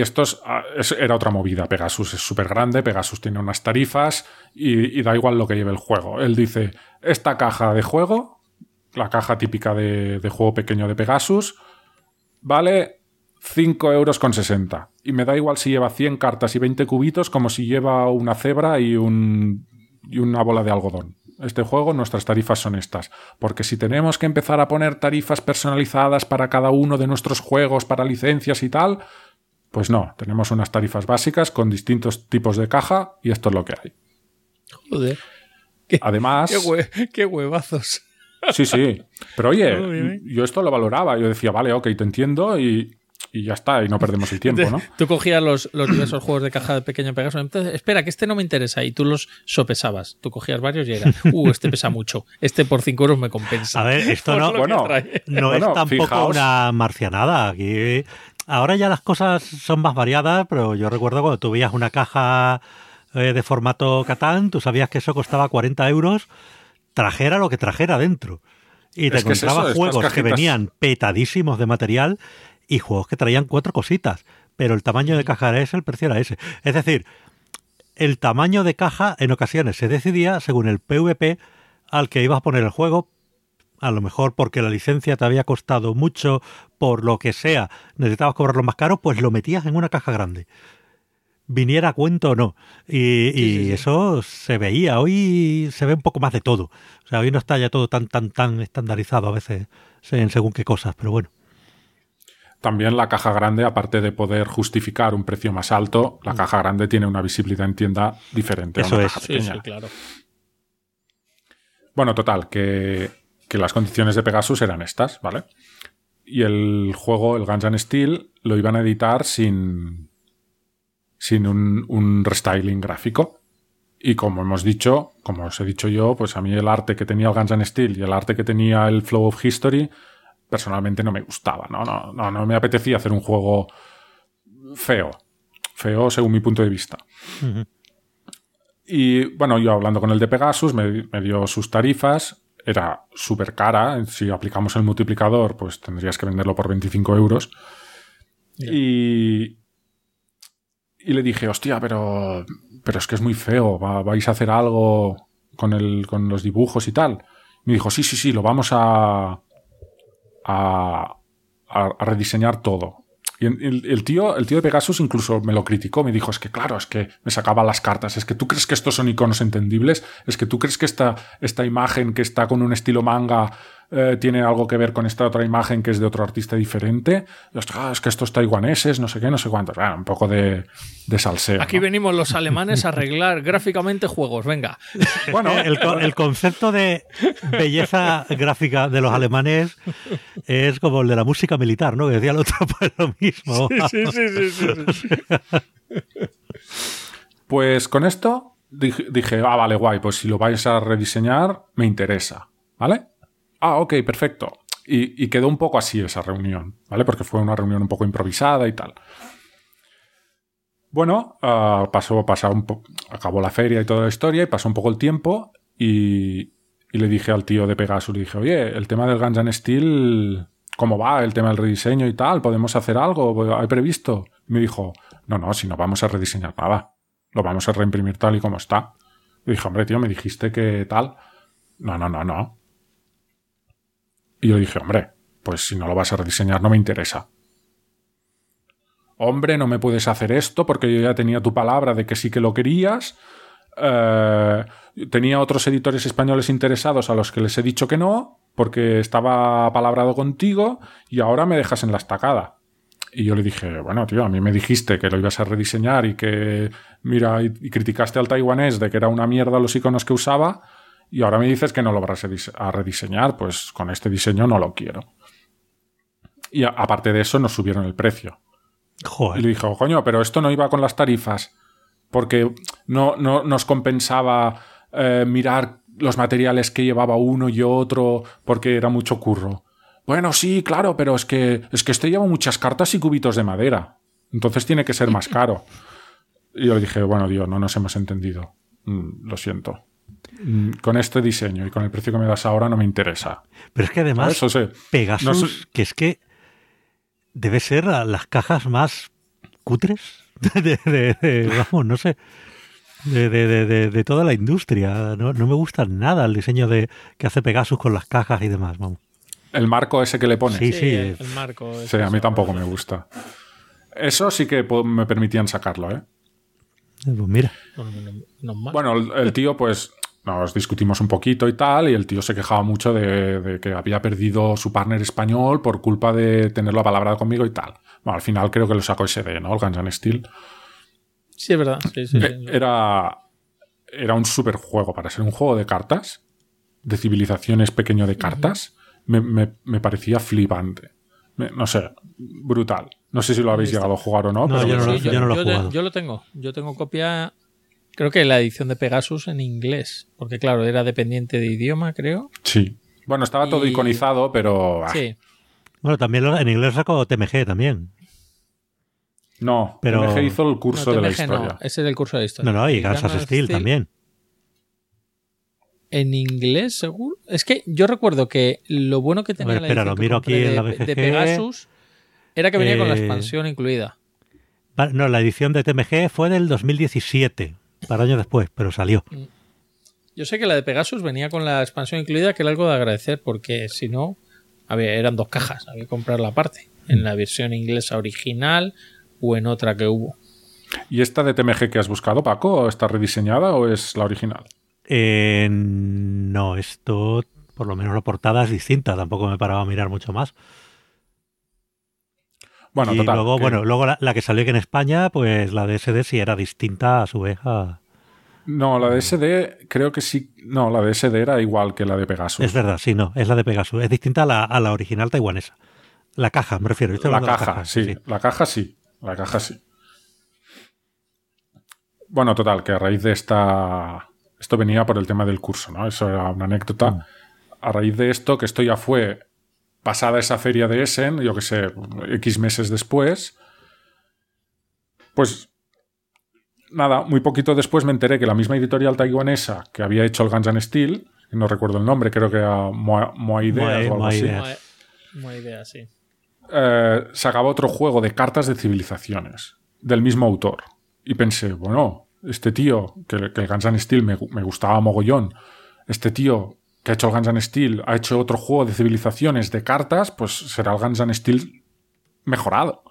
esto es, es, era otra movida. Pegasus es súper grande, Pegasus tiene unas tarifas y, da igual lo que lleve el juego. Él dice, esta caja de juego, la caja típica de juego pequeño de Pegasus, vale 5 euros con 60. Y me da igual si lleva 100 cartas y 20 cubitos como si lleva una cebra y, un, y una bola de algodón. Este juego, nuestras tarifas son estas. Porque si tenemos que empezar a poner tarifas personalizadas para cada uno de nuestros juegos, para licencias y tal, pues no, tenemos unas tarifas básicas con distintos tipos de caja y esto es lo que hay. Joder. ¿Qué, Además. Qué, hue, qué huevazos. Sí, sí. Pero oye, yo esto lo valoraba. Yo decía, vale, ok, te entiendo y, y ya está, y no perdemos el tiempo, ¿no? Tú cogías los, los diversos juegos de caja de pequeño Pegaso. Entonces, espera, que este no me interesa. Y tú los sopesabas. Tú cogías varios y era, uh, este pesa mucho. Este por 5 euros me compensa. A ver, esto no, bueno, no bueno, es tampoco fijaos. una marcianada. Aquí ahora ya las cosas son más variadas, pero yo recuerdo cuando tú veías una caja eh, de formato Catán, tú sabías que eso costaba 40 euros, trajera lo que trajera dentro. Y te es encontrabas es juegos que venían petadísimos de material y juegos que traían cuatro cositas, pero el tamaño de caja era ese, el precio era ese. Es decir, el tamaño de caja en ocasiones se decidía según el PVP al que ibas a poner el juego, a lo mejor porque la licencia te había costado mucho, por lo que sea, necesitabas cobrarlo más caro, pues lo metías en una caja grande. Viniera a cuento o no. Y, y sí, sí, eso se veía. Hoy se ve un poco más de todo. O sea, hoy no está ya todo tan, tan, tan estandarizado a veces en según qué cosas, pero bueno. También la caja grande, aparte de poder justificar un precio más alto, la caja grande tiene una visibilidad en tienda diferente. Eso a una es. caja Sí, pequeña. sí, claro. Bueno, total, que, que, las condiciones de Pegasus eran estas, ¿vale? Y el juego, el Guns N' Steel, lo iban a editar sin, sin un, un, restyling gráfico. Y como hemos dicho, como os he dicho yo, pues a mí el arte que tenía el Guns N' Steel y el arte que tenía el Flow of History, personalmente no me gustaba, ¿no? No, no, no me apetecía hacer un juego feo. Feo según mi punto de vista. Uh -huh. Y bueno, yo hablando con el de Pegasus, me, me dio sus tarifas. Era súper cara. Si aplicamos el multiplicador, pues tendrías que venderlo por 25 euros. Yeah. Y, y le dije, hostia, pero, pero es que es muy feo. ¿Va, ¿Vais a hacer algo con, el, con los dibujos y tal? Me dijo, sí, sí, sí, lo vamos a, a, a, a rediseñar todo. Y el, el, tío, el tío de Pegasus incluso me lo criticó, me dijo, es que claro, es que me sacaba las cartas, es que tú crees que estos son iconos entendibles, es que tú crees que esta, esta imagen que está con un estilo manga eh, tiene algo que ver con esta otra imagen que es de otro artista diferente. Ah, es que estos taiwaneses, no sé qué, no sé cuántos. Bueno, un poco de, de salseo. Aquí ¿no? venimos los alemanes a arreglar gráficamente juegos, venga. Bueno, El, co- el concepto de belleza gráfica de los alemanes es como el de la música militar, ¿no? Que decía el otro, pues lo mismo. Sí, sí, sí, sí, sí. Pues con esto dije, dije, ah, vale, guay, pues si lo vais a rediseñar, me interesa, ¿vale? Ah, ok, perfecto. Y, quedó un poco así esa reunión, ¿vale? Porque fue una reunión un poco improvisada y tal. Bueno, ah, pasó, pasó un acabó la feria y toda la historia y pasó un poco el tiempo y, le dije al tío de Pegasus, le dije, oye, el tema del Guns N' Steel, ¿cómo va? El tema del rediseño y tal, ¿podemos hacer algo? ¿Hay previsto? Me dijo, no, no, si no vamos a rediseñar nada lo vamos a reimprimir tal y como está. Y dije, hombre, tío, me dijiste que tal. No, no, no, no. Y yo dije, hombre, pues si no lo vas a rediseñar no me interesa. Hombre, no me puedes hacer esto porque yo ya tenía tu palabra de que sí que lo querías. Eh, tenía otros editores españoles interesados a los que les he dicho que no porque estaba palabrado contigo y ahora me dejas en la estacada. Y yo le dije, bueno, tío, a mí me dijiste que lo ibas a rediseñar y que, mira, y, y criticaste al taiwanés de que era una mierda los iconos que usaba, y ahora me dices que no lo vas a dise- a rediseñar, pues con este diseño no lo quiero. Y aparte de eso, nos subieron el precio. Y le dijo, coño, pero esto no iba con las tarifas, porque no, no nos compensaba eh, mirar los materiales que llevaba uno y otro, porque era mucho curro. Bueno, sí, claro, pero es que, es que este lleva muchas cartas y cubitos de madera. Entonces tiene que ser más caro. Y yo le dije, bueno, tío, no nos hemos entendido. Mm, lo siento. Mm, Con este diseño y con el precio que me das ahora no me interesa. Pero es que además, Eso sí. Pegasus, No sé- que es que debe ser la- las cajas más cutres de, de- de- vamos, no sé, de, de- de- de- de toda la industria. No, no me gusta nada el diseño de que hace Pegasus con las cajas y demás. Vamos. El marco ese que le pone. Sí, sí. el marco. es Sí, a mí tampoco me gusta. Eso sí que me permitían sacarlo, ¿eh? Pues mira. Bueno, el, el tío, pues, nos discutimos un poquito y tal, y el tío se quejaba mucho de, de que había perdido su partner español por culpa de tenerlo apalabrado conmigo y tal. Bueno, al final creo que lo sacó SD, ¿no? El Guns N' Steel. Sí, es verdad. Sí, sí, sí. Eh, Era, era un super juego para ser un juego de cartas, de civilizaciones pequeño de cartas. me, me- me parecía flipante. Me- no sé, brutal. No sé si lo habéis llegado a jugar o no. No, pero yo no lo- yo no lo he te- jugado. yo lo tengo. Yo tengo copia. Creo que la edición de Pegasus en inglés. Porque, claro, era dependiente de idioma, creo. Sí. Bueno, estaba todo Y- iconizado, pero. ah, Sí. Bueno, también en inglés sacó TMG también. No, Pero- MG hizo el curso No, de la TMG historia. no, ese es el curso de historia. No, no, y Y Gansas Steel Steel, también. En inglés, seguro. Es que yo recuerdo que lo bueno que tenía ver, la espera, edición lo que miro compré aquí en de, la. Pegasus era que venía con la Eh, expansión incluida. No, la edición de TMG fue del 2017, para años después, pero salió. Yo sé que la de Pegasus venía con la expansión incluida, que era algo de agradecer, porque si no, había, eran dos cajas, había que comprarla aparte, en la versión inglesa original o en otra que hubo. ¿Y esta de TMG que has buscado, Paco, está rediseñada o es la original? Eh, no, esto, por lo menos la portada es distinta, tampoco me paraba a mirar mucho más. Bueno, y total. luego, que- bueno, luego la, la que salió aquí en España, pues la de SD sí era distinta a su vez a... No, la de SD creo que sí. No, la de SD era igual que la de Pegasus. Es verdad, sí, no, es la de Pegasus. Es distinta a la, a la original taiwanesa. La caja, me refiero. La caja, sí, La caja sí. La caja sí. Bueno, total, que a raíz de esta. Esto venía por el tema del curso, ¿no? Eso era una anécdota. Mm. A raíz de esto, que esto ya fue pasada esa feria de Essen, yo que sé, X meses después. Pues. Nada, muy poquito después me enteré que la misma editorial taiwanesa que había hecho el Guns N' Steel, que no recuerdo el nombre, creo que era Moa, Moa Ideas Moa- o algo Moa así. Sí. eh, sacaba otro juego de cartas de civilizaciones del mismo autor. Y pensé, bueno, este tío, que, que el Guns N' Steel me, me gustaba mogollón, este tío que ha hecho el Guns N' Steel ha hecho otro juego de civilizaciones de cartas, pues será el Guns N' Steel mejorado.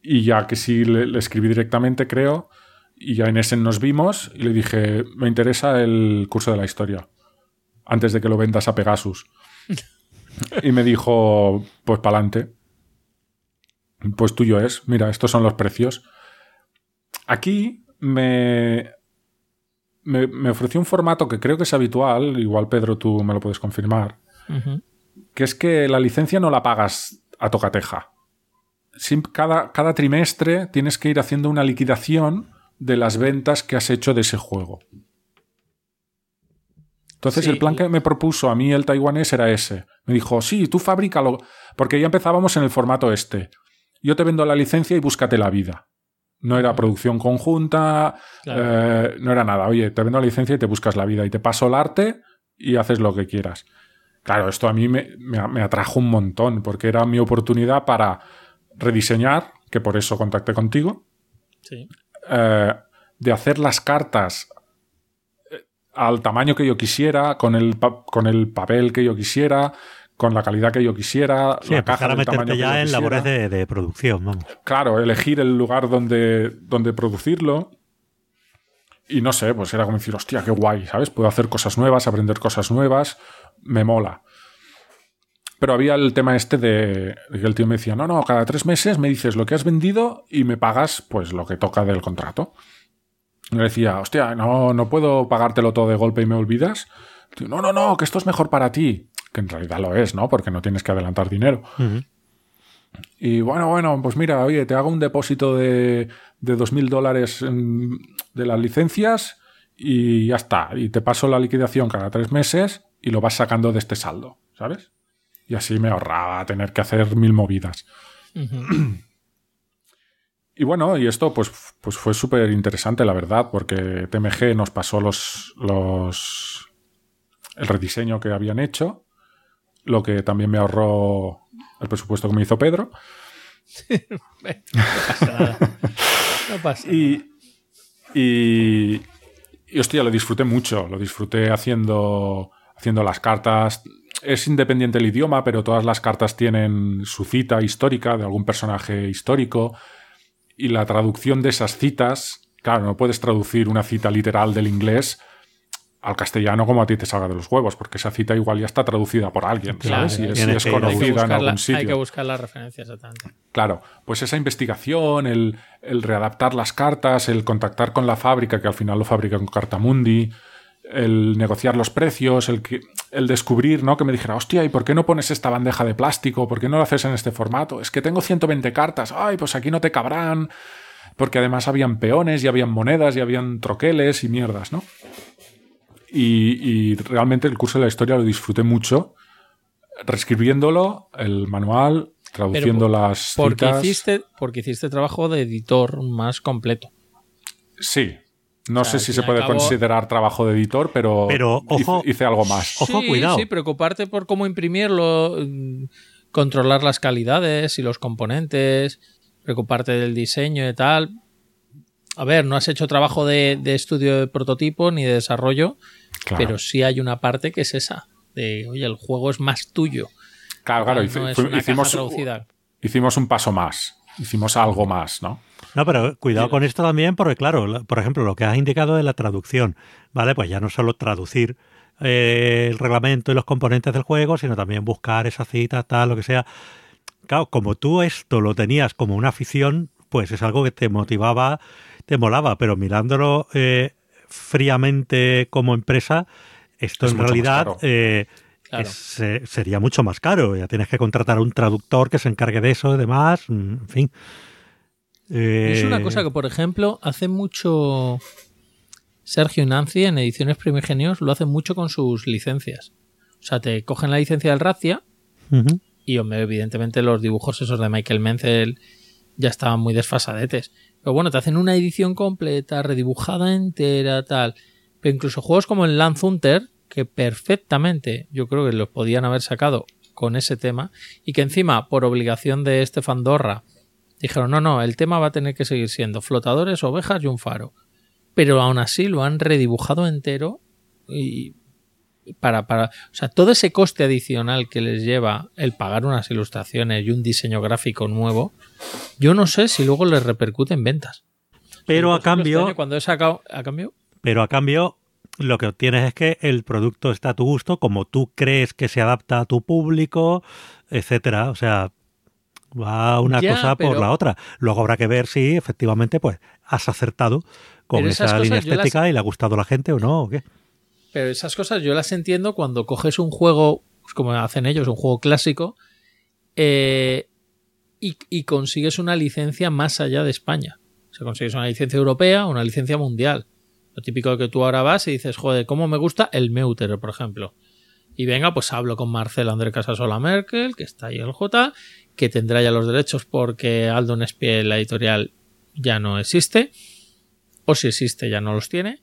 Y ya que sí le, le escribí directamente, creo, y ya en ese nos vimos y le dije, me interesa el curso de la historia, antes de que lo vendas a Pegasus. Y me dijo, pues para adelante. Pues tuyo es. Mira, estos son los precios. Aquí me, me, me ofreció un formato que creo que es habitual, igual Pedro tú me lo puedes confirmar, que es que la licencia no la pagas a tocateja. Cada, cada trimestre tienes que ir haciendo una liquidación de las ventas que has hecho de ese juego. Entonces Sí. el plan que me propuso a mí el taiwanés era ese. Me dijo, sí, tú fabrícalo, porque ya empezábamos en el formato este. Yo te vendo la licencia y búscate la vida. No era producción conjunta, Claro. eh, no era nada. Oye, te vendo la licencia y te buscas la vida y te paso el arte y haces lo que quieras. Claro, esto a mí me, me- me atrajo un montón porque era mi oportunidad para rediseñar, que por eso contacté contigo, Sí. eh, de hacer las cartas eh, al tamaño que yo quisiera, con el, con el papel que yo quisiera, con la calidad que yo quisiera, Sí, la caja a meterte ya en labores de, de producción, vamos. Claro, elegir el lugar donde, donde producirlo. Y no sé, pues era como decir, hostia, qué guay, ¿sabes? Puedo hacer cosas nuevas, aprender cosas nuevas, me mola. Pero había el tema este de, de que el tío me decía, no, no, cada tres meses me dices lo que has vendido y me pagas pues lo que toca del contrato. Y le decía, hostia, no, no puedo pagártelo todo de golpe y me olvidas. Tío, no, no, no, que esto es mejor para ti. Que en realidad lo es, ¿no? Porque no tienes que adelantar dinero. Y bueno, bueno, pues mira, oye, te hago un depósito de, de 2.000 dólares de las licencias y ya está. Y te paso la liquidación cada tres meses y lo vas sacando de este saldo, ¿sabes? Y así me ahorraba tener que hacer mil movidas. Y bueno, y esto pues, pues fue súper interesante, la verdad, porque TMG nos pasó los, los el rediseño que habían hecho, lo que también me ahorró el presupuesto que me hizo Pedro. No pasa nada. No pasa Y, y, y, hostia, lo disfruté mucho. Lo disfruté haciendo, haciendo las cartas. Es independiente el idioma, pero todas las cartas tienen su cita histórica de algún personaje histórico. Y la traducción de esas citas, claro, no puedes traducir una cita literal del inglés al castellano como a ti te salga de los huevos, porque esa cita igual ya está traducida por alguien, Claro, ¿sabes? Y es, tienes y es que conocida en algún sitio. Hay que buscar la referencia exactamente. Claro, pues esa investigación, el, el readaptar las cartas, el contactar con la fábrica, que al final lo fabrica con Cartamundi, el negociar los precios, el, que, el descubrir, ¿no? Que me dijera, hostia, ¿y por qué no pones esta bandeja de plástico? ¿Por qué no lo haces en este formato? Es que tengo 120 cartas, ay, pues aquí no te cabrán. Porque además habían peones y habían monedas y habían troqueles y mierdas, ¿no? Y, y realmente el curso de la historia lo disfruté mucho, reescribiéndolo, el manual, traduciendo por- las Porque citas. hiciste, porque hiciste trabajo de editor más completo. Sí. No O sea, sé si se puede cabo- considerar trabajo de editor, pero, Pero, ojo- hice, hice algo más. Ojo, sí, cuidado. Sí, preocuparte por cómo imprimirlo, mm, controlar las calidades y los componentes, preocuparte del diseño y tal. A ver, no has hecho trabajo de, de estudio de prototipo ni de desarrollo, Claro, pero sí hay una parte que es esa. De, oye, el juego es más tuyo. claro, claro, no es una caja hicimos, traducida. hicimos un paso más. Hicimos algo más, ¿no? No, pero cuidado con esto también, porque claro, la- por ejemplo, lo que has indicado de la traducción, ¿vale? Pues ya no solo traducir eh, el reglamento y los componentes del juego, sino también buscar esas citas, tal, lo que sea. Claro, como tú esto lo tenías como una afición, pues es algo que te motivaba, te molaba, pero mirándolo eh, fríamente como empresa, esto Es en realidad eh, Claro. es, eh, sería mucho más caro. Ya tienes que contratar a un traductor que se encargue de eso y demás, mm, en fin. Es una Eh, cosa que, por ejemplo, hace mucho Sergio y Nancy en Ediciones Primigenios lo hacen mucho con sus licencias. O sea, te cogen la licencia del Razia ujú. y, hombre, evidentemente los dibujos esos de Michael Menzel ya estaban muy desfasadetes. Pero bueno, te hacen una edición completa, redibujada entera, tal. Pero incluso juegos como el Lance Hunter, que perfectamente yo creo que los podían haber sacado con ese tema, y que encima, por obligación de Estefan Dorra, dijeron, no, no, el tema va a tener que seguir siendo flotadores, ovejas y un faro. Pero aún así lo han redibujado entero y para, para, o sea, todo ese coste adicional que les lleva el pagar unas ilustraciones y un diseño gráfico nuevo, yo no sé si luego les repercute en ventas. Pero a este cambio, cuando he sacado, a cambio, pero a cambio lo que obtienes es que el producto está a tu gusto, como tú crees que se adapta a tu público, etcétera. O sea, va una Ya, cosa por la otra. Luego habrá que ver si efectivamente pues has acertado con esa línea las- estética y le ha gustado a la gente o no, o qué. Pero esas cosas yo las entiendo cuando coges un juego, pues como hacen ellos, un juego clásico, eh, y, consigues una licencia más allá de España. O sea, consigues una licencia europea una licencia mundial. Lo típico que tú ahora vas y dices, joder, ¿cómo me gusta el Meuter, por ejemplo? Y venga, pues hablo con Marcel André Casasola Merkel, que está ahí el J, que tendrá ya los derechos porque Aldo Nespie, la editorial, ya no existe. O si existe, ya no los tiene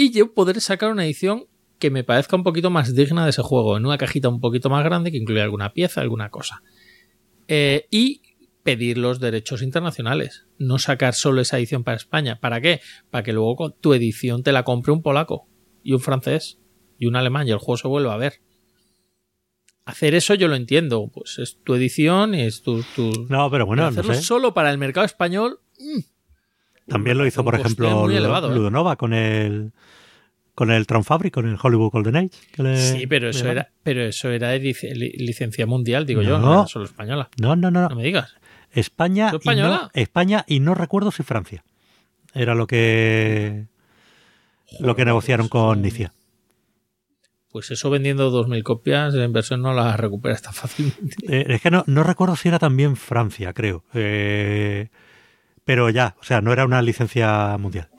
y yo poder sacar una edición que me parezca un poquito más digna de ese juego, en una cajita un poquito más grande que incluya alguna pieza, alguna cosa. Eh, y pedir los derechos internacionales, no sacar solo esa edición para España. ¿Para qué? Para que luego tu edición te la compre un polaco y un francés y un alemán y el juego se vuelva a ver. Hacer eso yo lo entiendo, pues es tu edición y es tu... tu- No, pero bueno, Pero no hacerlo sé. solo para el mercado español También lo hizo, por ejemplo, muy Ludo- elevado, ¿eh? Ludonova con el con el Tron Fabric, con el Hollywood Golden Age. que le- Sí, pero eso era, pero eso era lic- licencia mundial, digo yo, No. era solo española. No, no, no. No no. me digas. España, ¿Tú y no? España y no recuerdo si Francia. Era lo que lo que negociaron con Nicia. Pues eso vendiendo 2.000 copias, la inversión no la recuperas tan fácilmente. Eh, es que no, no recuerdo si era también Francia, creo. Eh, pero ya, o sea, no era una licencia mundial.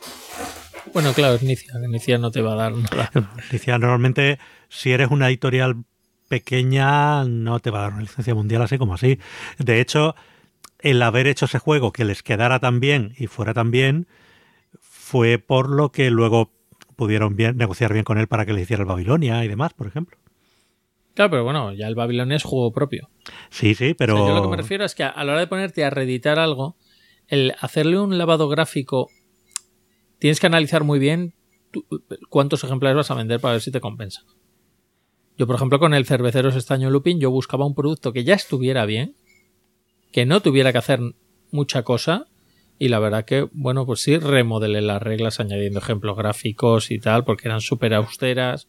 Bueno, claro, es Nicia, Nicia no te va a dar nada. Nicia normalmente, si eres una editorial pequeña, no te va a dar una licencia mundial así como así. De hecho, el haber hecho ese juego que les quedara tan bien y fuera tan bien, fue por lo que luego pudieron bien, negociar bien con él para que le hiciera el Babilonia y demás, por ejemplo. Claro, pero bueno, ya el Babilonia es juego propio. Sí, sí, pero... O sea, yo lo que me refiero es que a, a la hora de ponerte a reeditar algo, el hacerle un lavado gráfico, tienes que analizar muy bien cuántos ejemplares vas a vender para ver si te compensa. Yo, por ejemplo, con el Cerveceros Estaño Lupin, yo buscaba un producto que ya estuviera bien, que no tuviera que hacer mucha cosa, y la verdad que, bueno, pues sí, remodelé las reglas añadiendo ejemplos gráficos y tal, porque eran súper austeras.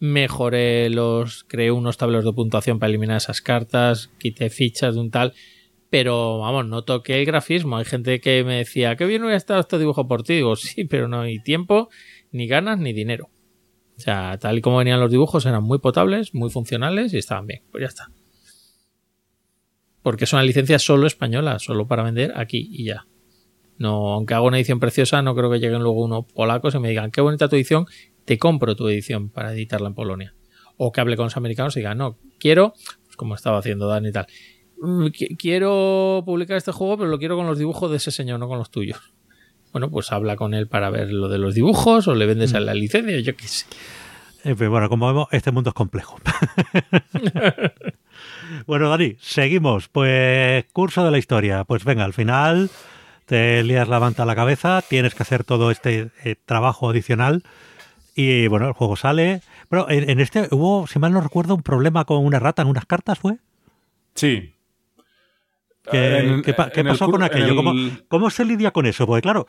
Mejoré los, creé unos tableros de puntuación para eliminar esas cartas, quité fichas de un tal, pero vamos, no toqué el grafismo. Hay gente que me decía, qué bien hubiera estado este dibujo por ti. Digo, sí, pero no hay tiempo, ni ganas, ni dinero. O sea, tal y como venían los dibujos, eran muy potables, muy funcionales y estaban bien. Pues ya está. Porque es una licencia solo española, solo para vender aquí y ya. No, aunque haga una edición preciosa, no creo que lleguen luego unos polacos y me digan, qué bonita tu edición, te compro tu edición para editarla en Polonia. O que hable con los americanos y digan, no, quiero, pues como estaba haciendo Dani y tal, "Mm, qui- quiero publicar este juego, pero lo quiero con los dibujos de ese señor, no con los tuyos. Bueno, pues habla con él para ver lo de los dibujos o le vendes a la licencia, yo qué sé. En fin, bueno, como vemos, este mundo es complejo. bueno, Dani, seguimos. Pues curso de la historia. Pues venga, al final te lías la manta a la cabeza, tienes que hacer todo este eh, trabajo adicional y bueno, el juego sale. Pero en, en este hubo, si mal no recuerdo, un problema con una rata en unas cartas, ¿fue? Sí. ¿Qué, En- qué pa- qué en el pasó con aquello? el- ¿Cómo, cómo se lidia con eso? Porque claro,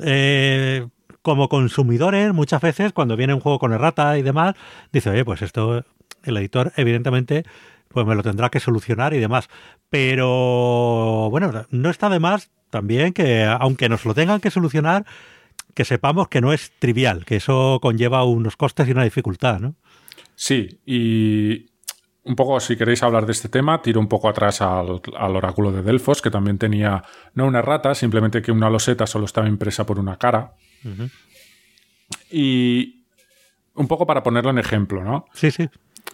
eh, como consumidores, muchas veces cuando viene un juego con errata y demás, dice, oye, pues esto el editor evidentemente pues me lo tendrá que solucionar y demás. Pero bueno, no está de más también que aunque nos lo tengan que solucionar, que sepamos que no es trivial, que eso conlleva unos costes y una dificultad, ¿no? Sí, y un poco, si queréis hablar de este tema, tiro un poco atrás al, al oráculo de Delfos, que también tenía no una rata, simplemente que una loseta solo estaba impresa por una cara. Y un poco para ponerlo en ejemplo, ¿no? Sí, sí.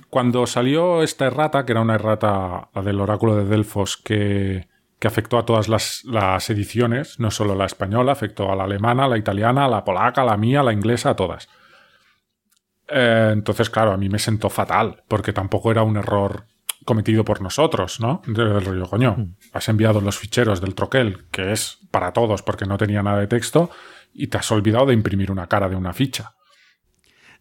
Cuando salió esta errata, que era una errata, la del oráculo de Delfos, que, que afectó a todas las, las ediciones, no solo la española, afectó a la alemana, a la italiana, a la polaca, a la mía, a la inglesa, a todas. Eh, entonces, claro, a mí me sentó fatal, porque tampoco era un error cometido por nosotros, ¿no? Del rollo, coño, has enviado los ficheros del troquel, que es para todos porque no tenía nada de texto, y te has olvidado de imprimir una cara de una ficha.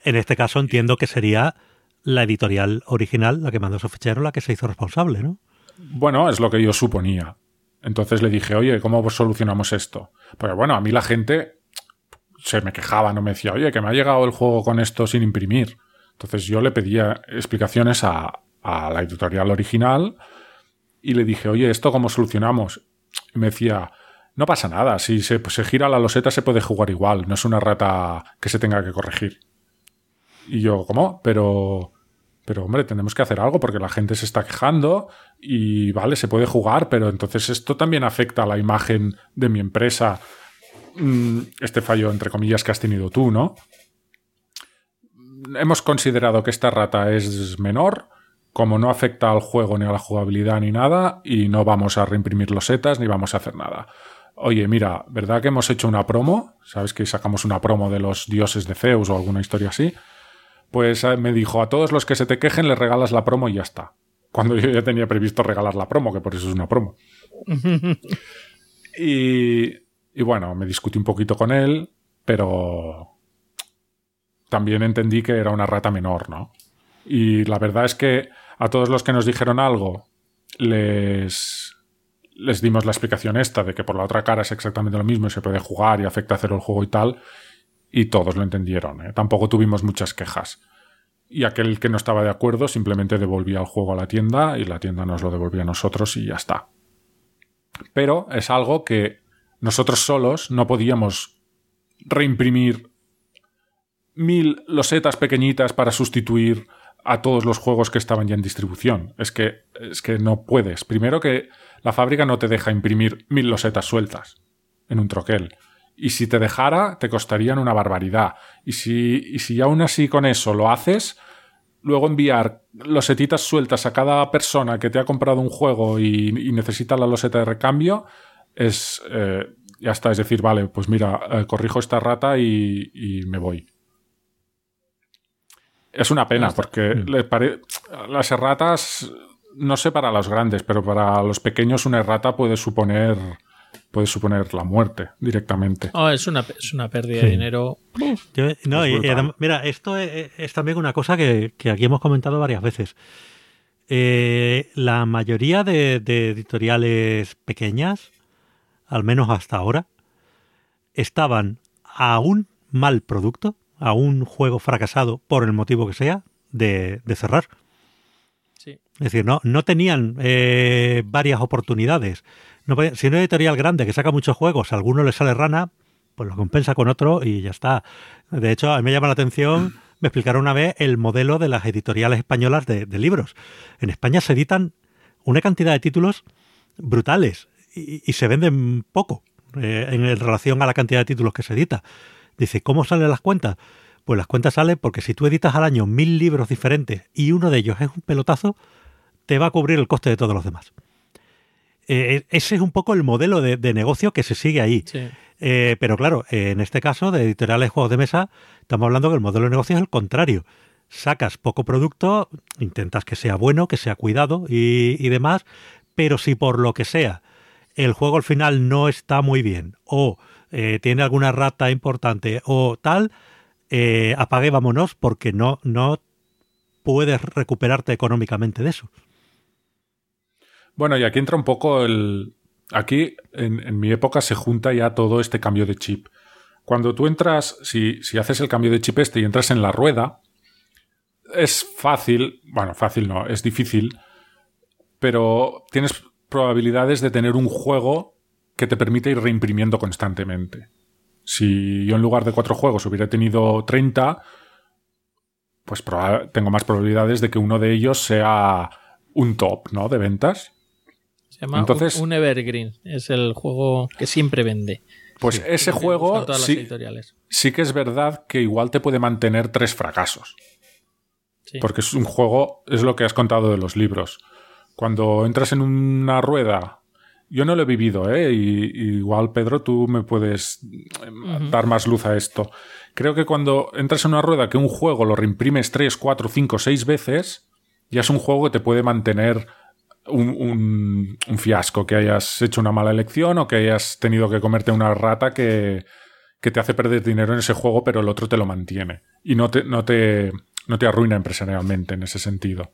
En este caso entiendo que sería la editorial original, la que mandó esos ficheros, la que se hizo responsable, ¿no? Bueno, es lo que yo suponía. Entonces le dije, oye, ¿cómo solucionamos esto? Pues bueno, a mí la gente se me quejaba, no me decía, oye, que me ha llegado el juego con esto sin imprimir. Entonces yo le pedía explicaciones a, a la editorial original y le dije, oye, ¿esto cómo solucionamos? Y me decía, no pasa nada, si se, se, gira la loseta se puede jugar igual, no es una rata que se tenga que corregir. Y yo, ¿cómo? Pero, pero hombre, tenemos que hacer algo porque la gente se está quejando y vale, se puede jugar, pero entonces esto también afecta a la imagen de mi empresa, este fallo entre comillas que has tenido tú, ¿no? Hemos considerado que esta rata es menor, como no afecta al juego ni a la jugabilidad ni nada, y no vamos a reimprimir los setas ni vamos a hacer nada. Oye, mira, ¿verdad que hemos hecho una promo? ¿Sabes que sacamos una promo de los dioses de Zeus o alguna historia así? Pues eh, me dijo, a todos los que se te quejen les regalas la promo y ya está. Cuando yo ya tenía previsto regalar la promo, que por eso es una promo. y, y bueno, me discutí un poquito con él, pero también entendí que era una rata menor, ¿no? Y la verdad es que a todos los que nos dijeron algo, les, les dimos la explicación esta de que por la otra cara es exactamente lo mismo y se puede jugar y afecta a hacer el juego y tal, y todos lo entendieron. ¿eh? Tampoco tuvimos muchas quejas. Y aquel que no estaba de acuerdo simplemente devolvía el juego a la tienda y la tienda nos lo devolvía a nosotros y ya está. Pero es algo que nosotros solos no podíamos reimprimir mil losetas pequeñitas para sustituir a todos los juegos que estaban ya en distribución. Es que, es que no puedes. Primero que la fábrica no te deja imprimir mil losetas sueltas en un troquel. Y si te dejara, te costarían una barbaridad. Y si, y si aún así con eso lo haces, luego enviar losetitas sueltas a cada persona que te ha comprado un juego y, necesita la loseta de recambio, es... Eh, ya está, es decir, vale, pues mira, eh, corrijo esta rata y, y me voy. Es una pena, porque mm. las erratas, no sé para los grandes, pero para los pequeños una errata puede suponer puede suponer la muerte directamente. Oh, es, una, es una pérdida de dinero. no, mira, esto es, también una cosa que, aquí hemos comentado varias veces. Eh, la mayoría de, de, editoriales pequeñas, al menos hasta ahora, estaban a un mal producto a un juego fracasado, por el motivo que sea, de, cerrar. Sí. Es decir, no, no tenían eh, varias oportunidades. No, si una editorial grande que saca muchos juegos, a alguno le sale rana, pues lo compensa con otro y ya está. De hecho, a mí me llama la atención, me explicaron una vez el modelo de las editoriales españolas de, libros. En España se editan una cantidad de títulos brutales y, se venden poco eh, en relación a la cantidad de títulos que se edita. Dice, ¿cómo salen las cuentas? Pues las cuentas salen porque si tú editas al año mil libros diferentes y uno de ellos es un pelotazo, te va a cubrir el coste de todos los demás. Eh, eh, ese es un poco el modelo de, negocio que se sigue ahí. Eh, pero claro, en este caso de editoriales juegos de mesa, estamos hablando que el modelo de negocio es el contrario. Sacas poco producto, intentas que sea bueno, que sea cuidado y, y demás, pero si por lo que sea el juego al final no está muy bien o eh, tiene alguna rata importante o tal, eh, apague vámonos porque no, no puedes recuperarte económicamente de eso. Bueno, y aquí entra un poco el... Aquí, en, mi época, se junta ya todo este cambio de chip. Cuando tú entras, si, si haces el cambio de chip este y entras en la rueda, es fácil, bueno, fácil no, es difícil, pero tienes probabilidades de tener un juego que te permite ir reimprimiendo constantemente. Si yo en lugar de cuatro juegos hubiera tenido 30, pues tengo más probabilidades de que uno de ellos sea un top, ¿no? De ventas. Se llama Entonces, un Evergreen. Es el juego que siempre vende. Pues ese juego sí, sí, que es verdad que igual te puede mantener tres fracasos. Porque es un juego, es lo que has contado de los libros. Cuando entras en una rueda yo no lo he vivido, ¿eh? Y, igual, Pedro, tú me puedes em, dar más luz a esto. Creo que cuando entras en una rueda que un juego lo reimprimes 3, 4, 5, 6 veces, ya es un juego que te puede mantener un, un, fiasco, que hayas hecho una mala elección o que hayas tenido que comerte una rata que, que te hace perder dinero en ese juego, pero el otro te lo mantiene. Y no te, no te, no te arruina empresarialmente en ese sentido.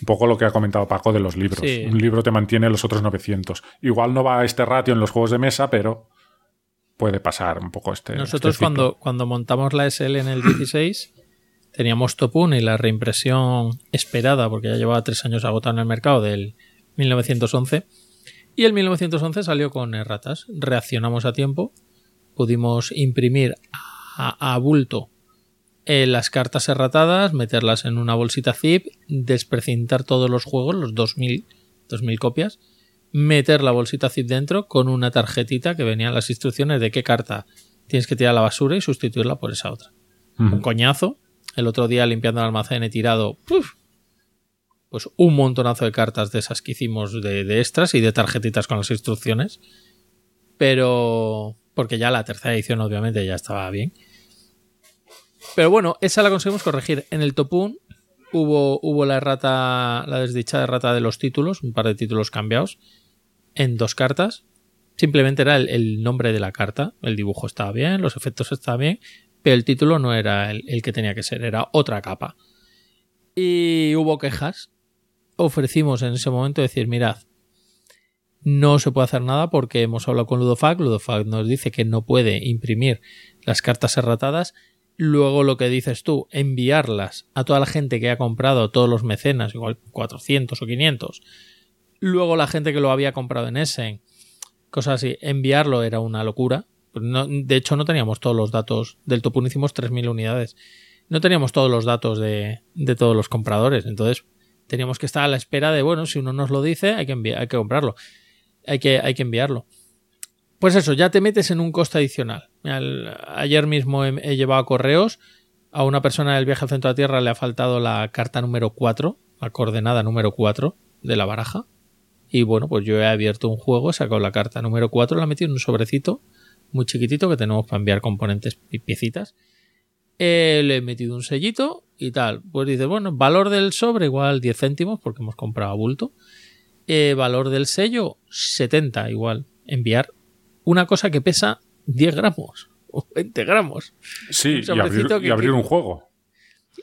Un poco lo que ha comentado Paco de los libros. Un libro te mantiene los otros 900. Igual no va a este ratio en los juegos de mesa, pero puede pasar un poco este. Nosotros este ciclo. cuando, cuando montamos la SL en el 16 teníamos Topun y la reimpresión esperada, porque ya llevaba tres años agotado en el mercado del 1911. Y el 1911 salió con erratas. Reaccionamos a tiempo, pudimos imprimir a, a bulto eh, las cartas erratadas, meterlas en una bolsita zip, desprecintar todos los juegos, los 2000, 2000 copias, meter la bolsita zip dentro con una tarjetita que venían las instrucciones de qué carta tienes que tirar a la basura y sustituirla por esa otra. Un coñazo. El otro día limpiando el almacén he tirado ¡puf! pues un montonazo de cartas de esas que hicimos de, de extras y de tarjetitas con las instrucciones. Pero porque ya la tercera edición obviamente ya estaba bien. Pero bueno, esa la conseguimos corregir. En el Topun hubo, hubo la errata, la desdichada errata de los títulos, un par de títulos cambiados, en dos cartas. Simplemente era el, el nombre de la carta. El dibujo estaba bien, los efectos estaban bien, pero el título no era el, el que tenía que ser, era otra capa. Y hubo quejas. Ofrecimos en ese momento decir, mirad, no se puede hacer nada porque hemos hablado con Ludofac. Ludofac nos dice que no puede imprimir las cartas erratadas. Luego lo que dices tú, enviarlas a toda la gente que ha comprado, todos los mecenas, igual 400 o 500. Luego la gente que lo había comprado en Essen, cosas así, enviarlo era una locura. De hecho, no teníamos todos los datos del Topun, hicimos 3.000 unidades. No teníamos todos los datos de, de todos los compradores. Entonces, teníamos que estar a la espera de, bueno, si uno nos lo dice, hay que, hay que comprarlo. Hay que, hay que enviarlo. Pues eso, ya te metes en un coste adicional. Ayer mismo he, he llevado correos. A una persona del viaje al centro de la Tierra le ha faltado la carta número 4, la coordenada número 4 de la baraja. Y bueno, pues yo he abierto un juego, he sacado la carta número 4, la he metido en un sobrecito muy chiquitito que tenemos para enviar componentes y piecitas. Eh, le he metido un sellito y tal. Pues dice, bueno, valor del sobre igual 10 céntimos porque hemos comprado a bulto. Eh, valor del sello 70 igual. Enviar una cosa que pesa 10 gramos o 20 gramos. Sí, un y abrir, sobrecito que- y abrir que- un juego.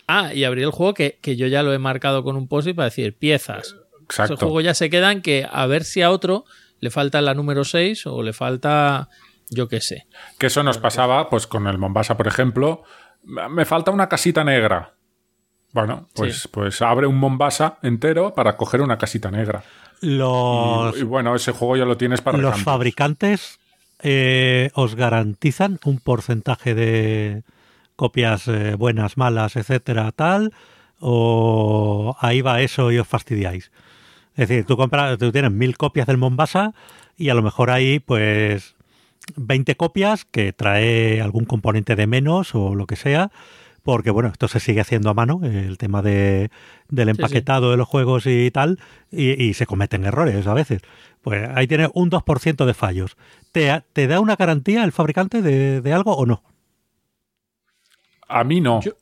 Ah, y abrir el juego que, que yo ya lo he marcado con un post para decir piezas. Exacto. Ese juego ya se quedan que a ver si a otro le falta la número 6 o le falta yo qué sé. Que eso nos pasaba pues con el Mombasa, por ejemplo. Me falta una casita negra. Bueno, pues, Sí. pues abre un Mombasa entero para coger una casita negra. Los, Y, y bueno, ese juego ya lo tienes para los recambios. fabricantes eh, os garantizan un porcentaje de copias eh, buenas, malas, etcétera, tal, o ahí va eso y os fastidiáis. Es decir, tú compras, tú tienes mil copias del Mombasa y a lo mejor hay pues 20 copias que trae algún componente de menos o lo que sea, porque bueno, esto se sigue haciendo a mano, el tema de, del empaquetado de los juegos y tal, y, y se cometen errores a veces. Pues ahí tienes un 2% de fallos. ¿Te, ¿Te da una garantía el fabricante de, de algo o no? A mí no. Yo-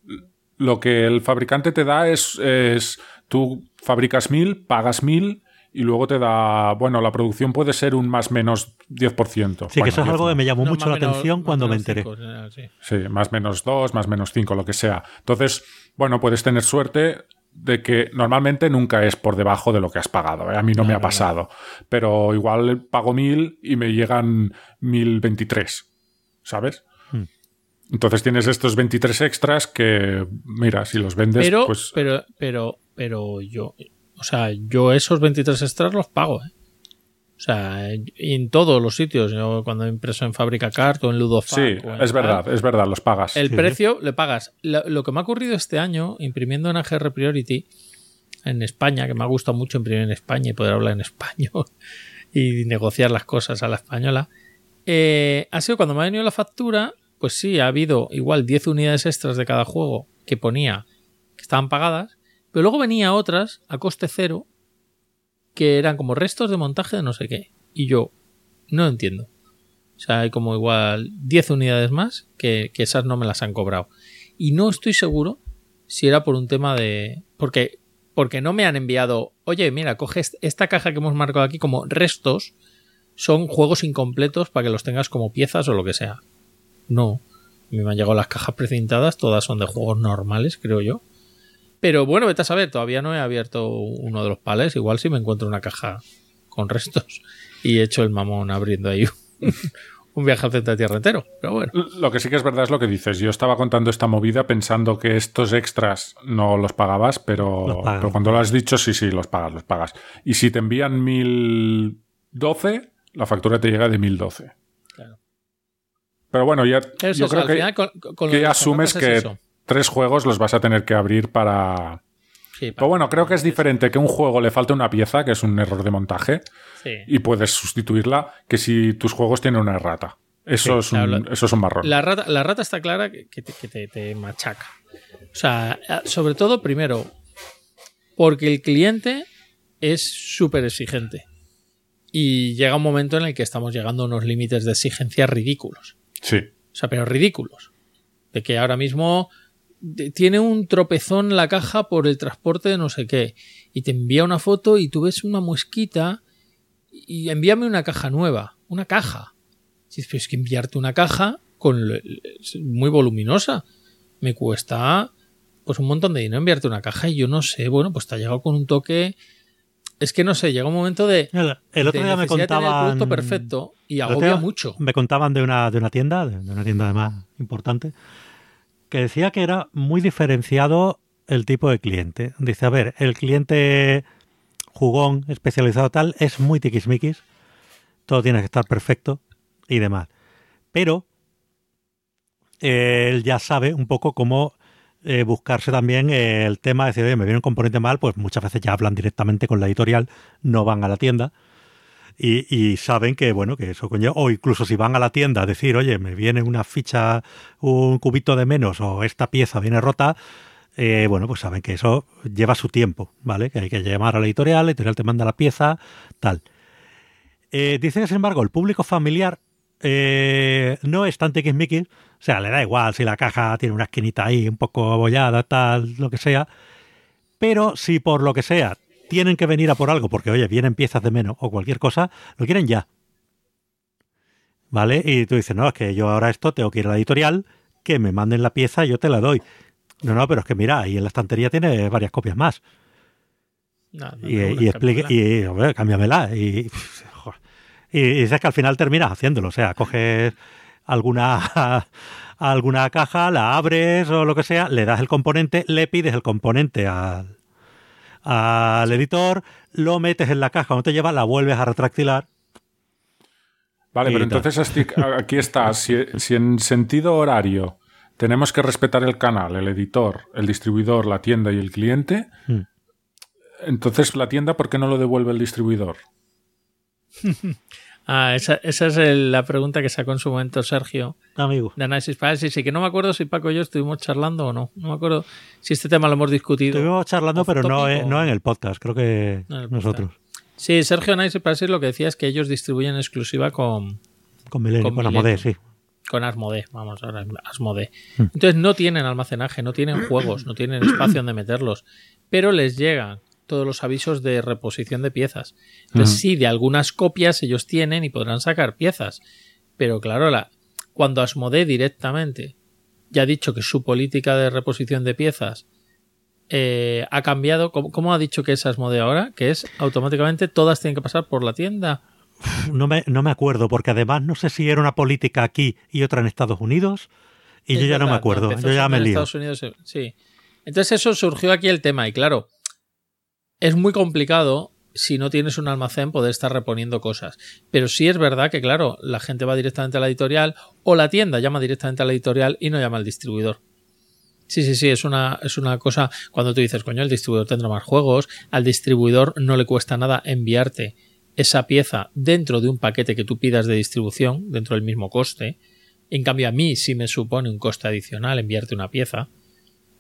Lo que el fabricante te da es, es tú fabricas mil, pagas mil y luego te da, bueno, la producción puede ser un más menos 10%. Sí, Bueno, que eso es 10 algo que me llamó No, mucho más la menos- atención más cuando me menos enteré. cinco, sí. Sí, más menos 2, más menos 5, lo que sea. Entonces, bueno, puedes tener suerte de que normalmente nunca es por debajo de lo que has pagado. ¿eh? A mí no, No, me ha no, no. pasado. Pero igual pago mil y me llegan 1023. ¿Sabes? Hmm. Entonces tienes estos 23 extras que, mira, si los vendes, Pero, pues pero, pero, pero yo, o sea, yo esos 23 extras los pago, ¿eh? O sea, en todos los sitios. Yo cuando he impreso en Fábrica Cart o en Ludofac. sí, o en es verdad, es verdad, los pagas. El Sí. precio le pagas. Lo, lo que me ha ocurrido este año, imprimiendo en AGR Priority en España, que me ha gustado mucho imprimir en España y poder hablar en español y negociar las cosas a la española, eh, ha sido cuando me ha venido la factura, pues sí, ha habido igual 10 unidades extras de cada juego que ponía que estaban pagadas, pero luego venía otras a coste cero que eran como restos de montaje de no sé qué. Y yo no entiendo. O sea, hay como igual 10 unidades más que, que esas no me las han cobrado. Y no estoy seguro si era por un tema de... Porque, porque no me han enviado, oye, mira, coge est- esta caja que hemos marcado aquí como restos, son juegos incompletos para que los tengas como piezas o lo que sea. No. Me han llegado las cajas precintadas, todas son de juegos normales, creo yo. Pero bueno, vete a saber, todavía no he abierto uno de los pales. Igual si me encuentro una caja con restos y he hecho el mamón abriendo ahí un, un viaje al centro de tierra entero. Pero bueno. Lo que sí que es verdad es lo que dices. Yo estaba contando esta movida pensando que estos extras no los pagabas, pero, Los pero cuando lo has dicho, sí, sí, los pagas, los pagas. Y si te envían 1012, la factura te llega de 1012. Claro. Pero bueno, ya Eso yo es, creo al que, final, con- que ya asumes que es eso. Tres juegos los vas a tener que abrir para... Sí, Pero bueno, creo que es diferente que un juego le falte una pieza, que es un error de montaje, Sí. y puedes sustituirla, que si tus juegos tienen una errata. Eso, es, un, la- eso es un marrón. La rata, la rata está clara que, te, que te- te machaca. O sea, sobre todo, primero, porque el cliente es súper exigente. Y llega un momento en el que estamos llegando a unos límites de exigencia ridículos. Sí. O sea, pero ridículos. De que ahora mismo tiene un tropezón la caja por el transporte de no sé qué. Y te envía una foto y tú ves una mosquita y envíame una caja nueva. Una caja. Si es que enviarte una caja con muy voluminosa. Me cuesta pues un montón de dinero enviarte una caja y yo no sé, bueno, pues te ha llegado con un toque. Es que no sé, llega un momento de. El, el otro de día me contaban. el producto perfecto y agobia mucho. Me contaban de una, de una tienda, de una tienda además importante, que decía que era muy diferenciado el tipo de cliente. Dice, a ver, el cliente jugón, especializado tal, es muy tiquismiquis, todo tiene que estar perfecto y demás. Pero eh, él ya sabe un poco cómo eh, buscarse también el tema de decir, oye, me viene un componente mal, pues muchas veces ya hablan directamente con la editorial, no van a la tienda. Y, saben que, bueno, que eso conlleva, o incluso si van a la tienda a decir, oye, me viene una ficha, un cubito de menos, o esta pieza viene rota, eh, bueno, pues saben que eso lleva su tiempo, ¿vale? Que hay que llamar a la editorial, la editorial te manda la pieza, tal. Eh, dice que, sin embargo, el público familiar eh, no es tan tiquismiquis, o sea, le da igual si la caja tiene una esquinita ahí un poco abollada, tal, lo que sea, pero si por lo que sea tienen que venir a por algo, porque oye, vienen piezas de menos o cualquier cosa, lo quieren ya. ¿Vale? Y tú dices, no, es que yo ahora esto tengo que ir a la editorial, que me manden la pieza y yo te la doy. No, no, pero es que mira, ahí en la estantería tiene varias copias más. No, no, Y, y explique, y, hombre, cámbiamela. Y, joder. y, y dices que al final terminas haciéndolo. O sea, coges alguna, alguna caja, la abres o lo que sea, le das el componente, le pides el componente al, al editor, lo metes en la caja, cuando te lleva, la vuelves a retractilar. Vale, pero tal. entonces aquí está. Si, si en sentido horario tenemos que respetar el canal, el editor, el distribuidor, la tienda y el cliente, Hmm. entonces la tienda, ¿por qué no lo devuelve el distribuidor? Ah, esa, esa es el- la pregunta que sacó en su momento Sergio Amigo. de Análisis Parálisis y que no me acuerdo si Paco y yo estuvimos charlando o no. No me acuerdo si este tema lo hemos discutido. Estuvimos charlando, pero no, no en el podcast, creo que No nosotros. Sí, Sergio Análisis Parálisis lo que decía es que ellos distribuyen exclusiva con, Con Milenio, Con con, sí. con Asmodee, vamos, ahora Asmodee. Hmm. Entonces no tienen almacenaje, no tienen juegos, no tienen espacio donde meterlos, pero les llegan todos los avisos de reposición de piezas. Entonces sí, de algunas copias ellos tienen y podrán sacar piezas, pero claro, la, cuando Asmodee directamente ya ha dicho que su política de reposición de piezas eh, ha cambiado, ¿cómo, cómo ha dicho que es Asmodee ahora? Que es automáticamente todas tienen que pasar por la tienda. No me, no me acuerdo, porque además no sé si era una política aquí y otra en Estados Unidos, y Es yo ya no me acuerdo, yo ya me lío. Estados Unidos, sí. Entonces eso surgió aquí el tema y claro, es muy complicado si no tienes un almacén poder estar reponiendo cosas. Pero sí es verdad que claro, la gente va directamente a la editorial o la tienda llama directamente a la editorial y no llama al distribuidor. Sí, sí, sí, es una, es una cosa. Cuando tú dices, coño, el distribuidor tendrá más juegos, al distribuidor no le cuesta nada enviarte esa pieza dentro de un paquete que tú pidas de distribución, dentro del mismo coste. En cambio, a mí sí me supone un coste adicional enviarte una pieza.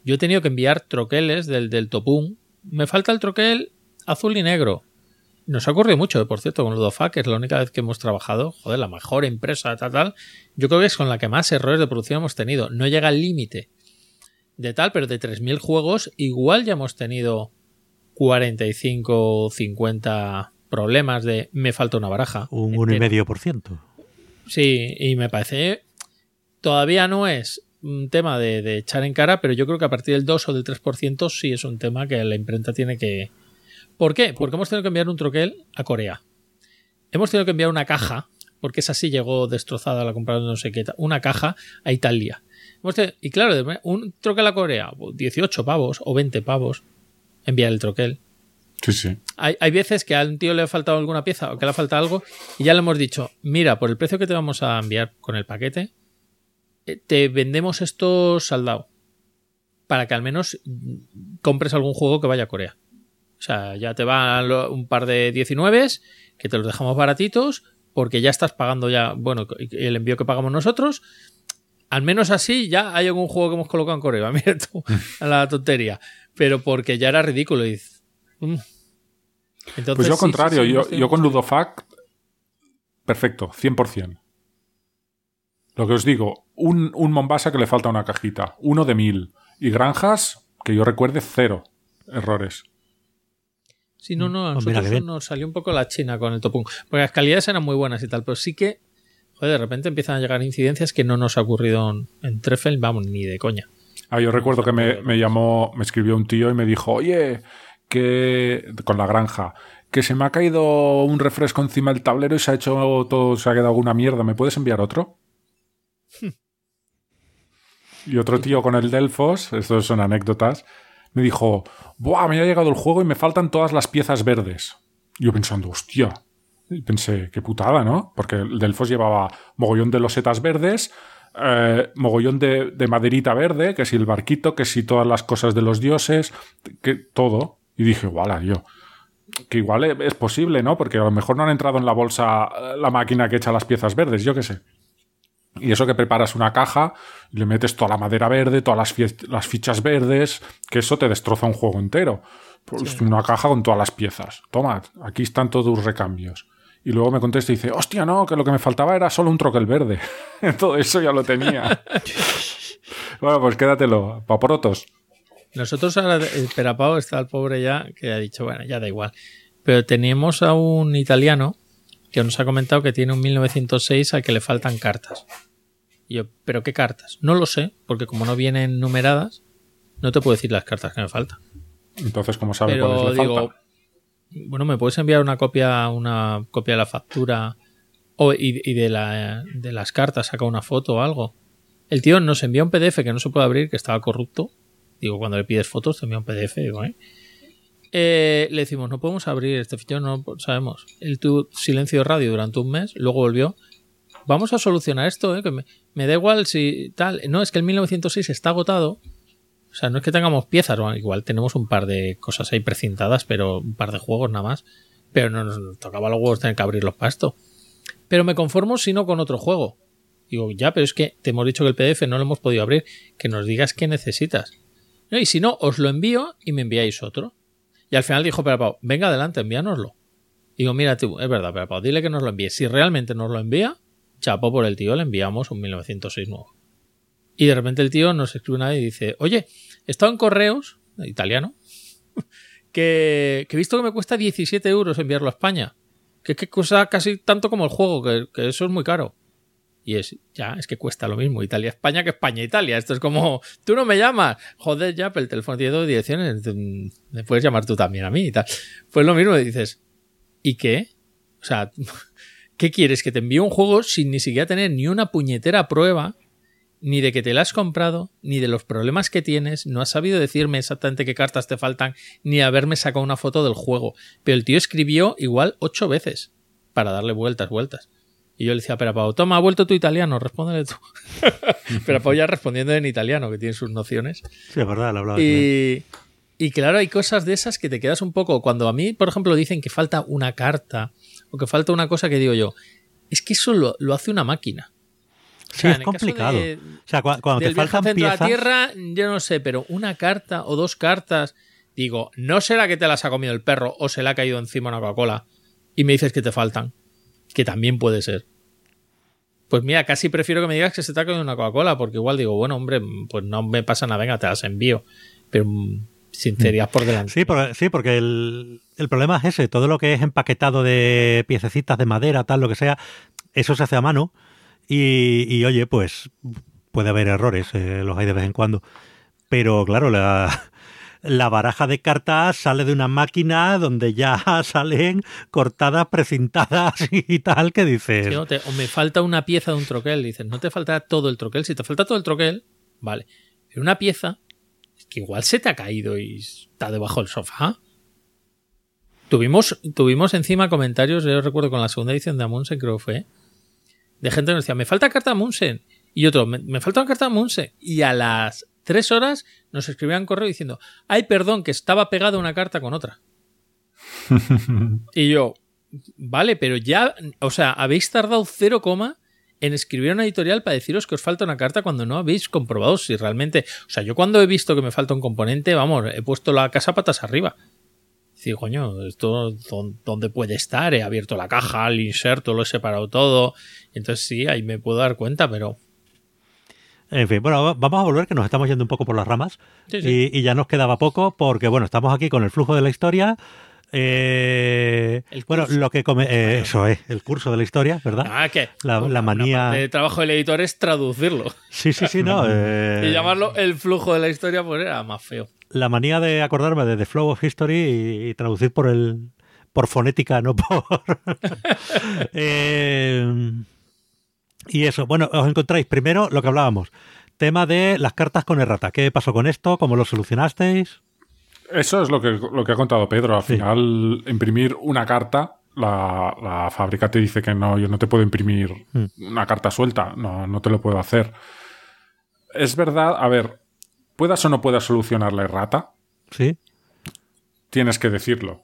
Yo he tenido que enviar troqueles del, del Topun. Me falta el troquel azul y negro. Nos ha ocurrido mucho, por cierto, con Ludofa, que es la única vez que hemos trabajado. Joder, la mejor empresa, tal, tal. Yo creo que es con la que más errores de producción hemos tenido. No llega al límite de tal, pero de 3.000 juegos, igual ya hemos tenido 45 o 50 problemas de me falta una baraja. Un entera. 1,5%. Sí, y me parece. Todavía no es un tema de, de echar en cara, pero yo creo que a partir del 2 o del 3% sí es un tema que la imprenta tiene que. ¿Por qué? Porque hemos tenido que enviar un troquel a Corea. Hemos tenido que enviar una caja porque esa sí llegó destrozada, la compraron no sé qué, una caja a Italia. Y claro, un troquel a Corea, 18 pavos o 20 pavos, enviar el troquel. Sí, sí. Hay, hay, veces que a un tío le ha faltado alguna pieza o que le ha faltado algo y ya le hemos dicho, mira, por el precio que te vamos a enviar con el paquete, te vendemos esto saldado para que al menos compres algún juego que vaya a Corea. O sea, ya te van un par de 19 que te los dejamos baratitos porque ya estás pagando ya, bueno, el envío que pagamos nosotros. Al menos así ya hay algún juego que hemos colocado en Corea. Mira tú, a la tontería. Pero porque ya era ridículo. Y, mm. Entonces, pues yo contrario, yo, yo con Ludofac, perfecto, 100%. Lo que os digo, un, un Mombasa que le falta una cajita, uno de mil. Y granjas, que yo recuerde, cero errores. Sí, no, no, a pues nosotros nos salió un poco la china con el Topung. Porque las calidades eran muy buenas y tal, pero sí que, joder, de repente empiezan a llegar incidencias que no nos ha ocurrido en Treffel, vamos, ni de coña. Ah, yo recuerdo que me, me llamó, me escribió un tío y me dijo, oye, que con la granja, que se me ha caído un refresco encima del tablero y se ha hecho todo, se ha quedado alguna mierda, ¿me puedes enviar otro? Y otro tío con el Delfos, estos son anécdotas, me dijo, ¡buah! Me ha llegado el juego y me faltan todas las piezas verdes. yo pensando, hostia. Pensé, qué putada, ¿no? Porque el Delfos llevaba mogollón de losetas verdes, eh, mogollón de, de, maderita verde, que si el barquito, que si todas las cosas de los dioses, que todo. Y dije, ¡wala, yo! Que igual es posible, ¿no? Porque a lo mejor no han entrado en la bolsa eh, la máquina que echa las piezas verdes, yo qué sé. Y eso que preparas una caja y le metes toda la madera verde, todas las, fichas verdes, que eso te destroza un juego entero. Pues una caja con todas las piezas. Toma, aquí están todos tus recambios. Y luego me contesta y dice, hostia, no, que lo que me faltaba era solo un troquel verde. Todo eso ya lo tenía. bueno, pues quédatelo, paporotos. Nosotros ahora, el Perapao está el pobre ya, que ha dicho, bueno, ya da igual. Pero teníamos a un italiano que nos ha comentado que tiene un 1906 al que le faltan cartas. Y yo, ¿pero qué cartas? No lo sé, porque como no vienen numeradas, no te puedo decir las cartas que me faltan. Entonces, ¿cómo sabe cuáles le digo, Bueno, me puedes enviar una copia, una copia de la factura o, y, de, la, de las cartas, saca una foto o algo. El tío nos envía un PDF que no se puede abrir, que estaba corrupto. Digo, cuando le pides fotos, te envía un PDF. Digo, ¿eh? Eh, le decimos, no podemos abrir este fichero, no sabemos. Él tuvo silencio de radio durante un mes, luego volvió. Vamos a solucionar esto, ¿eh? que me, da igual si tal. No, es que el 1906 está agotado. O sea, no es que tengamos piezas, igual tenemos un par de cosas ahí precintadas, pero un par de juegos nada más. Pero no nos tocaba los huevos tener que abrirlos para esto. Pero me conformo si no con otro juego. Digo, ya, pero es que te hemos dicho que el PDF no lo hemos podido abrir. Que nos digas qué necesitas. Y si no, os lo envío y me enviáis otro. Y al final dijo Pau, venga adelante, envíanoslo. Digo, mira, tú, es verdad, Pau, dile que nos lo envíe. Si realmente nos lo envía, chapo por el tío, le enviamos un 1906 nuevo. Y de repente el tío nos escribe una y dice, oye, he estado en correos, italiano, que, he visto que me cuesta 17 euros enviarlo a España. Que, que cuesta casi tanto como el juego, que, que eso es muy caro. Y es, ya, es que cuesta lo mismo Italia-España que España-Italia. Esto es como, tú no me llamas. Joder, ya, pero el teléfono tiene dos direcciones. Me puedes llamar tú también a mí y tal. Pues lo mismo, dices, ¿y qué? O sea, ¿qué quieres? Que te envíe un juego sin ni siquiera tener ni una puñetera prueba, ni de que te la has comprado, ni de los problemas que tienes. No has sabido decirme exactamente qué cartas te faltan, ni haberme sacado una foto del juego. Pero el tío escribió igual ocho veces para darle vueltas, vueltas. Y yo le decía, pero Pau, toma, ha vuelto tu italiano, respóndele tú. pero Pau ya respondiendo en italiano, que tiene sus nociones. Sí, es verdad, lo hablaba. Y, y claro, hay cosas de esas que te quedas un poco. Cuando a mí, por ejemplo, dicen que falta una carta o que falta una cosa que digo yo, es que eso lo, hace una máquina. sí, es complicado. o sea, cuando, te faltan piezas... de la Tierra, yo no sé, pero una carta o dos cartas, digo, no será que te las ha comido el perro o se le ha caído encima una Coca-Cola y me dices que te faltan que también puede ser. Pues mira, casi prefiero que me digas que se te ha una Coca-Cola, porque igual digo, bueno, hombre, pues no me pasa nada, venga, te las envío. Pero mm, sinceridad por delante. Sí, porque, sí, porque el, problema es ese, todo lo que es empaquetado de piececitas de madera, tal, lo que sea, eso se hace a mano y, oye, pues puede haber errores, eh, los hay de vez en cuando. Pero claro, la, la baraja de cartas sale de una máquina donde ya salen cortadas, precintadas y tal, que dices... O, me falta una pieza de un troquel. Dices, no te falta todo el troquel. Si te falta todo el troquel, vale. Pero una pieza, que igual se te ha caído y está debajo del sofá. Tuvimos, tuvimos encima comentarios, yo recuerdo con la segunda edición de Amundsen, creo que fue, de gente que nos decía, me falta carta Amundsen. Y otro, me, me falta una carta Amundsen. Y a las tres horas nos escribían correo diciendo, ay, perdón, que estaba pegada una carta con otra. y yo, vale, pero ya, o sea, habéis tardado cero coma en escribir una editorial para deciros que os falta una carta cuando no habéis comprobado si realmente. O sea, yo cuando he visto que me falta un componente, vamos, he puesto la casa patas arriba. Sí, coño, esto ¿dó- dónde puede estar, he abierto la caja, el inserto, lo he separado todo. Entonces sí, ahí me puedo dar cuenta, pero. En fin, bueno, va- vamos a volver, que nos estamos yendo un poco por las ramas. Sí, sí. Y, y ya nos quedaba poco, porque bueno, estamos aquí con el flujo de la historia. Eh, El bueno, lo que come, eh, eso es, el curso de la historia, ¿verdad? Ah, que. La- la manía- El trabajo del editor es traducirlo. Sí, sí, sí, no. eh, Y llamarlo el flujo de la historia, pues era más feo. la manía de acordarme de The Flow of History y, y traducir por el por fonética, no por. Eh, y eso, bueno, os encontráis primero lo que hablábamos. Tema de las cartas con errata. ¿Qué pasó con esto? ¿Cómo lo solucionasteis? Eso es lo que, lo que ha contado Pedro. Al Sí. final, imprimir una carta, la, la fábrica te dice que no, yo no te puedo imprimir Mm. una carta suelta, no, no te lo puedo hacer. Es verdad, a ver, puedas o no puedas solucionar la errata, Sí. tienes que decirlo,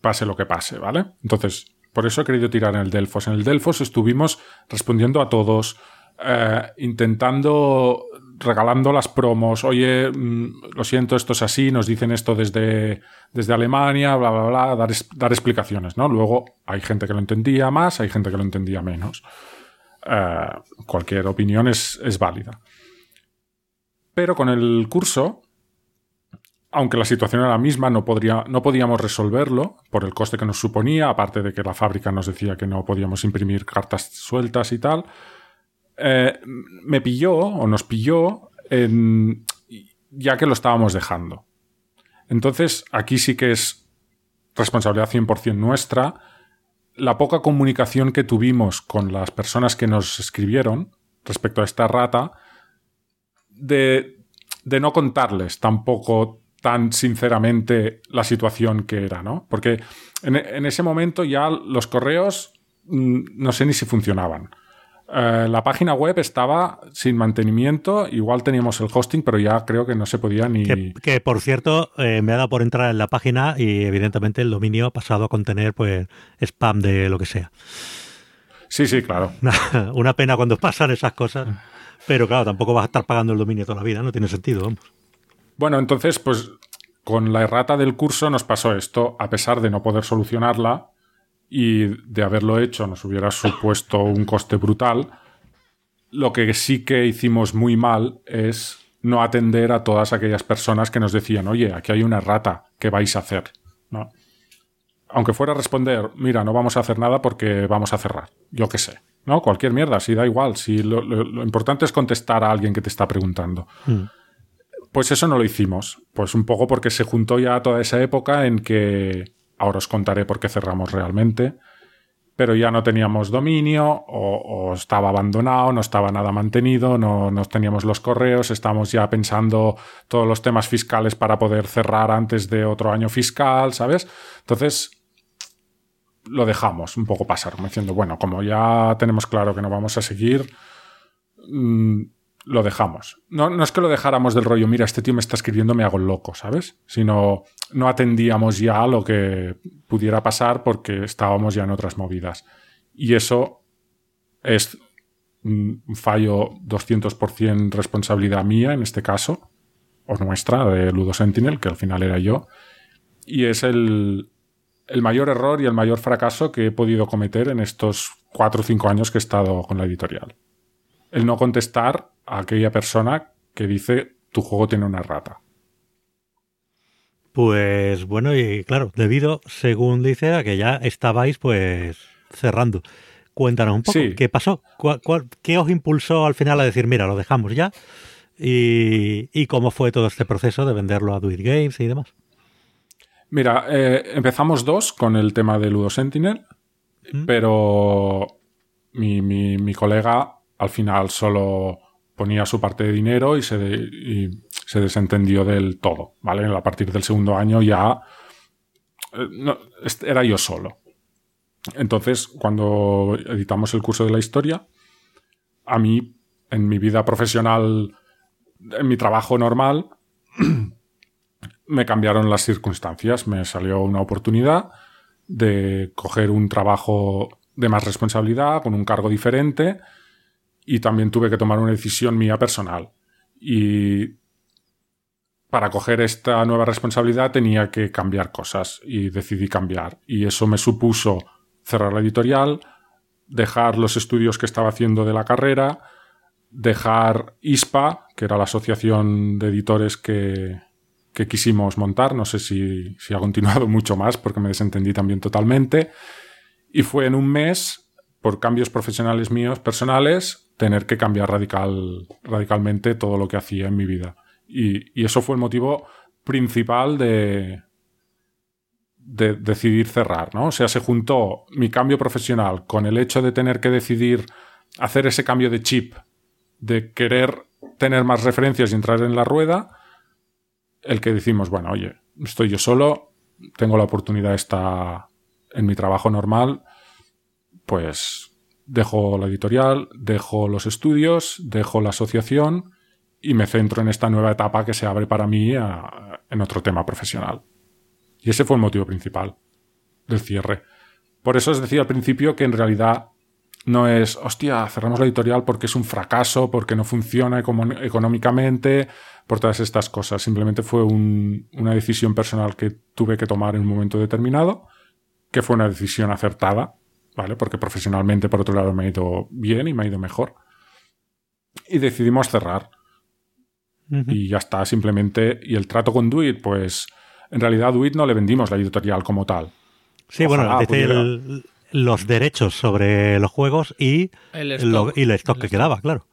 pase lo que pase, ¿vale? Entonces, por eso he querido tirar en el Delfos. En el Delfos estuvimos respondiendo a todos, eh, intentando, regalando las promos, oye, mm, lo siento, esto es así, nos dicen esto desde, desde Alemania, bla, bla, bla, dar, dar explicaciones, ¿no? Luego hay gente que lo entendía más, hay gente que lo entendía menos. Eh, cualquier opinión es, es válida. Pero con el curso, aunque la situación era la misma, no, podría, no podíamos resolverlo por el coste que nos suponía, aparte de que la fábrica nos decía que no podíamos imprimir cartas sueltas y tal. Eh, me pilló, o nos pilló, ya que lo estábamos dejando. Entonces, aquí sí que es responsabilidad 100% nuestra. La poca comunicación que tuvimos con las personas que nos escribieron respecto a esta rata, de no contarles tampoco tan sinceramente la situación que era, ¿no? Porque en, en ese momento ya los correos mm, no sé ni si funcionaban. Eh, la página web estaba sin mantenimiento, igual teníamos el hosting, pero ya creo que no se podía ni... Que, que, por cierto, eh, me ha dado por entrar en la página y evidentemente el dominio ha pasado a contener pues spam de lo que sea. Sí, sí, claro. Una pena cuando pasan esas cosas. Pero claro, tampoco vas a estar pagando el dominio toda la vida, no tiene sentido. Vamos. Bueno, entonces, pues con la errata del curso nos pasó esto, a pesar de no poder solucionarla y de haberlo hecho nos hubiera supuesto un coste brutal. Lo que sí que hicimos muy mal es no atender a todas aquellas personas que nos decían, oye, aquí hay una errata, ¿qué vais a hacer? ¿No? Aunque fuera a responder, mira, no vamos a hacer nada porque vamos a cerrar, yo qué sé. ¿No? Cualquier mierda, si da igual. Si lo, importante es contestar a alguien que te está preguntando. Mm. Pues eso no lo hicimos. Pues un poco porque se juntó ya toda esa época en que, ahora os contaré por qué cerramos realmente, pero ya no teníamos dominio o, estaba abandonado, no estaba nada mantenido, no, no teníamos los correos, estamos ya pensando todos los temas fiscales para poder cerrar antes de otro año fiscal, ¿sabes? Entonces, lo dejamos un poco pasar, diciendo, bueno, como ya tenemos claro que no vamos a seguir, mmm, lo dejamos. No, no, es que lo dejáramos del rollo, mira, este tío me está escribiendo, me hago loco, ¿sabes? Sino no atendíamos ya a lo que pudiera pasar porque estábamos ya en otras movidas. Y eso es un fallo 200% responsabilidad mía en este caso, o nuestra, de Ludo Sentinel, que al final era yo. Y es el, el mayor error y el mayor fracaso que he podido cometer en estos cuatro o cinco años que he estado con la editorial. El no contestar a aquella persona que dice tu juego tiene una rata. Pues bueno, y claro, debido, según dice, a que ya estabais pues cerrando. Cuéntanos un poco, Sí. ¿qué pasó? ¿Cuál, cuál, qué os impulsó al final a decir, mira, lo dejamos ya? ¿Y, y cómo fue todo este proceso de venderlo a Do It Games y demás? Mira, eh, empezamos dos con el tema de Ludo Sentinel, pero mi, mi, mi, colega al final solo ponía su parte de dinero y se, de, y se desentendió del todo, ¿vale? A partir del segundo año ya eh, era yo solo. Entonces, cuando editamos el curso de la historia, a mí, en mi vida profesional, en mi trabajo normal, me cambiaron las circunstancias. Me salió una oportunidad de coger un trabajo de más responsabilidad, con un cargo diferente, y también tuve que tomar una decisión mía personal. Y para coger esta nueva responsabilidad tenía que cambiar cosas y decidí cambiar. Y eso me supuso cerrar la editorial, dejar los estudios que estaba haciendo de la carrera, dejar ISPA, que era la asociación de editores que, que quisimos montar. No sé si, si, ha continuado mucho más porque me desentendí también totalmente. Y fue en un mes, por cambios profesionales míos, personales, tener que cambiar radical, radicalmente todo lo que hacía en mi vida. Y, eso fue el motivo principal de, de decidir cerrar, ¿no? O sea, se juntó mi cambio profesional con el hecho de tener que decidir hacer ese cambio de chip, de querer tener más referencias y entrar en la rueda, el que decimos, bueno, oye, estoy yo solo, tengo la oportunidad esta en mi trabajo normal, pues dejo la editorial, dejo los estudios, dejo la asociación y me centro en esta nueva etapa que se abre para mí en otro tema profesional. Y ese fue el motivo principal del cierre. Por eso os decía al principio que en realidad no es, hostia, cerramos la editorial porque es un fracaso, porque no funciona económicamente, por todas estas cosas. Simplemente fue un, una decisión personal que tuve que tomar en un momento determinado, que fue una decisión acertada, ¿vale? Porque profesionalmente, por otro lado, me ha ido bien y me ha ido mejor. Y decidimos cerrar. Uh -huh. Y ya está, simplemente. Y el trato con Duit, pues en realidad a Duit no le vendimos la editorial como tal. Sí, Ojalá bueno, desde el, los derechos sobre los juegos y el stock, lo, y el stock el que stock. quedaba, claro.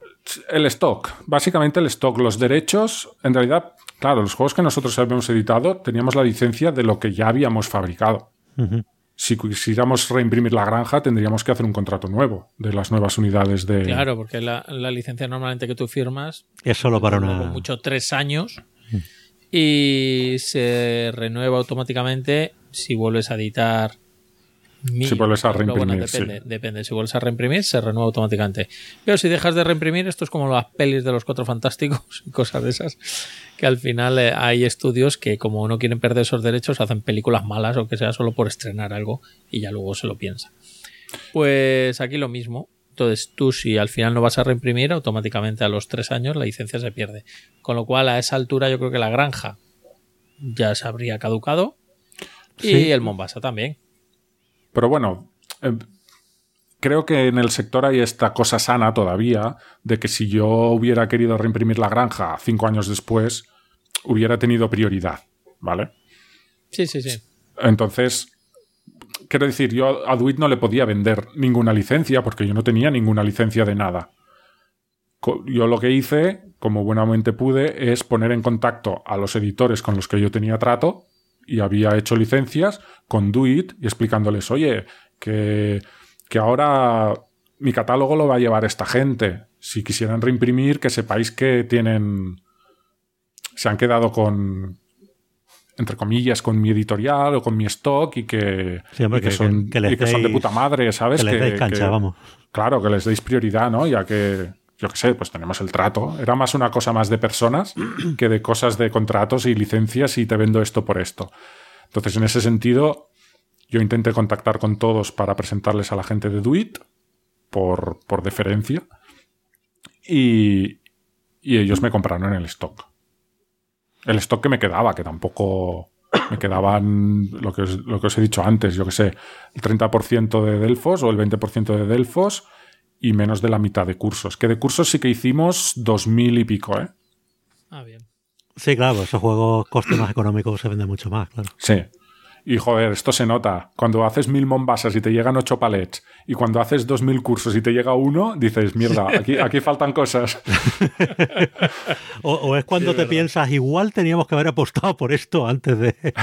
El stock, básicamente el stock, los derechos, en realidad, claro, los juegos que nosotros habíamos editado teníamos la licencia de lo que ya habíamos fabricado. Uh -huh. Si quisiéramos reimprimir la granja, tendríamos que hacer un contrato nuevo de las nuevas unidades de. Claro, porque la, la licencia normalmente que tú firmas es solo para una. Como mucho tres años -huh. y se renueva automáticamente si vuelves a editar Mil, si vuelves a reimprimir. Bueno, depende, sí. depende. Si vuelves a reimprimir, se renueva automáticamente. Pero si dejas de reimprimir, esto es como las pelis de los cuatro fantásticos y cosas de esas, que al final eh, hay estudios que, como no quieren perder esos derechos, hacen películas malas o que sea solo por estrenar algo y ya luego se lo piensa. Pues aquí lo mismo. Entonces, tú, si al final no vas a reimprimir, automáticamente a los tres años la licencia se pierde. Con lo cual, a esa altura, yo creo que la granja ya se habría caducado. Sí. Y el Mombasa también. Pero bueno, eh, creo que en el sector hay esta cosa sana todavía de que si yo hubiera querido reimprimir la granja cinco años después, hubiera tenido prioridad, ¿vale? Sí, sí, sí. Entonces, quiero decir, yo a Duit no le podía vender ninguna licencia porque yo no tenía ninguna licencia de nada. Yo lo que hice, como buenamente pude, es poner en contacto a los editores con los que yo tenía trato y había hecho licencias con Duit y explicándoles, oye, que, que ahora mi catálogo lo va a llevar esta gente. Si quisieran reimprimir, que sepáis que tienen. se han quedado con. entre comillas, con mi editorial o con mi stock y que, sí, hombre, y que, que, son, que, y que son de puta madre, ¿sabes? Que les deis cancha, vamos. Claro, que les deis prioridad, ¿no? Ya que yo qué sé, pues tenemos el trato. Era más una cosa más de personas que de cosas de contratos y licencias y te vendo esto por esto. Entonces, en ese sentido, yo intenté contactar con todos para presentarles a la gente de Duit, por, por deferencia, y, y ellos me compraron el stock. El stock que me quedaba, que tampoco me quedaban lo que os, lo que os he dicho antes, yo que sé, el 30% de Delfos o el 20% de Delfos y menos de la mitad de cursos. Que de cursos sí que hicimos dos mil y pico, ¿eh? Ah, bien. Sí, claro, esos juegos coste más económicos se venden mucho más, claro. Sí. Y joder, esto se nota. Cuando haces mil mombasas y te llegan ocho palets, y cuando haces dos mil cursos y te llega uno, dices, mierda, aquí, aquí faltan cosas. o, es cuando te piensas, igual teníamos que haber apostado por esto antes de.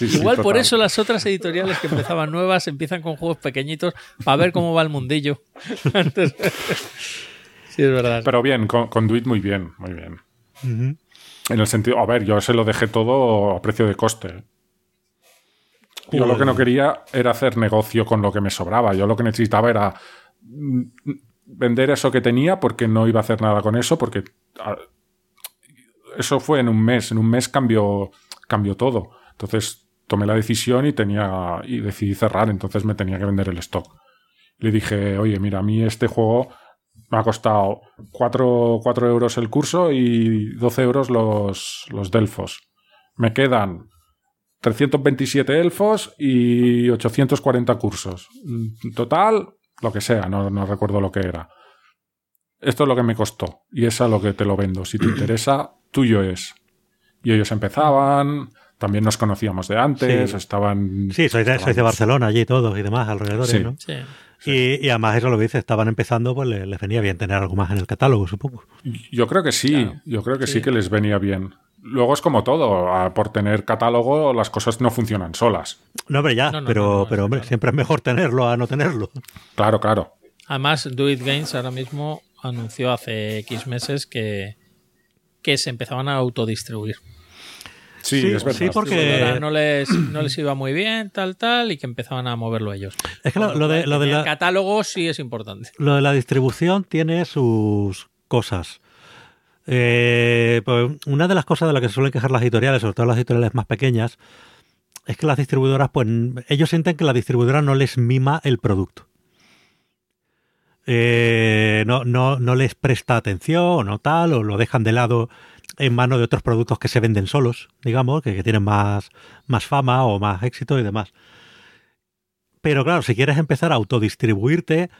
igual por eso las otras editoriales que empezaban nuevas empiezan con juegos pequeñitos para ver cómo va el mundillo. sí, es verdad. Pero bien, con, con Duit muy bien, muy bien. En el sentido, a ver, yo se lo dejé todo a precio de coste. Yo lo que no quería era hacer negocio con lo que me sobraba. Yo lo que necesitaba era mm, vender eso que tenía porque no iba a hacer nada con eso porque ah, eso fue en un mes. En un mes cambió, cambió todo. Entonces tomé la decisión y tenía y decidí cerrar. Entonces me tenía que vender el stock. Le dije, oye, mira, a mí este juego me ha costado 4, euros el curso y 12 euros los, los delfos. Me quedan 327 elfos y 840 cursos. Total, lo que sea, no, no, recuerdo lo que era. Esto es lo que me costó y es a lo que te lo vendo. Si te interesa, tuyo es. Y ellos empezaban, también nos conocíamos de antes, estaban... Sí, sois de, Barcelona allí todos y demás alrededor, ¿no? Sí. Y, además eso lo que dice, estaban empezando, pues les, venía bien tener algo más en el catálogo, supongo. Yo creo que sí, yo creo que sí que les venía bien. Luego es como todo, por tener catálogo las cosas no funcionan solas. No, hombre, ya, pero, pero hombre, siempre es mejor tenerlo a no tenerlo. Claro, claro. Además, Do It Games ahora mismo anunció hace X meses que, que se empezaban a autodistribuir. Sí, es verdad. Sí, porque no les, no les iba muy bien, tal, tal, y que empezaban a moverlo ellos. Es que lo, de, lo de catálogo sí es importante. Lo de la distribución tiene sus cosas. Eh, pues una de las cosas de las que se suelen quejar las editoriales, sobre todo las editoriales más pequeñas, es que las distribuidoras, pues ellos sienten que la distribuidora no les mima el producto. Eh, no, no, no les presta atención o no tal, o lo dejan de lado en mano de otros productos que se venden solos, digamos, que, que tienen más, más fama o más éxito y demás. Pero claro, si quieres empezar a autodistribuirte,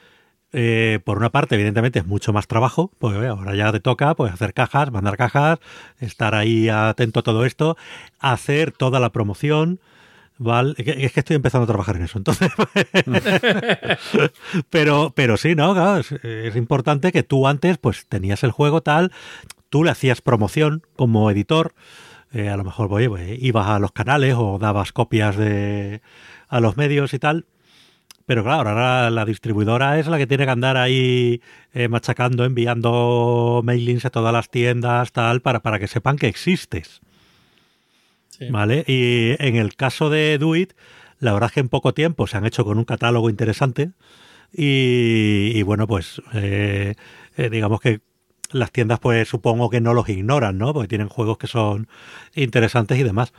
eh, por una parte, evidentemente, es mucho más trabajo, porque ahora ya te toca pues, hacer cajas, mandar cajas, estar ahí atento a todo esto, hacer toda la promoción. ¿vale? Es que estoy empezando a trabajar en eso, entonces. pero, pero sí, ¿no? es, importante que tú antes, pues, tenías el juego tal, tú le hacías promoción como editor. Eh, a lo mejor pues, ibas a los canales o dabas copias de, a los medios y tal. Pero claro, ahora la distribuidora es la que tiene que andar ahí eh, machacando, enviando mailings a todas las tiendas, tal, para, para que sepan que existes. ¿Vale? Y en el caso de Duit, la verdad es que en poco tiempo se han hecho con un catálogo interesante. Y, bueno, pues eh, eh, digamos que las tiendas, pues supongo que no los ignoran, ¿no? Porque tienen juegos que son interesantes y demás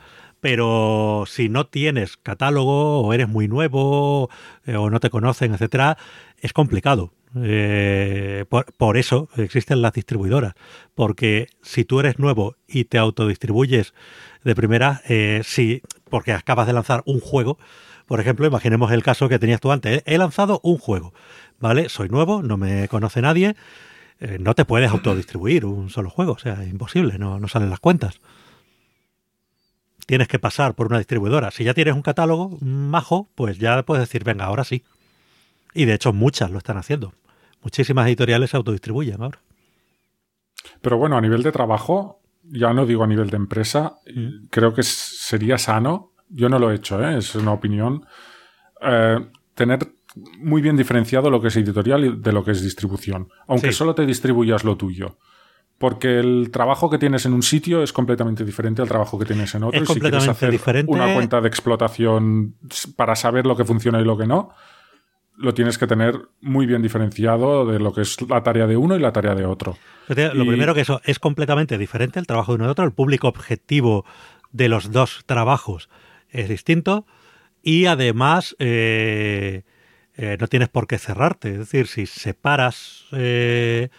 pero si no tienes catálogo o eres muy nuevo eh, o no te conocen, etcétera, es complicado. Eh, por, eso existen las distribuidoras, porque si tú eres nuevo y te autodistribuyes de primera, eh, sí, porque acabas de lanzar un juego, por ejemplo, imaginemos el caso que tenías tú antes, he lanzado un juego, ¿vale? Soy nuevo, no me conoce nadie, no te puedes autodistribuir un solo juego, o sea, imposible, no, no salen las cuentas tienes que pasar por una distribuidora. Si ya tienes un catálogo majo, pues ya puedes decir, venga, ahora sí. Y de hecho muchas lo están haciendo. Muchísimas editoriales se autodistribuyen ahora. Pero bueno, a nivel de trabajo, ya no digo a nivel de empresa, mm. creo que sería sano, yo no lo he hecho, ¿eh? es una opinión, eh, tener muy bien diferenciado lo que es editorial de lo que es distribución, aunque solo te distribuyas lo tuyo. Porque el trabajo que tienes en un sitio es completamente diferente al trabajo que tienes en otro. y si quieres hacer diferente. una cuenta de explotación para saber lo que funciona y lo que no, lo tienes que tener muy bien diferenciado de lo que es la tarea de uno y la tarea de otro. Lo primero que eso es completamente diferente el trabajo de uno y otro. El público objetivo de los dos trabajos es distinto y además eh, eh, no tienes por qué cerrarte. Es decir, si separas eh,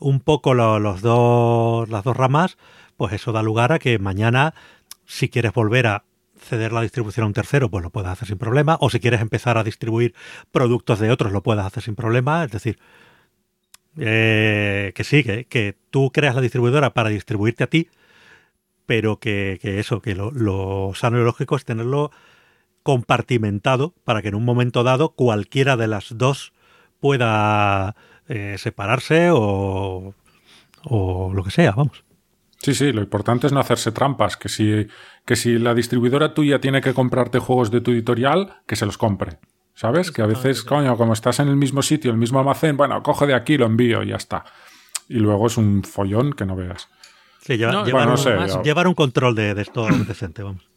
un poco los dos, las dos ramas, pues eso da lugar a que mañana, si quieres volver a ceder la distribución a un tercero, pues lo puedas hacer sin problema, o si quieres empezar a distribuir productos de otros, lo puedas hacer sin problema, es decir, eh, que sí, que, tú creas la distribuidora para distribuirte a ti, pero que, eso, que lo, lo, sano y lógico es tenerlo compartimentado para que en un momento dado cualquiera de las dos pueda eh, separarse o, o lo que sea, vamos. Sí, sí, lo importante es no hacerse trampas, que si, que si la distribuidora tuya tiene que comprarte juegos de tu editorial, que se los compre. ¿Sabes? Que a veces, coño, como estás en el mismo sitio, el mismo almacén, bueno, cojo de aquí, lo envío y ya está. Y luego es un follón que no veas. Sí, lleva- No, llevar, bueno, un, no sé, más- ya- llevar un control de, de esto decente, vamos.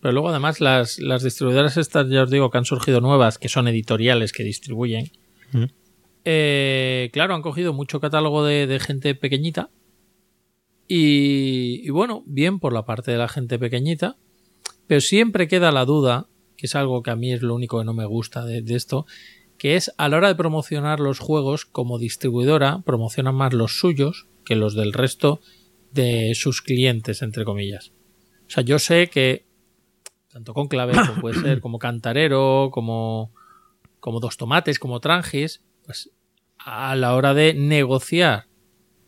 Pero luego además las, las distribuidoras estas, ya os digo, que han surgido nuevas, que son editoriales que distribuyen. Mm. Eh, claro, han cogido mucho catálogo de, gente pequeñita. Y, bueno, bien por la parte de la gente pequeñita. Pero siempre queda la duda, que es algo que a mí es lo único que no me gusta de, esto, que es a la hora de promocionar los juegos como distribuidora, promocionan más los suyos que los del resto de sus clientes, entre comillas. O sea, yo sé que tanto con clave como puede ser como cantarero, como, como dos tomates, como trangis, pues a la hora de negociar,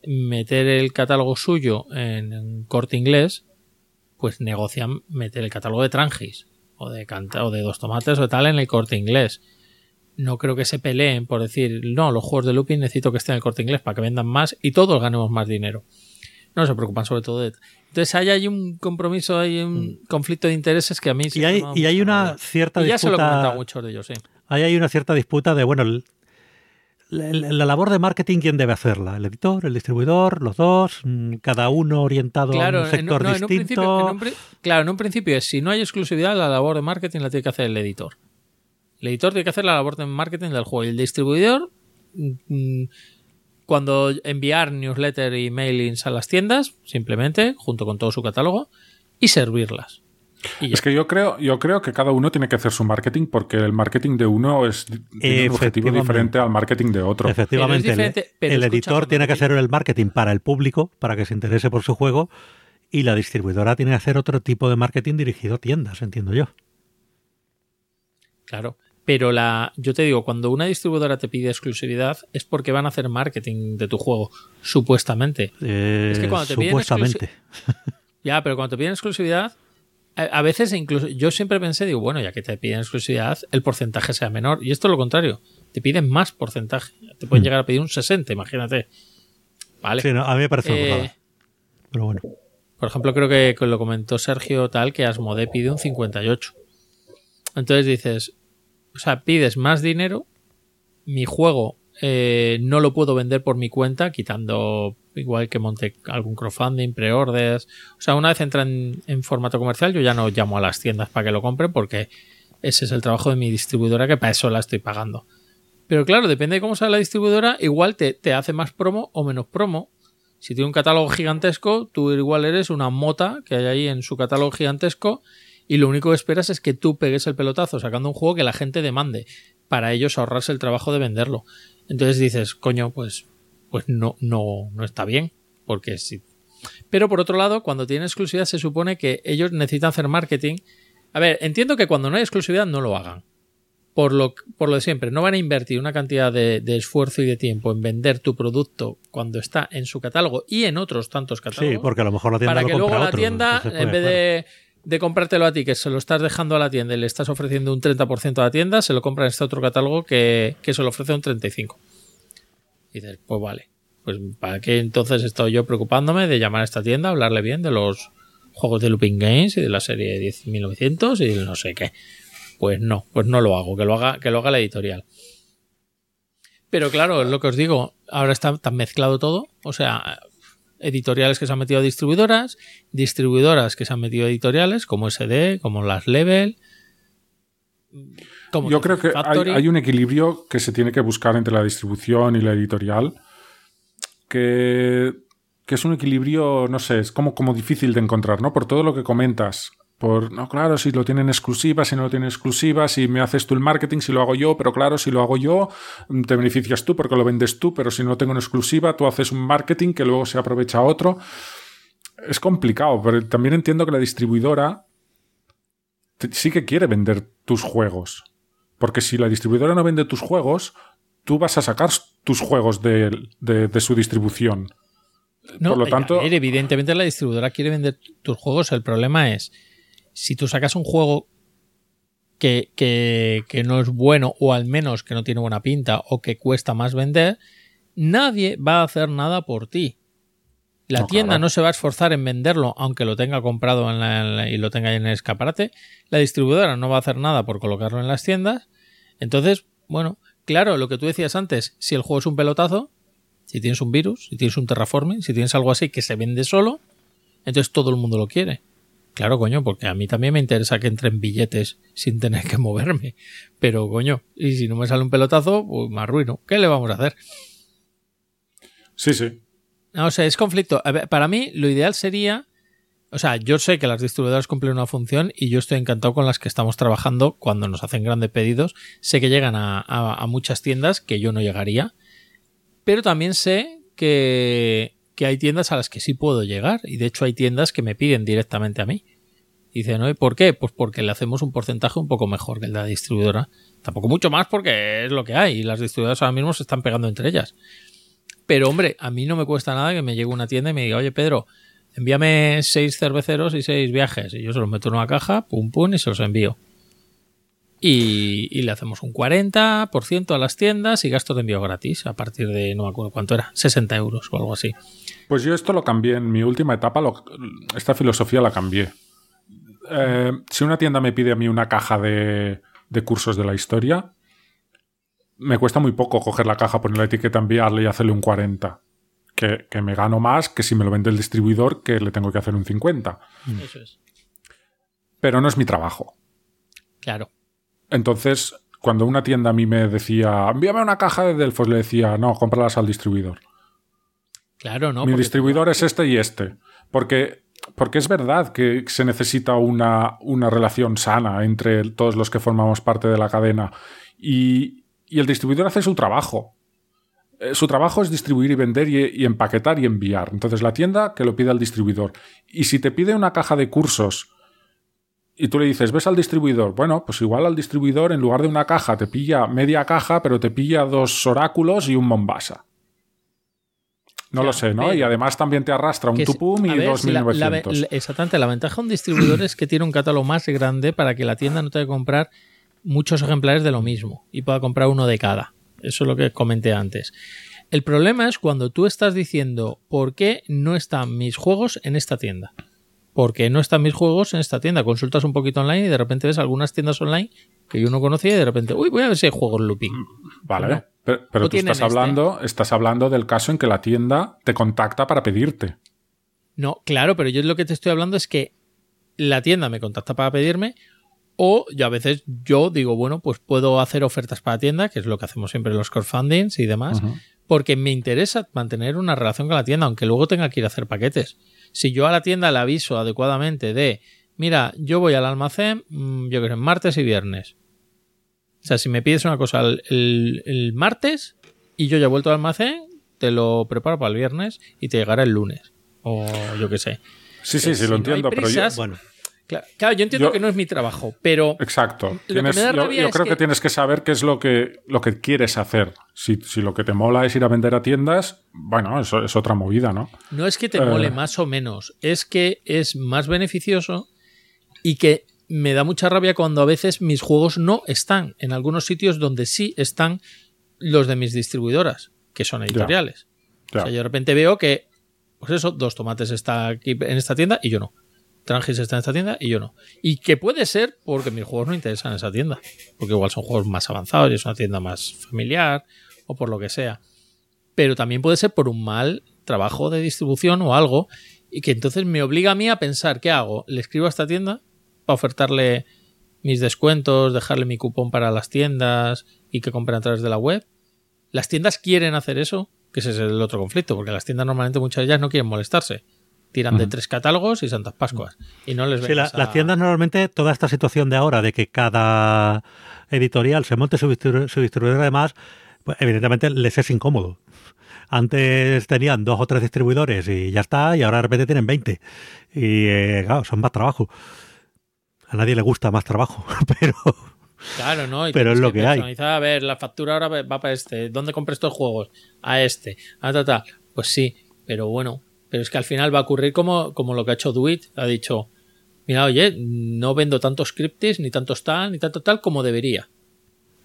meter el catálogo suyo en, corte inglés, pues negocian meter el catálogo de trangis o de canta o de dos tomates o tal en el corte inglés. No creo que se peleen por decir, no, los juegos de looping necesito que estén en el corte inglés para que vendan más y todos ganemos más dinero. No se preocupan sobre todo de. Entonces hay, hay un compromiso, hay un conflicto de intereses que a mí sí Y hay, y hay una cierta Y ya se lo he disputa. muchos de ellos, sí. Ahí hay una cierta disputa de, bueno, la, la labor de marketing, ¿quién debe hacerla? ¿El editor, el distribuidor, los dos? Mm, ¿Cada uno orientado a un en, sector no, en un distinto? en un claro, en un principio es, si no hay exclusividad, la labor de marketing la tiene que hacer el editor. El editor tiene que hacer la labor de marketing del juego y el distribuidor, mm, cuando enviar newsletter y mailings a las tiendas, simplemente, junto con todo su catálogo, y servirlas. Y. Es que yo creo, yo creo que cada uno tiene que hacer su marketing porque el marketing de uno es tiene un objetivo diferente al marketing de otro. Efectivamente, Pero es el- pero editor tiene que hacer el marketing para el público, para que se interese por su juego, y la distribuidora tiene que hacer otro tipo de marketing dirigido a tiendas, entiendo yo. Claro. Pero la, yo te digo, cuando una distribuidora te pide exclusividad es porque van a hacer marketing de tu juego, supuestamente. Eh, Es que cuando te piden supuestamente. Ya, pero cuando te piden exclusividad, a, veces incluso yo siempre pensé, digo, bueno, ya que te piden exclusividad, el porcentaje sea menor. Y esto es lo contrario, te piden más porcentaje. Te pueden Hmm. llegar a pedir un 60, imagínate. Vale. Sí, no, a mí me parece Eh. Pero bueno. Por ejemplo, creo que lo comentó Sergio tal que Asmodee pide un 58. Entonces dices, o sea, pides más dinero, mi juego eh, no lo puedo vender por mi cuenta, quitando igual que monte algún crowdfunding, preorders. O sea, una vez entra en, formato comercial, yo ya no llamo a las tiendas para que lo compren porque ese es el trabajo de mi distribuidora que para eso la estoy pagando. Pero claro, depende de cómo sea la distribuidora, igual te, te hace más promo o menos promo. Si tiene un catálogo gigantesco, tú igual eres una mota que hay ahí en su catálogo gigantesco y lo único que esperas es que tú pegues el pelotazo sacando un juego que la gente demande para ellos ahorrarse el trabajo de venderlo. Entonces dices, coño, pues, pues no, no, no está bien, porque sí. Pero por otro lado, cuando tienen exclusividad se supone que ellos necesitan hacer marketing. A ver, entiendo que cuando no hay exclusividad no lo hagan. Por lo, por lo de siempre, no van a invertir una cantidad de, de esfuerzo y de tiempo en vender tu producto cuando está en su catálogo y en otros tantos catálogos Sí, porque a lo mejor la tienda para lo que luego la otro, tienda, en vez de, de comprártelo a ti, que se lo estás dejando a la tienda y le estás ofreciendo un 30% a la tienda, se lo compra en este otro catálogo que, que se lo ofrece un 35%. Y dices, pues vale. Pues ¿para qué entonces estoy yo preocupándome de llamar a esta tienda, hablarle bien de los juegos de Looping Games y de la serie 10900 y no sé qué? Pues no, pues no lo hago, que lo haga, que lo haga la editorial. Pero claro, es lo que os digo, ahora está tan mezclado todo, o sea, editoriales que se han metido a distribuidoras, distribuidoras que se han metido a editoriales, como SD, como las Level. Como Yo creo que hay, hay un equilibrio que se tiene que buscar entre la distribución y la editorial, que, que es un equilibrio, no sé, es como, como difícil de encontrar, ¿no? Por todo lo que comentas. Por, no, claro, si lo tienen exclusiva, si no lo tienen exclusiva, si me haces tú el marketing, si lo hago yo, pero claro, si lo hago yo, te beneficias tú porque lo vendes tú, pero si no tengo en exclusiva, tú haces un marketing que luego se aprovecha otro. Es complicado, pero también entiendo que la distribuidora sí que quiere vender tus juegos. Porque si la distribuidora no vende tus juegos, tú vas a sacar tus juegos de, de- de su distribución. No, por lo a tanto- ver, evidentemente la distribuidora quiere vender tus juegos. El problema es, si tú sacas un juego que, que, que no es bueno o al menos que no tiene buena pinta o que cuesta más vender, nadie va a hacer nada por ti. La No, tienda claro. no se va a esforzar en venderlo, aunque lo tenga comprado en la- en la- y lo tenga en el escaparate. La distribuidora no va a hacer nada por colocarlo en las tiendas. Entonces, bueno, claro, lo que tú decías antes, si el juego es un pelotazo, si tienes un virus, si tienes un terraforming, si tienes algo así que se vende solo, entonces todo el mundo lo quiere. Claro, coño, porque a mí también me interesa que entren billetes sin tener que moverme. Pero, coño, y si no me sale un pelotazo, pues me arruino. ¿Qué le vamos a hacer? Sí, sí. No, o sea, es conflicto. A ver, para mí, lo ideal sería. O sea, yo sé que las distribuidoras cumplen una función y yo estoy encantado con las que estamos trabajando cuando nos hacen grandes pedidos. Sé que llegan a, a- a muchas tiendas que yo no llegaría. Pero también sé que, que hay tiendas a las que sí puedo llegar. Y de hecho hay tiendas que me piden directamente a mí. Dicen, ¿no? ¿Y por qué? Pues porque le hacemos un porcentaje un poco mejor que el de la distribuidora. Tampoco mucho más porque es lo que hay. Y las distribuidoras ahora mismo se están pegando entre ellas. Pero hombre, a mí no me cuesta nada que me llegue una tienda y me diga, oye Pedro, envíame seis cerveceros y seis viajes. Y yo se los meto en una caja, pum pum, y se los envío. Y, y le hacemos un 40% a las tiendas y gastos de envío gratis a partir de, no me acuerdo cuánto era, 60 euros o algo así. Pues yo esto lo cambié en mi última etapa, lo- esta filosofía la cambié. Eh, si una tienda me pide a mí una caja de, de cursos de la historia, me cuesta muy poco coger la caja, poner la etiqueta, enviarle y hacerle un 40. Que, que me gano más que si me lo vende el distribuidor, que le tengo que hacer un 50. Eso es. Pero no es mi trabajo. Claro. Entonces, cuando una tienda a mí me decía, envíame una caja de Delfos, le decía, no, cómpralas al distribuidor. Claro, ¿no? Mi distribuidor es este y este. Porque, porque es verdad que se necesita una, una relación sana entre todos los que formamos parte de la cadena. Y, y el distribuidor hace su trabajo. Eh, Su trabajo es distribuir y vender y, y empaquetar y enviar. Entonces la tienda que lo pide al distribuidor. Y si te pide una caja de cursos y tú le dices, ves al distribuidor, bueno, pues igual al distribuidor en lugar de una caja te pilla media caja, pero te pilla dos oráculos y un Mombasa. No Ya, lo sé, ¿no? Y además también te arrastra un Tupum y ver, dos si la- la- 1900. la- exactamente, la ventaja de un distribuidor es que tiene un catálogo más grande para que la tienda no tenga que comprar muchos ejemplares de lo mismo y pueda comprar uno de cada. Eso es lo que comenté antes. El problema es cuando tú estás diciendo ¿por qué no están mis juegos en esta tienda? Porque no están mis juegos en esta tienda. Consultas un poquito online y de repente ves algunas tiendas online que yo no conocía y de repente, uy, voy a ver si hay juegos looping. Vale, no. pero, tú estás este. hablando, estás hablando del caso en que la tienda te contacta para pedirte. No, claro, pero yo lo que te estoy hablando es que la tienda me contacta para pedirme o yo a veces yo digo, bueno, pues puedo hacer ofertas para tienda, que es lo que hacemos siempre en los crowdfundings y demás. Porque me interesa mantener una relación con la tienda, aunque luego tenga que ir a hacer paquetes. Si yo a la tienda le aviso adecuadamente de, mira, yo voy al almacén, mm, yo que sé, martes y viernes. O sea, si me pides una cosa el, el- el martes y yo ya he vuelto al almacén, te lo preparo para el viernes y te llegará el lunes. O yo qué sé. Sí, sí, Eh, sí, si lo no entiendo, pero yo- Bueno, Claro, claro, yo entiendo Yo- que no es mi trabajo, pero Exacto. Tienes- yo creo que... que- tienes que saber qué es lo que, lo que quieres hacer. Si, si lo que te mola es ir a vender a tiendas, bueno, eso es otra movida, ¿no? no es que te Eh. mole más o menos, es que es más beneficioso y que me da mucha rabia cuando a veces mis juegos no están en algunos sitios donde sí están los de mis distribuidoras, que son editoriales. Ya. O sea, yo de repente veo que, pues eso, dos tomates está aquí en esta tienda y yo no. Trangis está en esta tienda y yo no. Y que puede ser porque mis juegos no interesan en esa tienda. Porque igual son juegos más avanzados y es una tienda más familiar o por lo que sea. Pero también puede ser por un mal trabajo de distribución o algo. Y que entonces me obliga a mí a pensar, ¿qué hago? ¿Le escribo a esta tienda para ofertarle mis descuentos, dejarle mi cupón para las tiendas y que compren a través de la web? ¿Las tiendas quieren hacer eso? Que ese es el otro conflicto, porque las tiendas normalmente muchas de ellas no quieren molestarse. Tiran de tres catálogos y Santas Pascuas. Y no les sí, la- vengas a- las tiendas normalmente, toda esta situación de ahora, de que cada editorial se monte su, distribu- su distribuidor además, pues evidentemente les es incómodo. Antes tenían dos o tres distribuidores y ya está, y ahora de repente tienen 20. Y eh, claro, son más trabajo. A nadie le gusta más trabajo, pero Claro, ¿no? Y Pero es lo que hay. personalizar, A ver, la factura ahora va para este. ¿Dónde compré estos juegos? A este. A ta, ta. Pues sí, pero bueno. Pero es que al final va a ocurrir como, como lo que ha hecho Duit. Ha dicho, mira, oye, no vendo tantos scripts, ni tantos tal, ni tanto tal como debería.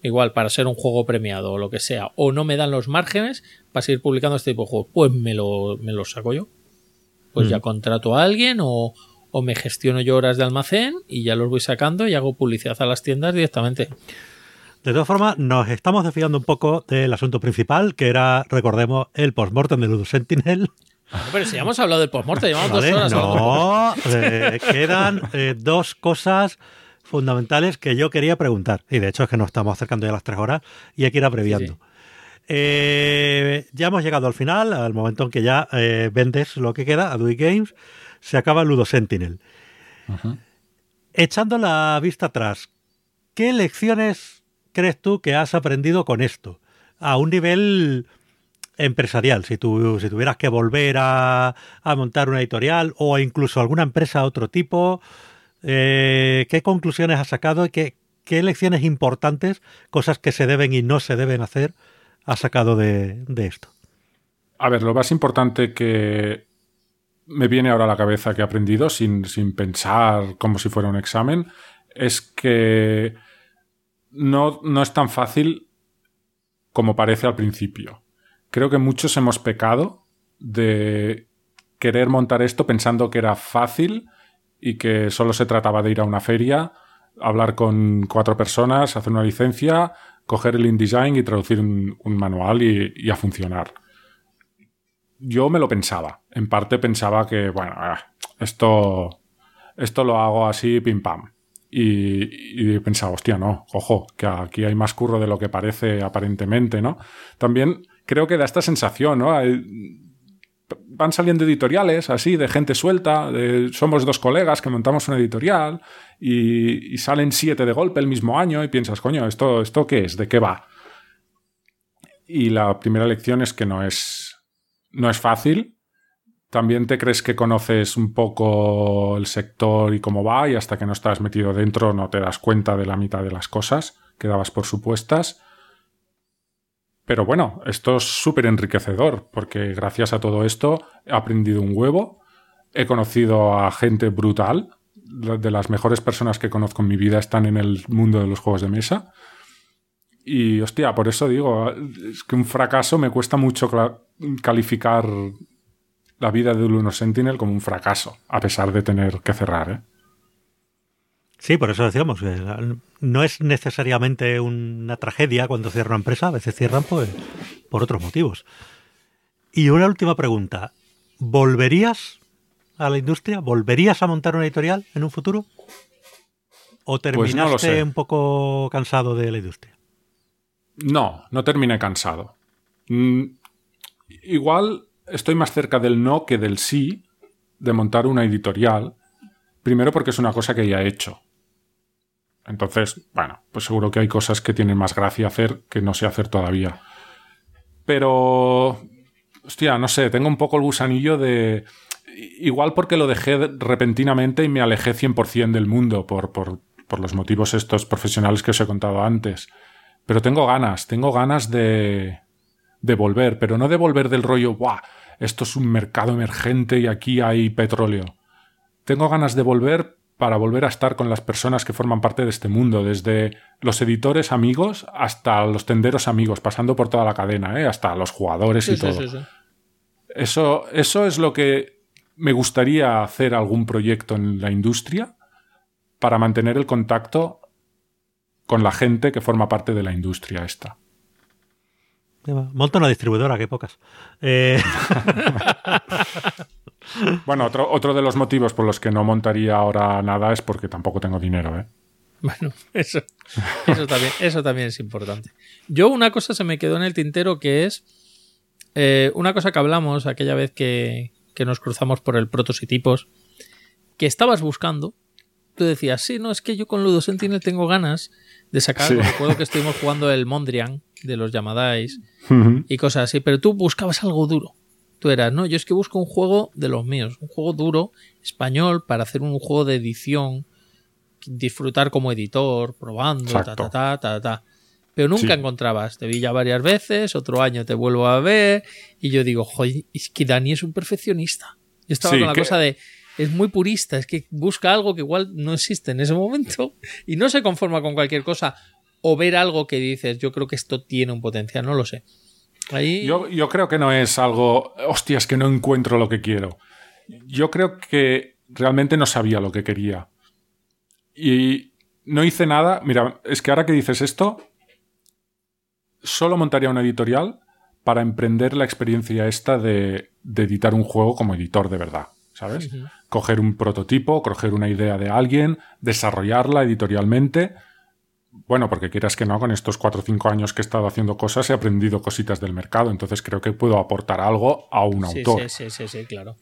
Igual, para ser un juego premiado o lo que sea. O no me dan los márgenes para seguir publicando este tipo de juegos. Pues me lo, me lo saco yo. Pues ya contrato a alguien o, o me gestiono yo horas de almacén y ya los voy sacando y hago publicidad a las tiendas directamente. De todas formas, nos estamos desviando un poco del asunto principal, que era, recordemos, el postmortem de Ludo Sentinel. Pero si ya hemos hablado del postmortem, llevamos Vale, dos horas. No, eh, quedan eh, dos cosas fundamentales que yo quería preguntar. Y de hecho es que nos estamos acercando ya a las tres horas y hay que ir abreviando. Sí, Eh, ya hemos llegado al final, al momento en que ya vendes lo que queda a Dewey Games, se acaba Ludo Sentinel. Echando la vista atrás, ¿qué lecciones crees tú que has aprendido con esto? A un nivel empresarial, si, tú, si tuvieras que volver a, montar una editorial o incluso alguna empresa de otro tipo, eh, ¿qué conclusiones has sacado y qué, qué lecciones importantes, cosas que se deben y no se deben hacer, has sacado de, de esto? A ver, lo más importante que me viene ahora a la cabeza que he aprendido sin, sin pensar como si fuera un examen es que no, no es tan fácil como parece al principio. Creo que muchos hemos pecado de querer montar esto pensando que era fácil y que solo se trataba de ir a una feria, hablar con cuatro personas, hacer una licencia, coger el InDesign y traducir un, manual y, a funcionar. Yo me lo pensaba. En parte pensaba que, bueno, esto, esto lo hago así, pim pam. Y, y pensaba, hostia, no, ojo, que aquí hay más curro de lo que parece aparentemente, ¿no? También creo que da esta sensación, ¿no? Van saliendo editoriales así, de gente suelta, somos dos colegas que montamos una editorial y, y, salen siete de golpe el mismo año y piensas, coño, ¿esto, ¿esto qué es? ¿De qué va? Y la primera lección es que no es, no es fácil. También te crees que conoces un poco el sector y cómo va y hasta que no estás metido dentro no te das cuenta de la mitad de las cosas que dabas por supuestas. Pero bueno, esto es súper enriquecedor porque gracias a todo esto he aprendido un huevo, he conocido a gente brutal, de las mejores personas que conozco en mi vida están en el mundo de los juegos de mesa. Y hostia, por eso digo, es que un fracaso me cuesta mucho calificar la vida de Luno Sentinel como un fracaso, a pesar de tener que cerrar. ¿eh? Sí, por eso decíamos, no es necesariamente una tragedia cuando cierra una empresa, a veces cierran pues, por otros motivos. Y una última pregunta, ¿volverías a la industria? ¿Volverías a montar una editorial en un futuro? ¿O terminaste pues no un poco cansado de la industria? No, no terminé cansado. Mm, igual estoy más cerca del no que del sí de montar una editorial. Primero porque es una cosa que ya he hecho. Entonces, bueno, pues seguro que hay cosas que tienen más gracia hacer que no sé hacer todavía. Pero, hostia, no sé, tengo un poco el gusanillo de... Igual porque lo dejé repentinamente y me alejé 100% del mundo por, por, por los motivos estos profesionales que os he contado antes. Pero tengo ganas, tengo ganas de, de volver, pero no de volver del rollo, ¡buah! Esto es un mercado emergente y aquí hay petróleo. Tengo ganas de volver para volver a estar con las personas que forman parte de este mundo, desde los editores amigos hasta los tenderos amigos, pasando por toda la cadena, ¿eh? hasta los jugadores Sí, y sí, todo. sí, sí. Eso, eso es lo que me gustaría hacer algún proyecto en la industria para mantener el contacto con la gente que forma parte de la industria esta. Monta una distribuidora, que pocas. Eh, Bueno, otro, otro de los motivos por los que no montaría ahora nada es porque tampoco tengo dinero, ¿eh? Bueno, eso, eso, también, eso también es importante. Yo una cosa se me quedó en el tintero que es eh, una cosa que hablamos aquella vez que, que nos cruzamos por el prototipos, que estabas buscando. Tú decías, sí, no, es que yo con Ludo Sentinel tengo ganas de sacar. Sí. Recuerdo que estuvimos jugando el Mondrian de los Yamadais y cosas así, pero tú buscabas algo duro. Tú eras, no, yo es que busco un juego de los míos, un juego duro, español, para hacer un juego de edición, disfrutar como editor, probando, ta, ta, ta, ta, ta. Pero nunca Sí. encontrabas. Te vi ya varias veces, otro año te vuelvo a ver, y yo digo, joder, es que Dani es un perfeccionista. Yo estaba Sí, con la que- cosa de, es muy purista, es que busca algo que igual no existe en ese momento y no se conforma con cualquier cosa o ver algo que dices, yo creo que esto tiene un potencial, no lo sé. Ahí... Yo, yo creo que no es algo, hostia, es que no encuentro lo que quiero. Yo creo que realmente no sabía lo que quería. Y no hice nada. Mira, es que ahora que dices esto, solo montaría una editorial para emprender la experiencia esta de, de editar un juego como editor de verdad. ¿Sabes? Coger un prototipo, coger una idea de alguien, desarrollarla editorialmente. Bueno, porque quieras que no, con estos cuatro o cinco años que he estado haciendo cosas he aprendido cositas del mercado, entonces creo que puedo aportar algo a un autor. Sí, sí, sí, sí, claro.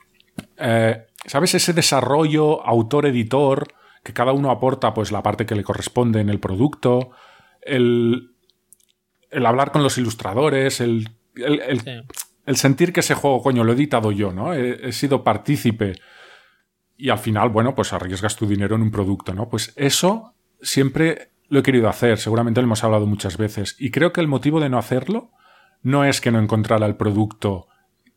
Eh, ¿Sabes? Ese desarrollo autor-editor, que cada uno aporta pues la parte que le corresponde en el producto, el, el hablar con los ilustradores, el, el, el, Sí. el sentir que ese juego, coño, lo he editado yo, ¿no? He, he sido partícipe. Y al final, bueno, pues arriesgas tu dinero en un producto, ¿no? Pues eso siempre lo he querido hacer, seguramente lo hemos hablado muchas veces. Y creo que el motivo de no hacerlo no es que no encontrara el producto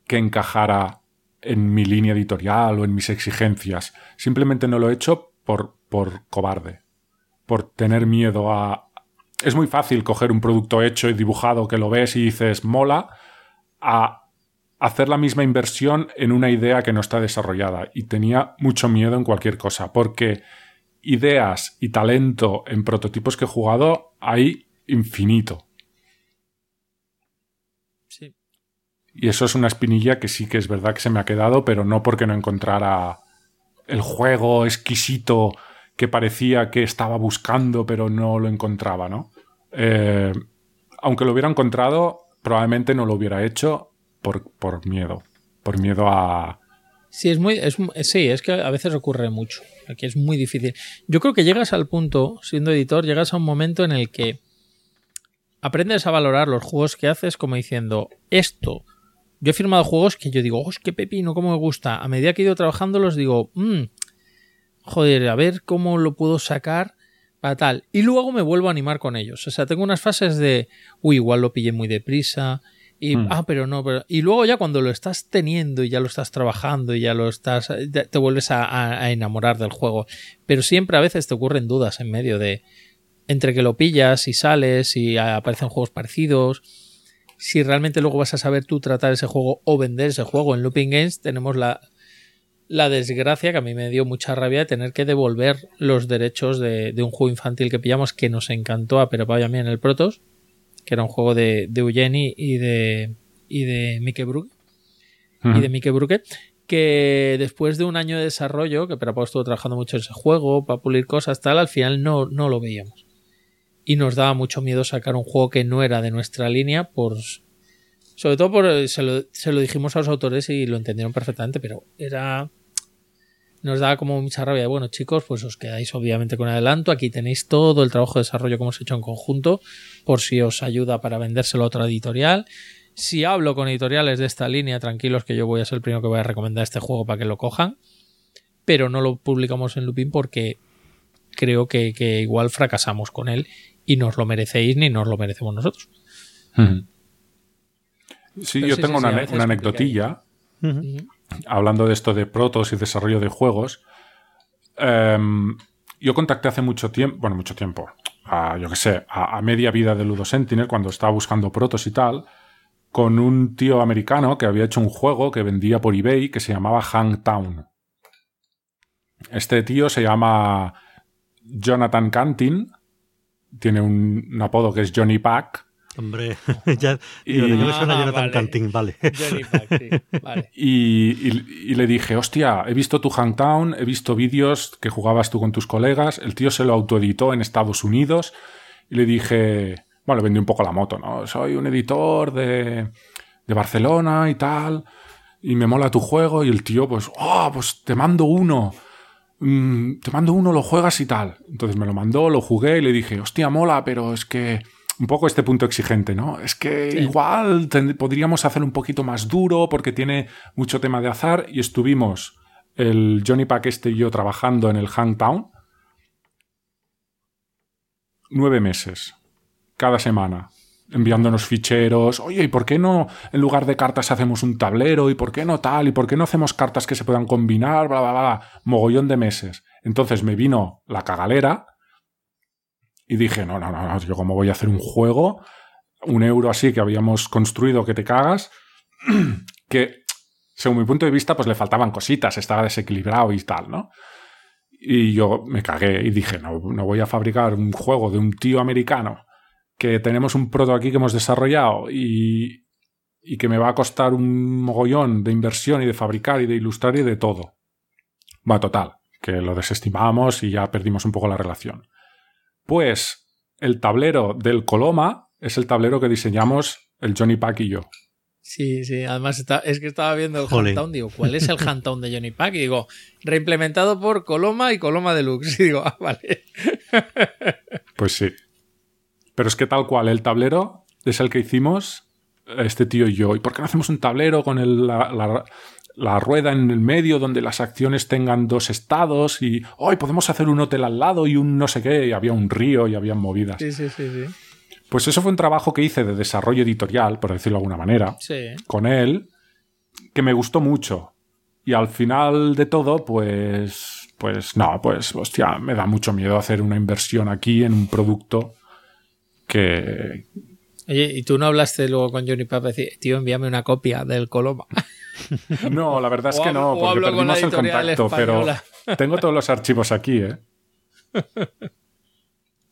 que encajara en mi línea editorial o en mis exigencias. Simplemente no lo he hecho por, por cobarde, por tener miedo a... Es muy fácil coger un producto hecho y dibujado que lo ves y dices mola, a hacer la misma inversión en una idea que no está desarrollada. Y tenía mucho miedo en cualquier cosa, porque ideas y talento en prototipos que he jugado hay infinito. Sí. Y eso es una espinilla que sí que es verdad que se me ha quedado, pero no porque no encontrara el juego exquisito que parecía que estaba buscando, pero no lo encontraba, ¿no? Eh, aunque lo hubiera encontrado, probablemente no lo hubiera hecho por, por miedo. Por miedo a. Sí, es muy, es, sí, es que a veces ocurre mucho. Aquí es muy difícil. Yo creo que llegas al punto, siendo editor, llegas a un momento en el que aprendes a valorar los juegos que haces como diciendo, esto. Yo he firmado juegos que yo digo, ¡oh, qué pepino, cómo me gusta! A medida que he ido trabajando los digo, mmm, joder, a ver cómo lo puedo sacar para tal. Y luego me vuelvo a animar con ellos. O sea, tengo unas fases de, uy, igual lo pillé muy deprisa. Y, Mm. ah, pero no, pero... Y luego ya cuando lo estás teniendo y ya lo estás trabajando y ya lo estás... te te vuelves a, a- a enamorar del juego. Pero siempre a veces te ocurren dudas en medio de... Entre que lo pillas y sales y aparecen juegos parecidos. Si realmente luego vas a saber tú tratar ese juego o vender ese juego. En Looping Games tenemos la, la desgracia que a mí me dio mucha rabia de tener que devolver los derechos de, de un juego infantil que pillamos que nos encantó a Pero y a mí en el Protos, que era un juego de, de Eugeni y de, y de Mickey Bruck y de Mickey Bruque, que después de un año de desarrollo, que Perapau estuvo trabajando mucho en ese juego, para pulir cosas, tal, al final no, no lo veíamos. Y nos daba mucho miedo sacar un juego que no era de nuestra línea, por sobre todo por se lo, se lo dijimos a los autores y lo entendieron perfectamente, pero era nos daba como mucha rabia. Bueno, chicos, pues os quedáis obviamente con adelanto. Aquí tenéis todo el trabajo de desarrollo que hemos hecho en conjunto, por si os ayuda para vendérselo a otra editorial. Si hablo con editoriales de esta línea, tranquilos que yo voy a ser el primero que voy a recomendar este juego para que lo cojan. Pero no lo publicamos en Lupin porque creo que, que igual fracasamos con él y nos lo merecéis ni nos lo merecemos nosotros. Sí, Pero yo sí, tengo sí, una, una anecdotilla. Hablando de esto de protos y desarrollo de juegos. Em, yo contacté hace mucho tiempo, bueno, mucho tiempo, a, yo qué sé, a, media vida de Ludo Sentinel, cuando estaba buscando protos y tal, con un tío americano que había hecho un juego que vendía por eBay que se llamaba Hangtown. Este tío se llama Jonathan Cantin, tiene un apodo que es Johnny Pack. Hombre, ya Y- digo, ¿de qué me suena Ah, Jonathan vale. Canting? Vale. Johnny Pack, sí, vale. Y, y- y le dije, hostia, he visto tu Hangtown, he visto vídeos que jugabas tú con tus colegas. El tío se lo autoeditó en Estados Unidos. Y le dije, bueno, le vendí un poco la moto, ¿no? Soy un editor de, de Barcelona y tal. Y me mola tu juego. Y el tío, pues, oh, pues te mando uno. Mm, te mando uno, lo juegas y tal. Entonces me lo mandó, lo jugué y le dije, hostia, mola, pero es que un poco este punto exigente, ¿no? Es que Sí. igual podríamos hacer un poquito más duro porque tiene mucho tema de azar y estuvimos el Johnny Pack este y yo trabajando en el Hangtown nueve meses, cada semana. enviándonos ficheros. Oye, ¿y por qué no en lugar de cartas hacemos un tablero? ¿Y por qué no tal? ¿Y por qué no hacemos cartas que se puedan combinar? Bla, bla, bla. Mogollón de meses. Entonces me vino la cagalera y dije, no, no, no, yo cómo voy a hacer un juego, un euro así que habíamos construido que te cagas, que según mi punto de vista pues le faltaban cositas, estaba desequilibrado y tal, ¿no? Y yo me cagué y dije, no, no voy a fabricar un juego de un tío americano que tenemos un proto aquí que hemos desarrollado y, y que me va a costar un mogollón de inversión y de fabricar y de ilustrar y de todo. Va, total, que lo desestimamos y ya perdimos un poco la relación. Pues el tablero del Coloma es el tablero que diseñamos el Johnny Pack y yo. Sí, sí, además está, es que estaba viendo el Jolín. Handtown, digo, ¿cuál es el Handtown de Johnny Pack? Y digo, reimplementado por Coloma y Coloma Deluxe. Y digo, ah, vale. Pues sí. Pero es que tal cual, el tablero es el que hicimos este tío y yo. ¿Y por qué no hacemos un tablero con el- la, la- la rueda en el medio donde las acciones tengan dos estados? Y hoy podemos hacer un hotel al lado y un no sé qué. Y había un río y había movidas. Sí, sí, sí, sí. Pues eso fue un trabajo que hice de desarrollo editorial, por decirlo de alguna manera, Sí. con él, que me gustó mucho. Y al final de todo, pues. Pues no, pues, hostia, me da mucho miedo hacer una inversión aquí en un producto que, Oye, ¿y tú no hablaste luego con Johnny Pack? Decir, tío, envíame una copia del Coloma. No, la verdad es que no, porque hablo con la perdimos el contacto, pero española. tengo todos los archivos aquí, ¿eh?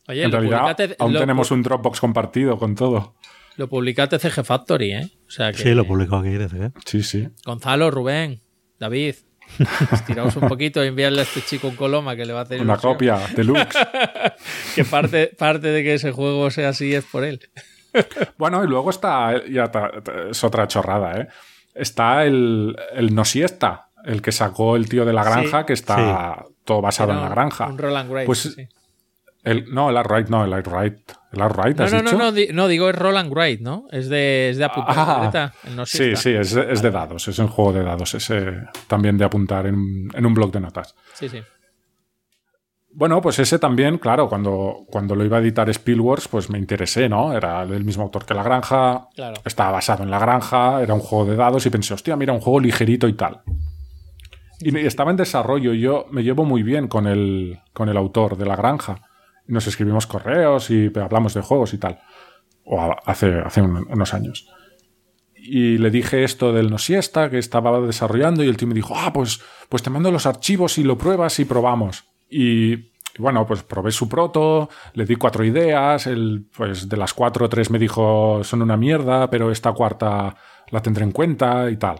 Oye, en lo, realidad, aún lo, tenemos un Dropbox compartido con todo. lo publicaste CG Factory, ¿eh? O sea que, Sí, lo publicó aquí, desde que. Sí, sí. Gonzalo, Rubén, David, estiraos un poquito y enviarle a este chico un Coloma que le va a hacer Una ilusión. copia deluxe. Que parte, parte de que ese juego sea así es por él. Bueno, y luego está, ya es otra chorrada, ¿eh? Está el, el No Siesta, el que sacó el tío de la granja, Sí. que está todo basado en la granja. Un Roland Grace. Pues sí. El, no, el Arkwright, no, el Arkwright. ¿El Arkwright No, has no, no, dicho? no, di- no, digo es Roland Wright, ¿no? Es de, es de apuntar Ah, libreta, el no Sí, sí, es, es de dados, es un juego de dados, es eh, también de apuntar en, en un blog de notas. Sí, sí. Bueno, pues ese también, claro, cuando, cuando lo iba a editar Spielworks, pues me interesé, ¿no? Era del mismo autor que La Granja, Claro. estaba basado en La Granja, era un juego de dados y pensé, hostia, mira, un juego ligerito y tal. Y estaba en desarrollo y yo me llevo muy bien con el, con el autor de La Granja. Nos escribimos correos y hablamos de juegos y tal. O hace, hace un- unos años. Y le dije esto del no siesta que estaba desarrollando y el tío me dijo, ah, pues, pues te mando los archivos y lo pruebas y probamos. Y, bueno, pues probé su proto, le di cuatro ideas, él, pues de las cuatro, tres me dijo, son una mierda, pero esta cuarta la tendré en cuenta y tal.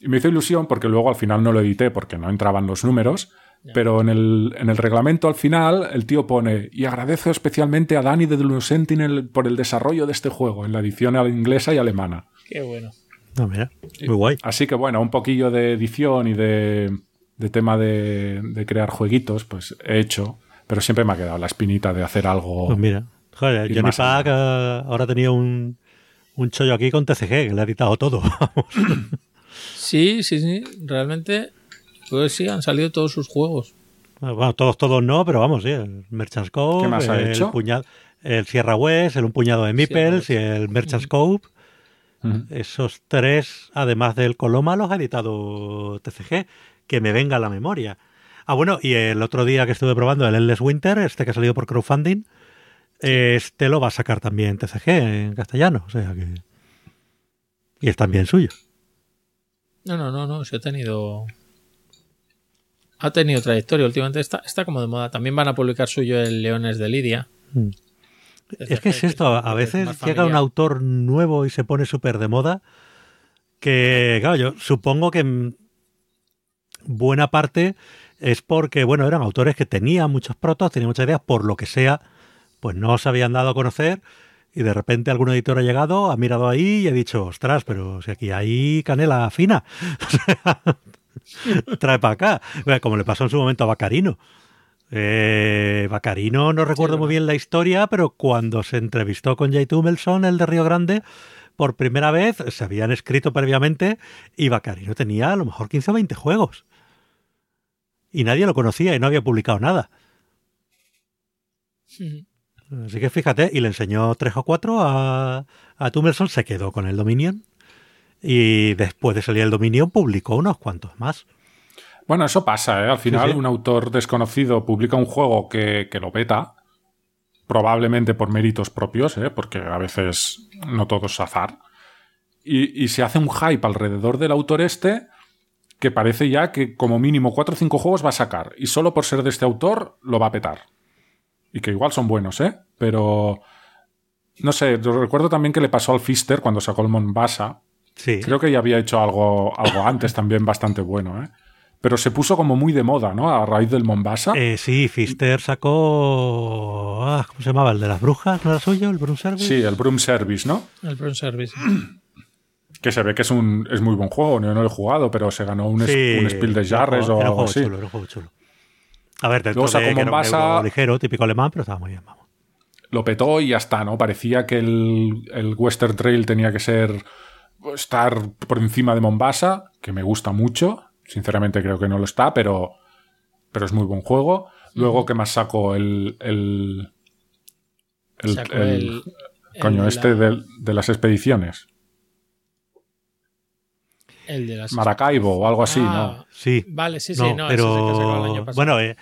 Y me hizo ilusión porque luego al final no lo edité porque no entraban los números. Pero en el, en el reglamento al final el tío pone y agradezco especialmente a Dani de The Sentinel por el desarrollo de este juego en la edición inglesa y alemana. Qué bueno. No, mira, muy guay. Así que bueno, un poquillo de edición y de, de tema de, de crear jueguitos, pues he hecho, pero siempre me ha quedado la espinita de hacer algo. Pues mira, joder, Johnny allá. Pack eh, ahora tenía un, un chollo aquí con TCG, que le ha editado todo. Sí, sí, sí. Realmente, pues sí, han salido todos sus juegos. bueno, todos, todos no, pero vamos, sí, el Merchant Scope, ¿Qué más ha el, hecho? puñal- el Sierra West, el un puñado de Meeples y el Merchant Scope. Esos tres, además del Coloma, los ha editado TCG. Que me venga a la memoria. Ah, bueno, y el otro día que estuve probando el Endless Winter, este que ha salido por crowdfunding, este lo va a sacar también TCG en castellano. O sea que. Y es también suyo. No, no, no, no. Se ha tenido. Ha tenido trayectoria. Últimamente está, está como de moda. También van a publicar suyo el Leones de Lidia. Mm. Es que es esto, a- veces llega un autor nuevo y se pone súper de moda, que claro, yo supongo que buena parte es porque, bueno, eran autores que tenían muchos protos, tenían muchas ideas, por lo que sea, pues no se habían dado a conocer y de repente algún editor ha llegado, ha mirado ahí y ha dicho, ostras, pero si aquí hay canela fina, trae para acá, como le pasó en su momento a Bacarino. Eh, Bacarino, no recuerdo muy bien la historia, pero cuando se entrevistó con Jay Tumelson, el de Río Grande, por primera vez se habían escrito previamente y Bacarino tenía a lo mejor 15 o 20 juegos. Y nadie lo conocía y no había publicado nada. Así que fíjate, y le enseñó tres o cuatro a, a Tumerson, se quedó con el Dominion. Y después de salir el Dominion, publicó unos cuantos más. Bueno, eso pasa, ¿eh? Al final, Sí, sí. un autor desconocido publica un juego que, que lo peta, probablemente por méritos propios, ¿eh? Porque a veces no todo es azar. Y, y se hace un hype alrededor del autor este que parece ya que como mínimo 4 o 5 juegos va a sacar. Y solo por ser de este autor lo va a petar. Y que igual son buenos, ¿eh? Pero... No sé, yo recuerdo también que le pasó al Fister cuando sacó el Mombasa, Sí. Creo que ya había hecho algo, algo antes también bastante bueno, ¿eh? Pero se puso como muy de moda, ¿no? A raíz del Mombasa. Eh, sí, Fister sacó. ah, ¿Cómo se llamaba? ¿El de las brujas? ¿No era suyo? ¿El Broom Service? Sí, el Broom Service, ¿no? El Pro Service. Que se ve que es un es muy buen juego. Yo no lo he jugado, pero se ganó un, Sí, un Spiel de Jarres o algo así. chulo, era un juego chulo. A ver, Luego sacó de que era un Mombasa- euro ligero, típico alemán, pero estaba muy bien, vamos. Lo petó y ya está, ¿no? Parecía que el, el Western Trail tenía que ser estar por encima de Mombasa, que me gusta mucho. Sinceramente creo que no lo está, pero, pero es muy buen juego. Luego, ¿qué más sacó? El. el, el- Sacó el- el- coño, el- este la- de, de las expediciones. El de las. Maracaibo o algo así, Ah, ¿no? Sí. Vale, sí, sí, no, no, pero ese es el que el año pasado. bueno, eh,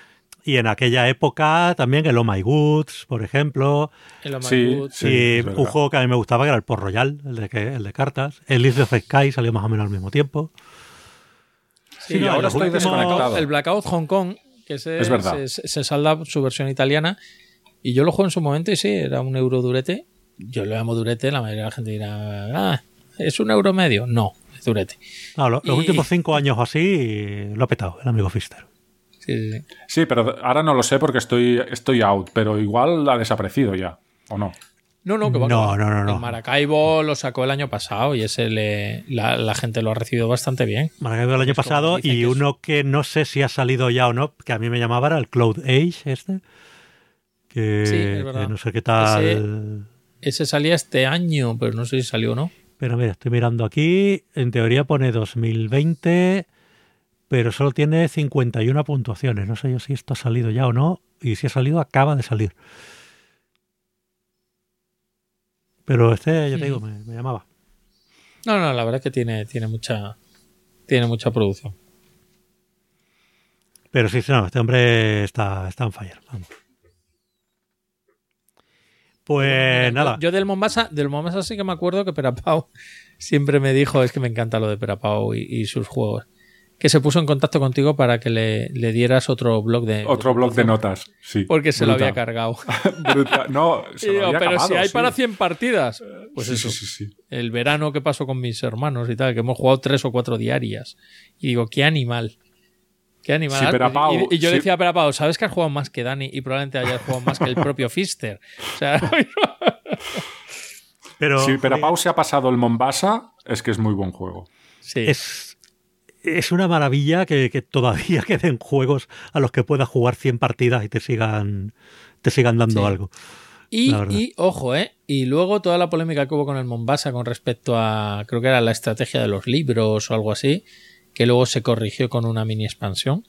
y en aquella época también el Oh My Goods, por ejemplo, El Oh My sí, Good. sí. y un juego que a mí me gustaba que era el Port Royal, el de, que, el de cartas. El List of Sky salió más o menos al mismo tiempo. Sí, Sí, no, ahora estoy último- desconectado. El Blackout Hong Kong, que ese Es verdad. Se, se salda su versión italiana. Y yo lo juego en su momento y sí, era un euro durete. Yo lo llamo durete, la mayoría de la gente dirá, ah, ¿es un euro medio? No, lo- los Y- últimos cinco años o así lo ha petado el amigo Fister. Sí, sí, sí. Sí, pero ahora no lo sé porque estoy, estoy out, pero igual ha desaparecido ya, ¿o no? No, no, que va, No, no, no, no. El Maracaibo lo sacó el año pasado y ese le, la, la gente lo ha recibido bastante bien. Maracaibo del año Es pasado y que es- uno que no sé si ha salido ya o no, que a mí me llamaba era el Cloud Age este. Que, Sí, es verdad. que no sé qué tal. Ese salía este año, pero no sé si salió o no. Pero mira, estoy mirando aquí. En teoría pone 2020, pero solo tiene 51 puntuaciones. No sé yo si esto ha salido ya o no. Y si ha salido, acaba de salir. Pero este, ya te digo, me, me llamaba. No, no, la verdad es que tiene, tiene mucha tiene mucha producción. Pero sí, sí, no, este hombre está, está en fire. Vamos. Pues nada. Yo, del Mombasa, del Mombasa sí que me acuerdo que Perapau siempre me dijo, es que me encanta lo de Perapau y, y sus juegos, que se puso en contacto contigo para que le, le dieras otro blog de Otro blog de notas, sí. porque se lo había cargado. Brutal. No, se Y lo digo, había pero acabado, si hay sí. para 100 partidas. Pues sí, eso, sí, sí, sí. el verano que pasó con mis hermanos y tal, que hemos jugado tres o cuatro diarias. Y digo, qué animal. Qué animal. Sí, Perapau, y, y yo sí. le decía a Perapau, ¿sabes que has jugado más que Dani? Y probablemente hayas jugado más que el propio Fister. O sea, Pero Si Perapau se ha pasado el Mombasa, es que es muy buen juego. sí. es, es una maravilla que, que todavía queden juegos a los que puedas jugar 100 partidas y te sigan, te sigan dando Sí. algo. Y, y, ojo, ¿eh? Y luego toda la polémica que hubo con el Mombasa con respecto a, creo que era la estrategia de los libros o algo así, que luego se corrigió con una mini expansión.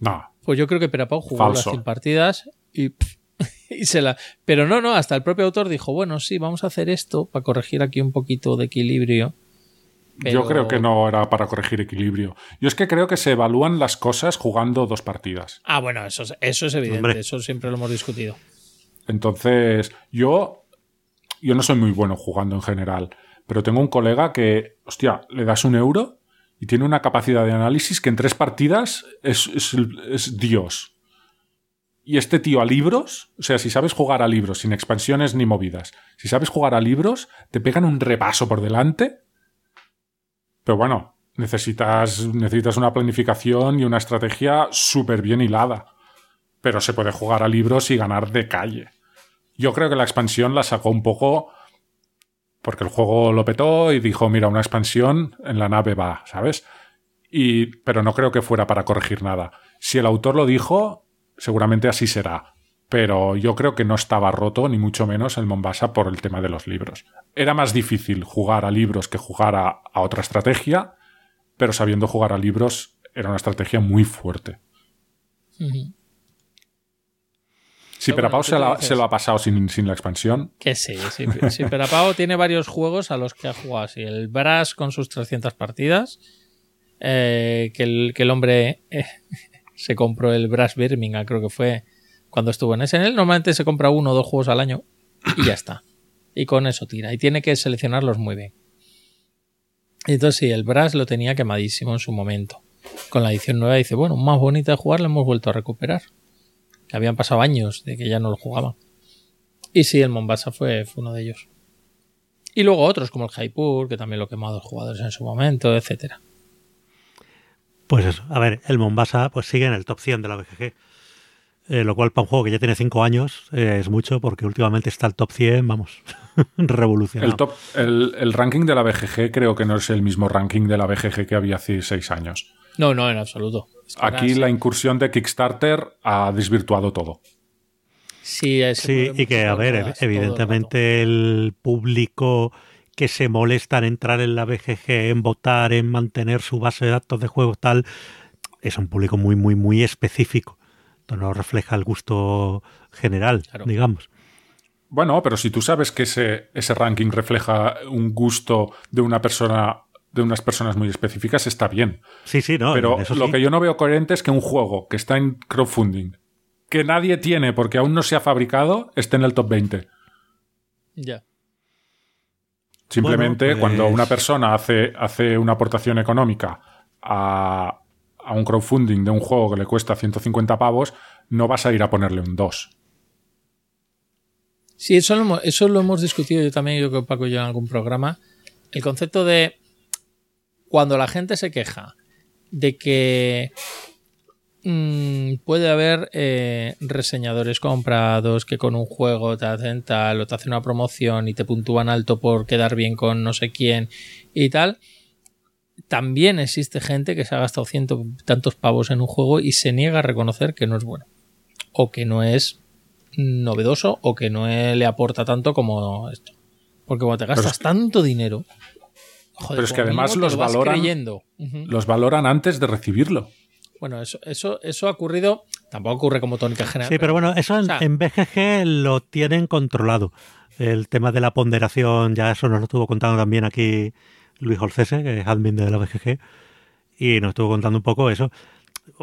No. Pues yo creo que Perapau jugó Falso. las 100 partidas y, pff, y se la... Pero no, no, hasta el propio autor dijo, bueno, sí, vamos a hacer esto para corregir aquí un poquito de equilibrio. Yo creo que no era para corregir equilibrio. Yo es que creo que se evalúan las cosas jugando dos partidas. Ah, bueno, eso, es- eso es evidente, Hombre. eso siempre lo hemos discutido. Entonces, yo, yo no soy muy bueno jugando en general, pero tengo un colega que, hostia, le das un euro y tiene una capacidad de análisis que en tres partidas es, Dios. Y este tío a libros, o sea, si sabes jugar a libros sin expansiones ni movidas, si sabes jugar a libros, te pegan un repaso por delante. Pero bueno, necesitas, necesitas una planificación y una estrategia súper bien hilada. Pero se puede jugar a libros y ganar de calle. Yo creo que la expansión la sacó un poco porque el juego lo petó y dijo, mira, una expansión en la nave va, ¿sabes? Y, pero no creo que fuera para corregir nada. Si el autor lo dijo, seguramente así será. Pero yo creo que no estaba roto, ni mucho menos, el Mombasa por el tema de los libros. Era más difícil jugar a libros que jugar a, otra estrategia, pero sabiendo jugar a libros era una estrategia muy fuerte. Si Pero bueno, se, la- lo ha pasado sin, sin la expansión. Que sí, sí, sí, Perapau tiene varios juegos a los que ha jugado así. El Brass con sus 300 partidas, eh, que, el, que el hombre eh, se compró el Brass Birmingham, creo que fue cuando estuvo en SNL. Normalmente se compra uno o dos juegos al año y ya está. Y con eso tira. Y tiene que seleccionarlos muy bien. Y entonces sí, el Brass lo tenía quemadísimo en su momento. Con la edición nueva dice, bueno, más bonita de jugar, lo hemos vuelto a recuperar. Que habían pasado años de que ya no lo jugaban. Y sí, el Mombasa fue, fue uno de ellos. Y luego otros como el Jaipur, que también lo quemó a dos jugadores en su momento, etcétera. Pues eso, a ver, el Mombasa pues sigue en el top 100 de la BGG. Eh, lo cual para un juego que ya tiene 5 años eh, es mucho porque últimamente está el top 100, vamos, revolucionado. El, top, el, el ranking de la BGG creo que no es el mismo ranking de la BGG que había hace seis años. No, no, en absoluto. Aquí la incursión de Kickstarter ha desvirtuado todo. Sí, Sí, y que, a ver, el evidentemente el, público que se molesta en entrar en la BGG, en votar, en mantener su base de datos de juegos tal, es un público muy, muy, muy específico. Esto no refleja el gusto general, Claro. digamos. Bueno, pero si tú sabes que ese, ese ranking refleja un gusto de una persona, de unas personas muy específicas, está bien. Sí, sí, no. Pero eso lo sí. que yo no veo coherente es que un juego que está en crowdfunding, que nadie tiene porque aún no se ha fabricado, esté en el top 20. rato. Ya. Simplemente Bueno, pues- cuando una persona hace, hace una aportación económica a, a un crowdfunding de un juego que le cuesta 150 pavos, no vas a ir a ponerle un 2. Sí, eso lo, hemos, eso lo hemos discutido yo también, yo creo que Paco y yo en algún programa. El concepto de cuando la gente se queja de que mm, puede haber eh, reseñadores comprados que con un juego te hacen tal o te hacen una promoción y te puntúan alto por quedar bien con no sé quién y tal. También existe gente que se ha gastado ciento tantos pavos en un juego y se niega a reconocer que no es bueno o que no es novedoso o que no le aporta tanto como esto. Porque cuando te gastas tanto dinero. Joder, Pero es que como además los lo valoran-. Los valoran antes de recibirlo. Bueno, eso, eso, eso ha ocurrido. Tampoco ocurre como tónica general. Sí, pero bueno, eso en, o sea- en BGG lo tienen controlado. El tema de la ponderación, ya eso nos lo estuvo contando también aquí Luis Olcese, que es admin de la BGG, y nos estuvo contando un poco eso.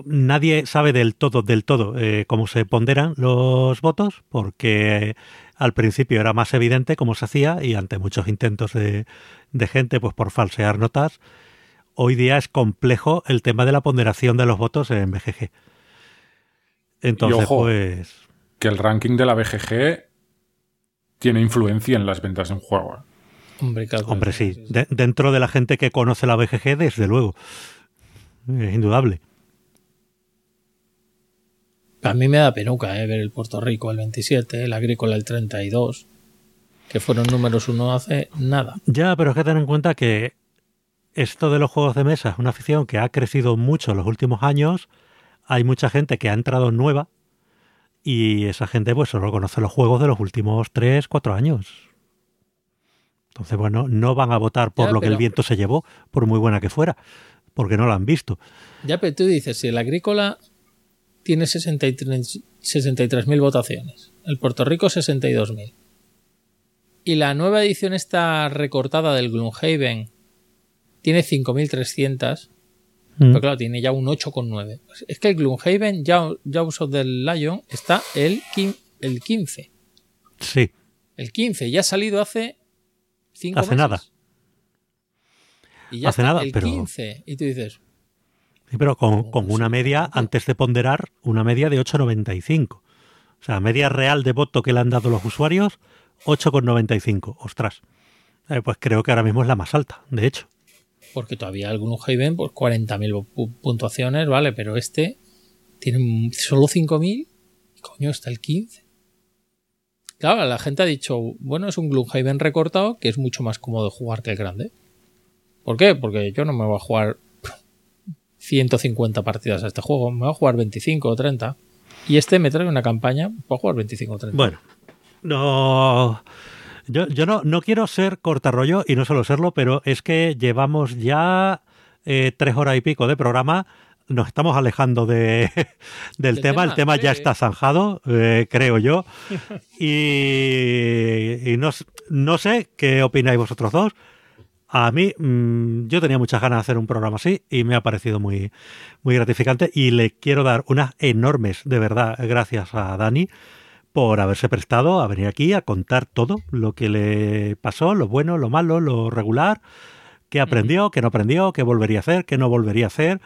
Nadie sabe del todo, del todo, eh, cómo se ponderan los votos, porque al principio era más evidente cómo se hacía y ante muchos intentos de, de gente pues por falsear notas, hoy día es complejo el tema de la ponderación de los votos en BGG. Entonces, ojo, pues... Que el ranking de la BGG tiene influencia en las ventas de un juego. ¿eh? Hombre, claro, Hombre, sí. De- dentro de la gente que conoce la BGG, desde luego. Es indudable. A mí me da penuca eh, ver el Puerto Rico el 27, el Agrícola el 32, que fueron números uno hace nada. Ya, pero hay que tener en cuenta que esto de los juegos de mesa es una afición que ha crecido mucho en los últimos años. Hay mucha gente que ha entrado nueva y esa gente pues solo conoce los juegos de los últimos 3, 4 años. Entonces, bueno, no van a votar por Ya, lo que el viento se llevó, por muy buena que fuera, porque no lo han visto. Ya, pero tú dices, si el Agrícola tiene 63 63.000 votaciones, el Puerto Rico 62.000, y la nueva edición esta recortada del Gloomhaven tiene 5.300, Mm. pero claro, tiene ya un 8,9. Pues es que el Gloomhaven Jaw- Jaws of the Lion está el, el 15. Sí. El 15 ya ha salido hace 5 Hace nada. Y ya Hace está nada, el pero- 15. Y tú dices, Sí, pero con, con una media, antes de ponderar, una media de 8,95. O sea, media real de voto que le han dado los usuarios, 8,95. Ostras. Eh, pues creo que ahora mismo es la más alta, de hecho. porque todavía el Gloomhaven, pues 40.000 pu- puntuaciones, ¿vale? Pero este tiene solo 5.000 y coño, está el 15. Claro, la gente ha dicho, bueno, es un Gloomhaven recortado que es mucho más cómodo jugar que el grande. ¿Por qué? Porque yo no me voy a jugar 150 partidas a este juego, me voy a jugar 25 o 30. Y este me trae una campaña para jugar 25 o 30. Bueno, no. Yo, yo no, no quiero ser cortarrollo y no solo serlo, pero es que llevamos ya eh, tres horas y pico de programa. nos estamos alejando de, del, tema. El tema ya está zanjado, eh, creo yo. y, no, no, sé qué opináis vosotros dos. A mí, mm, yo tenía muchas ganas de hacer un programa así y me ha parecido muy, muy gratificante. Y le quiero dar unas enormes, de verdad, gracias a Dani por haberse prestado a venir aquí a contar todo lo que le pasó, lo bueno, lo malo, lo regular, qué aprendió, qué no aprendió, qué volvería a hacer, qué no volvería a hacer.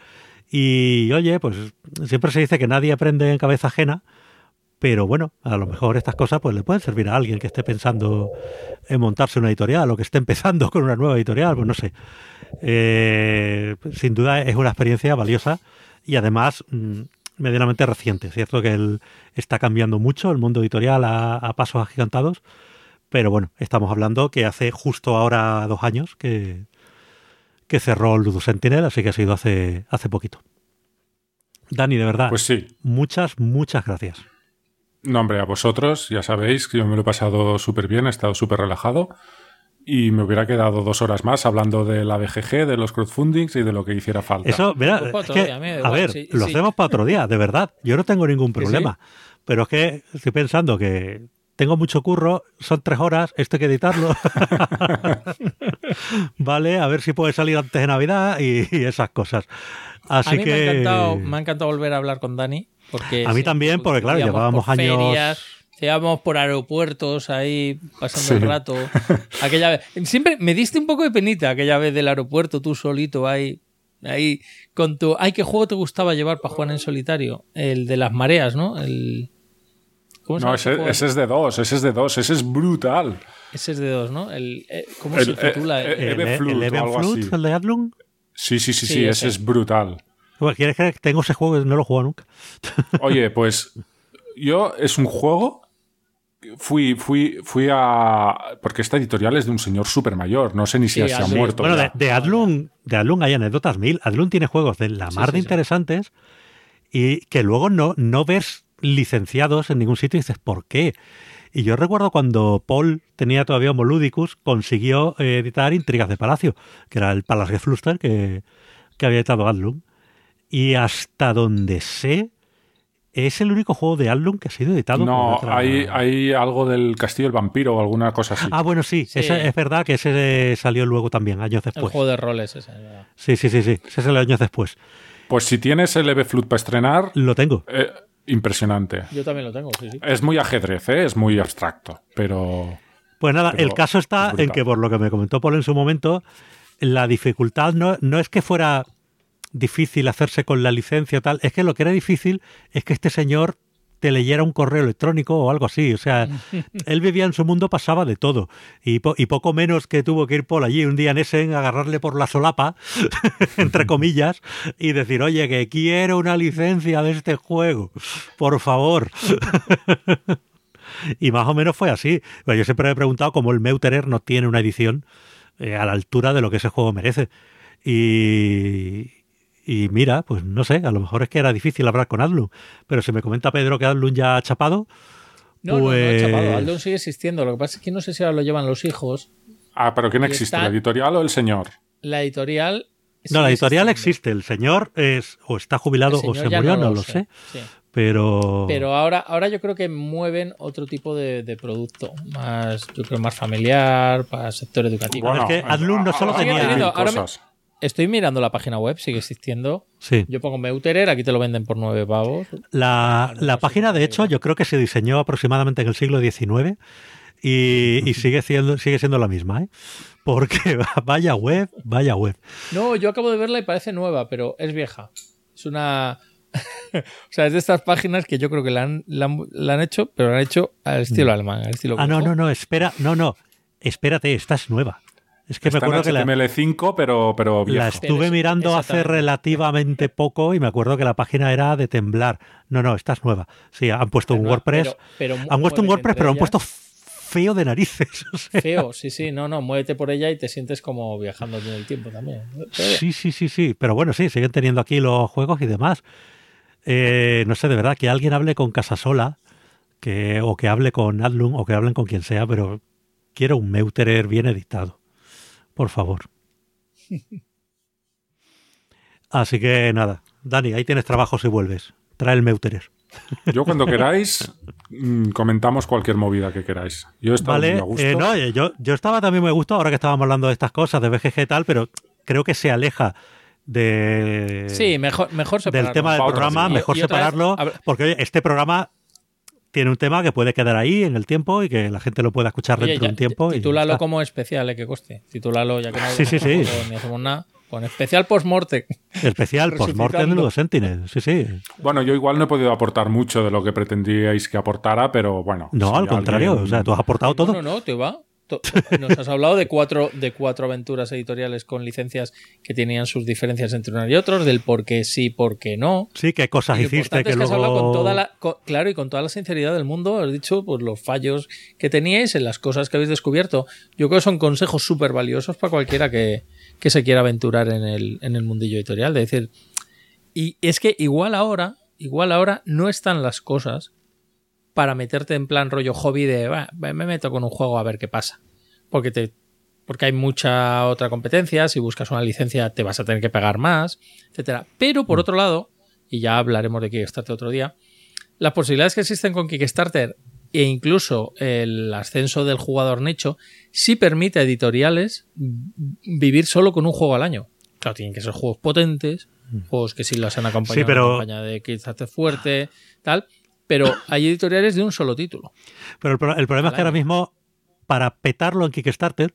Y oye, pues siempre se dice que nadie aprende en cabeza ajena, pero bueno, a lo mejor estas cosas pues le pueden servir a alguien que esté pensando en montarse una editorial o que esté empezando con una nueva editorial, pues no sé. Eh, sin duda es una experiencia valiosa y además mm, medianamente reciente. Es cierto que está cambiando mucho el mundo editorial a, a pasos agigantados, pero bueno, estamos hablando que hace justo ahora dos años que, que cerró Ludo Sentinel, así que ha sido hace, hace poquito. Dani, de verdad. Pues sí. Muchas, muchas gracias. No, hombre, a vosotros, ya sabéis que yo me lo he pasado súper bien, he estado súper relajado y me hubiera quedado dos horas más hablando de la BGG, de los crowdfundings y de lo que hiciera falta. Eso, mira, pues a ver, lo hacemos para otro día, de verdad. Yo no tengo ningún problema. Pero es que estoy pensando que tengo mucho curro, son tres horas, esto hay que editarlo. vale, a ver si puede salir antes de Navidad y, esas cosas. Así a mí que. Me ha, encantado, me ha, encantado, volver a hablar con Dani. Porque a mí también, porque claro, llevábamos años. Ferias, Llevábamos por aeropuertos ahí pasando el rato. Aquella vez. Siempre me diste un poco de penita aquella vez del aeropuerto, tú solito ahí. Ahí con tu. Ay, ¿qué juego te gustaba llevar para jugar en solitario? El de las mareas, ¿no? El no, ese, es de dos, ese es de dos, ese es brutal. Ese es de dos, ¿no? El, eh, ¿Cómo se titula? El, el, el, el de Adlung. Sí, sí, sí, sí, ese, es brutal. ¿Quieres que tengo ese juego y no lo he jugado nunca? Oye, pues yo es un juego. Fui, fui, fui a. Porque esta editorial es de un señor súper mayor. No sé ni si se ha muerto. Bueno, de, de, Adlung, de Adlung hay anécdotas mil. Adlung tiene juegos de la mar de interesantes y que luego no, no ves licenciados en ningún sitio y dices, ¿por qué? Y yo recuerdo cuando Paul tenía todavía Homoludicus, consiguió eh, editar Intrigas de Palacio, que era el Palace Fluster que, que había editado Adlum. Y hasta donde sé, es el único juego de Adlum que ha sido editado. No, hay, hay algo del Castillo del Vampiro o alguna cosa así. Ah, bueno, sí, es verdad que ese salió luego también, años después. El juego de roles ese. Sí, sí, sí, sí, ese es el años después. Pues si tienes el EV Flute para estrenar... Lo tengo. Eh, impresionante. Yo también lo tengo, sí, sí. Es muy ajedrez, ¿eh? es muy abstracto, pero... Pues nada, el caso está en que por lo que me comentó Paul en su momento, la dificultad no, no es que fuera difícil hacerse con la licencia tal, es que lo que era difícil es que este señor te leyera un correo electrónico o algo así. O sea, él vivía en su mundo, pasaba de todo. Y, poco menos que tuvo que ir por allí un día en Essen, agarrarle por la solapa, entre comillas, y decir, oye, que quiero una licencia de este juego, por favor. y más o menos fue así. Pues yo siempre he preguntado cómo el Meuterer no tiene una edición eh, a la altura de lo que ese juego merece. Y, y mira, pues no sé, a lo mejor es que era difícil hablar con Adlun, pero si me comenta Pedro que Adlun ya ha chapado. No, no, no ha chapado. Pues Adlun sigue existiendo. Lo que pasa es que no sé si ahora lo llevan los hijos. Ah, pero ¿quién existe? ¿La editorial o el señor? La editorial. No, la editorial existe. El señor es o está jubilado o se murió, no, lo sé. Pero. Pero ahora, ahora yo creo que mueven otro tipo de, producto. Más, yo creo, más familiar, para sector educativo. Bueno, es que Adlun no solo tenía. cosas. Estoy mirando la página web, sigue existiendo. Sí. Yo pongo Meuterer, aquí te lo venden por nueve pavos. La, la página, de hecho, yo creo que se diseñó aproximadamente en el siglo XIX y, sigue, siendo, sigue siendo la misma, ¿eh? Porque vaya web, vaya web. No, yo acabo de verla y parece nueva, pero es vieja. Es una... o sea, es de estas páginas que yo creo que la han, la han, hecho, pero la han hecho al estilo mm. alemán, al estilo... Ah, no, no, no, espera, no, no. Espérate, esta es nueva. Es que me acuerdo que la HTML5, pero, pero la estuve mirando hace relativamente poco y me acuerdo que la página era de temblar. No, no, esta es nueva. Sí, han puesto un WordPress. han puesto un WordPress, pero han puesto feo de narices. Feo, sí, sí, no, no, muévete por ella y te sientes como viajando en el tiempo también. Sí, sí, sí, sí, pero bueno, sí, siguen teniendo aquí los juegos y demás. Eh, no sé, de verdad, que alguien hable con Casasola, que, o que hable con Adlum, o que hablen con quien sea, pero quiero un Meuterer bien editado por favor. Así que nada, Dani, ahí tienes trabajo si vuelves. Trae el Meuterer. Yo cuando queráis mm, comentamos cualquier movida que queráis. Yo estaba Vale, muy a gusto. eh, no, eh, yo, yo estaba también muy a gusto ahora que estábamos hablando de estas cosas, de BGG y tal, pero creo que se aleja de, Sí, mejor, mejor separarlo. del tema del programa, Y- mejor y otra vez, separarlo, porque oye, este programa tiene un tema que puede quedar ahí en el tiempo y que la gente lo pueda escuchar Oye, dentro de un tiempo. y Titúlalo está. como especial, eh, que coste. Titúlalo ya que no Sí, sí, sí. ni hacemos nada. Con especial post-morte. Especial Postmortem de los Sentinels. Sí, sí. Bueno, yo igual no he podido aportar mucho de lo que pretendíais que aportara, pero bueno. No, si al contrario. alguien- O sea, tú has aportado todo. No, no, te va. Nos has hablado de cuatro, de cuatro aventuras editoriales con licencias que tenían sus diferencias entre unas y otros, del por qué sí, por qué no. Sí, qué cosas Y lo hiciste importante que es que has luego. hablado con toda la, con- claro, y con toda la sinceridad del mundo, has dicho pues, los fallos que teníais en las cosas que habéis descubierto. Yo creo que son consejos súper valiosos para cualquiera que, que se quiera aventurar en el, en el mundillo editorial. De decir, y es que igual ahora, igual ahora no están las cosas para meterte en plan rollo hobby de "Va, me meto con un juego a ver qué pasa. Porque te porque hay mucha otra competencia, si buscas una licencia te vas a tener que pagar más, etcétera. Pero por otro lado, y ya hablaremos de Kickstarter otro día, las posibilidades que existen con Kickstarter e incluso el ascenso del jugador nicho sí permite a editoriales vivir solo con un juego al año. Claro, tienen que ser juegos potentes, juegos que sí las han acompañado Sí, pero- de Kickstarter fuerte, tal, pero hay editoriales de un solo título. Pero el, pro- el problema es que ahora mismo, para petarlo en Kickstarter,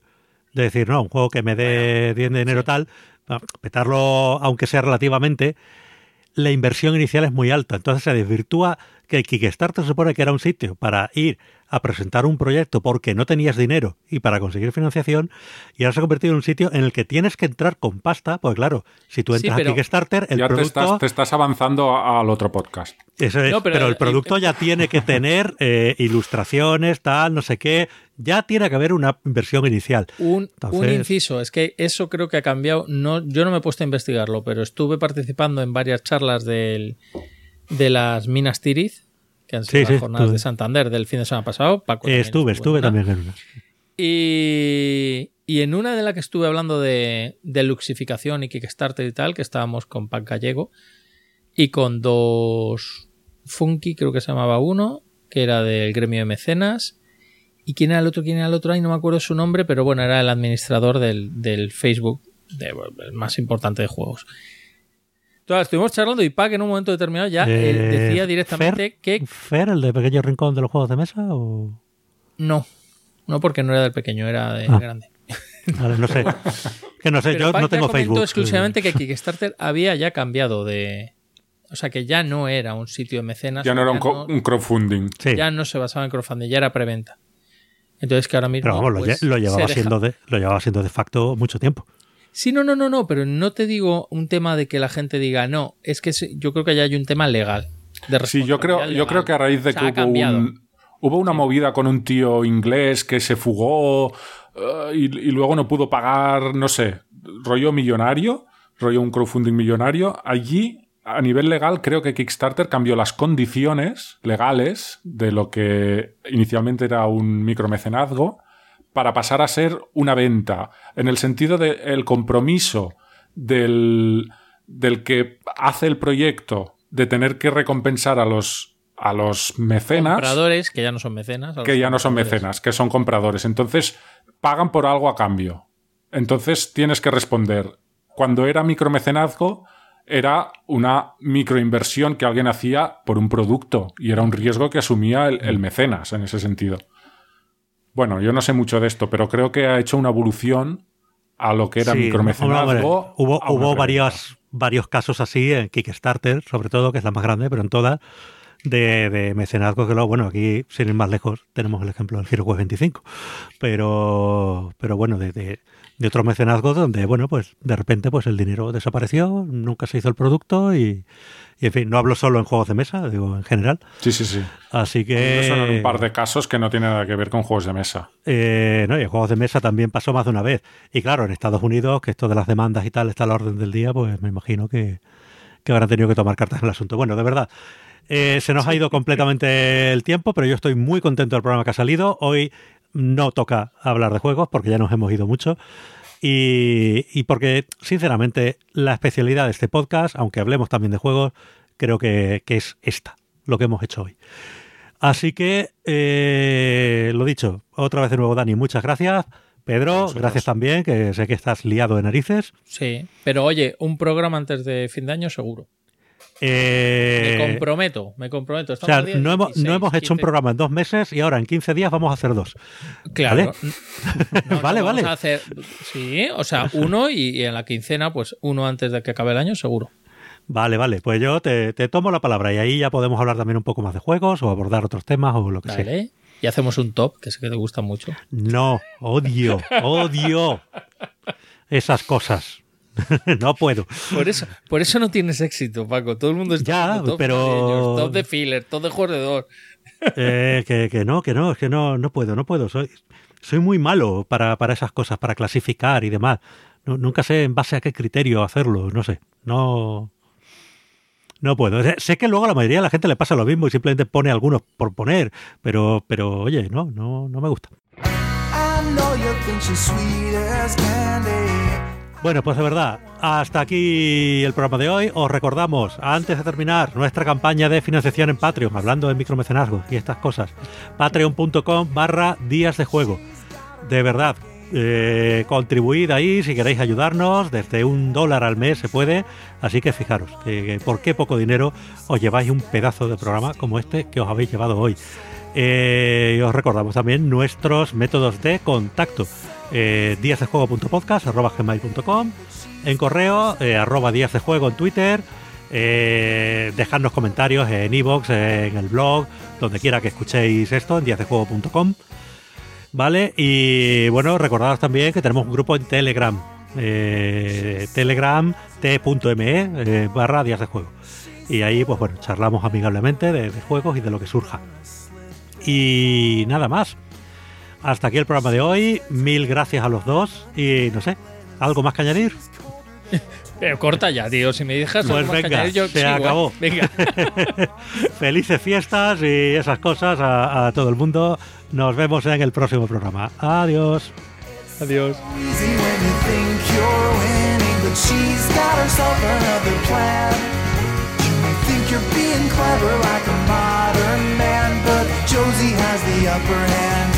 de decir, no, un juego que me dé bien de dinero tal, ah, petarlo aunque sea relativamente, la inversión inicial es muy alta. Entonces se desvirtúa que el Kickstarter se supone que era un sitio para ir a presentar un proyecto porque no tenías dinero y para conseguir financiación, y ahora se ha convertido en un sitio en el que tienes que entrar con pasta, porque claro, si tú Sí, entras pero a Kickstarter, el ya te producto... estás, te estás avanzando al otro podcast. Eso es, No, pero, pero el producto ya tiene que tener eh, ilustraciones, tal, no sé qué. Ya tiene que haber una inversión inicial. Un, Entonces- un inciso, es que eso creo que ha cambiado. No, yo no me he puesto a investigarlo, pero estuve participando en varias charlas del, de las Minas Tirith, que han sido Sí, las sí, jornadas estuve. de Santander del fin de semana pasado. Paco Eh, estuve, estuve también en una. Y, y en una de las que estuve hablando de, de luxificación y Kickstarter y tal, que estábamos con Pac Gallego y con dos Funky, creo que se llamaba uno, que era del gremio de mecenas. ¿Y quién era el otro? ¿Quién era el otro? Ay, no me acuerdo su nombre, pero bueno, era el administrador del, del Facebook, de- el más importante de juegos. Entonces, estuvimos charlando y Pac en un momento determinado ya eh, Eh, decía directamente que ¿Fer, el de Pequeño Rincón de los Juegos de Mesa? O... no. No porque no era del pequeño, era del Ah. grande. Vale, no sé. que no sé, Pero yo Pac no ya tengo comentó Facebook. exclusivamente que Kickstarter había ya cambiado de. O sea, que ya no era un sitio de mecenas. Ya no era un, ya co- no- un crowdfunding. Sí, ya no se basaba en crowdfunding, ya era preventa. Entonces que ahora mismo. pero vamos, lo, pues, lle- lo se llevaba deja- siendo de, lo llevaba siendo de facto mucho tiempo. Sí, no, no, no, no, pero no te digo un tema de que la gente diga no. Es que yo creo que ya hay un tema legal. De Sí, yo creo, yo creo que a raíz de O sea, que hubo, un- hubo una movida con un tío inglés que se fugó eh, y, y luego no pudo pagar, no sé, rollo millonario, rollo un crowdfunding millonario, allí a nivel legal creo que Kickstarter cambió las condiciones legales de lo que inicialmente era un micromecenazgo para pasar a ser una venta, en el sentido del compromiso del, del que hace el proyecto de tener que recompensar a los, a los mecenas Compradores, que ya no son mecenas. que ya no son mecenas, que son compradores. Entonces, pagan por algo a cambio. Entonces, tienes que responder. Cuando era micromecenazgo, era una microinversión que alguien hacía por un producto y era un riesgo que asumía el, el mecenas en ese sentido. Bueno, yo no sé mucho de esto, pero creo que ha hecho una evolución a lo que era Sí, micromecenazgo. hubo hubo varios, varios casos así en Kickstarter, sobre todo, que es la más grande, pero en todas, de, de mecenazgo que luego, bueno, aquí, sin ir más lejos, tenemos el ejemplo del HeroQuest 25. Pero, pero bueno, de, de, de otros mecenazgos donde, bueno, pues de repente pues el dinero desapareció, nunca se hizo el producto y, y en fin, no hablo solo en juegos de mesa, digo en general. Sí, sí, sí. Así que... suenan un par de casos que no tienen nada que ver con juegos de mesa. Eh, no, y en juegos de mesa también pasó más de una vez. Y claro, en Estados Unidos, que esto de las demandas y tal está a la orden del día, pues me imagino que, que habrán tenido que tomar cartas en el asunto. Bueno, de verdad, eh, se nos ha ido completamente el tiempo, pero yo estoy muy contento del programa que ha salido. Hoy no toca hablar de juegos porque ya nos hemos ido mucho. Y, y porque, sinceramente, la especialidad de este podcast, aunque hablemos también de juegos, creo que, que es esta, lo que hemos hecho hoy. Así que, eh, lo dicho, otra vez de nuevo, Dani, muchas gracias. Pedro, gracias también, que sé que estás liado de narices. Sí, pero oye, un programa antes de fin de año seguro. Eh, Me comprometo, me comprometo. o sea, no hemos, 16, no hemos hecho un 15. programa en dos meses y ahora en 15 días vamos a hacer dos. Claro. ¿Vale? No, no, Vale, vamos a hacer- sí, o sea, uno y, y en la quincena, pues uno antes de que acabe el año, seguro. Vale, vale, pues yo te, te tomo la palabra y ahí ya podemos hablar también un poco más de juegos o abordar otros temas o lo que sea. Vale. Y hacemos un top, que sé que te gusta mucho. No, odio, odio esas cosas. no puedo. Por eso, por eso no tienes éxito, Paco. Todo el mundo está Ya, top pero- navideños, top de filler, top de dos. Eh, que, que no, que no, es que no, no puedo, no puedo. Soy, soy muy malo para, para esas cosas, para clasificar y demás. No- nunca sé en base a qué criterio hacerlo, no sé. No. No puedo. Sé- Sé que luego a la mayoría de la gente le pasa lo mismo y simplemente pone algunos por poner, pero, pero oye, no, no, no me gusta. I know you Bueno, pues de verdad, hasta aquí el programa de hoy. Os recordamos, antes de terminar, nuestra campaña de financiación en Patreon, hablando de micromecenazgo y estas cosas. Patreon.com barra días de juego. De verdad, eh, contribuid ahí si queréis ayudarnos. Desde un dólar al mes se puede. Así que fijaros, que por qué poco dinero os lleváis un pedazo de programa como este que os habéis llevado hoy. Eh, os recordamos también nuestros métodos de contacto. Eh, gmail.com en correo eh, arroba días de juego en Twitter eh, dejadnos comentarios en iVoox, en el blog donde quiera que escuchéis esto en díasdejuego.com vale y bueno recordaros también que tenemos un grupo en Telegram eh, Telegram t.me eh, barra días de juego y ahí pues bueno charlamos amigablemente de juegos y de lo que surja y nada más. Hasta aquí el programa de hoy. Mil gracias a los dos. Y no sé, ¿algo más que añadir? Pero corta ya, tío. Si me dejas Pues algo más que venga, añadir, yo se sigo, ¿eh? acabó. Venga. Felices fiestas y esas cosas a, a todo el mundo. Nos vemos en el próximo programa. Adiós. Adiós. Easy when you think you're winning, but she's got herself another plan. You may think you're being clever like Josie has the upper hand.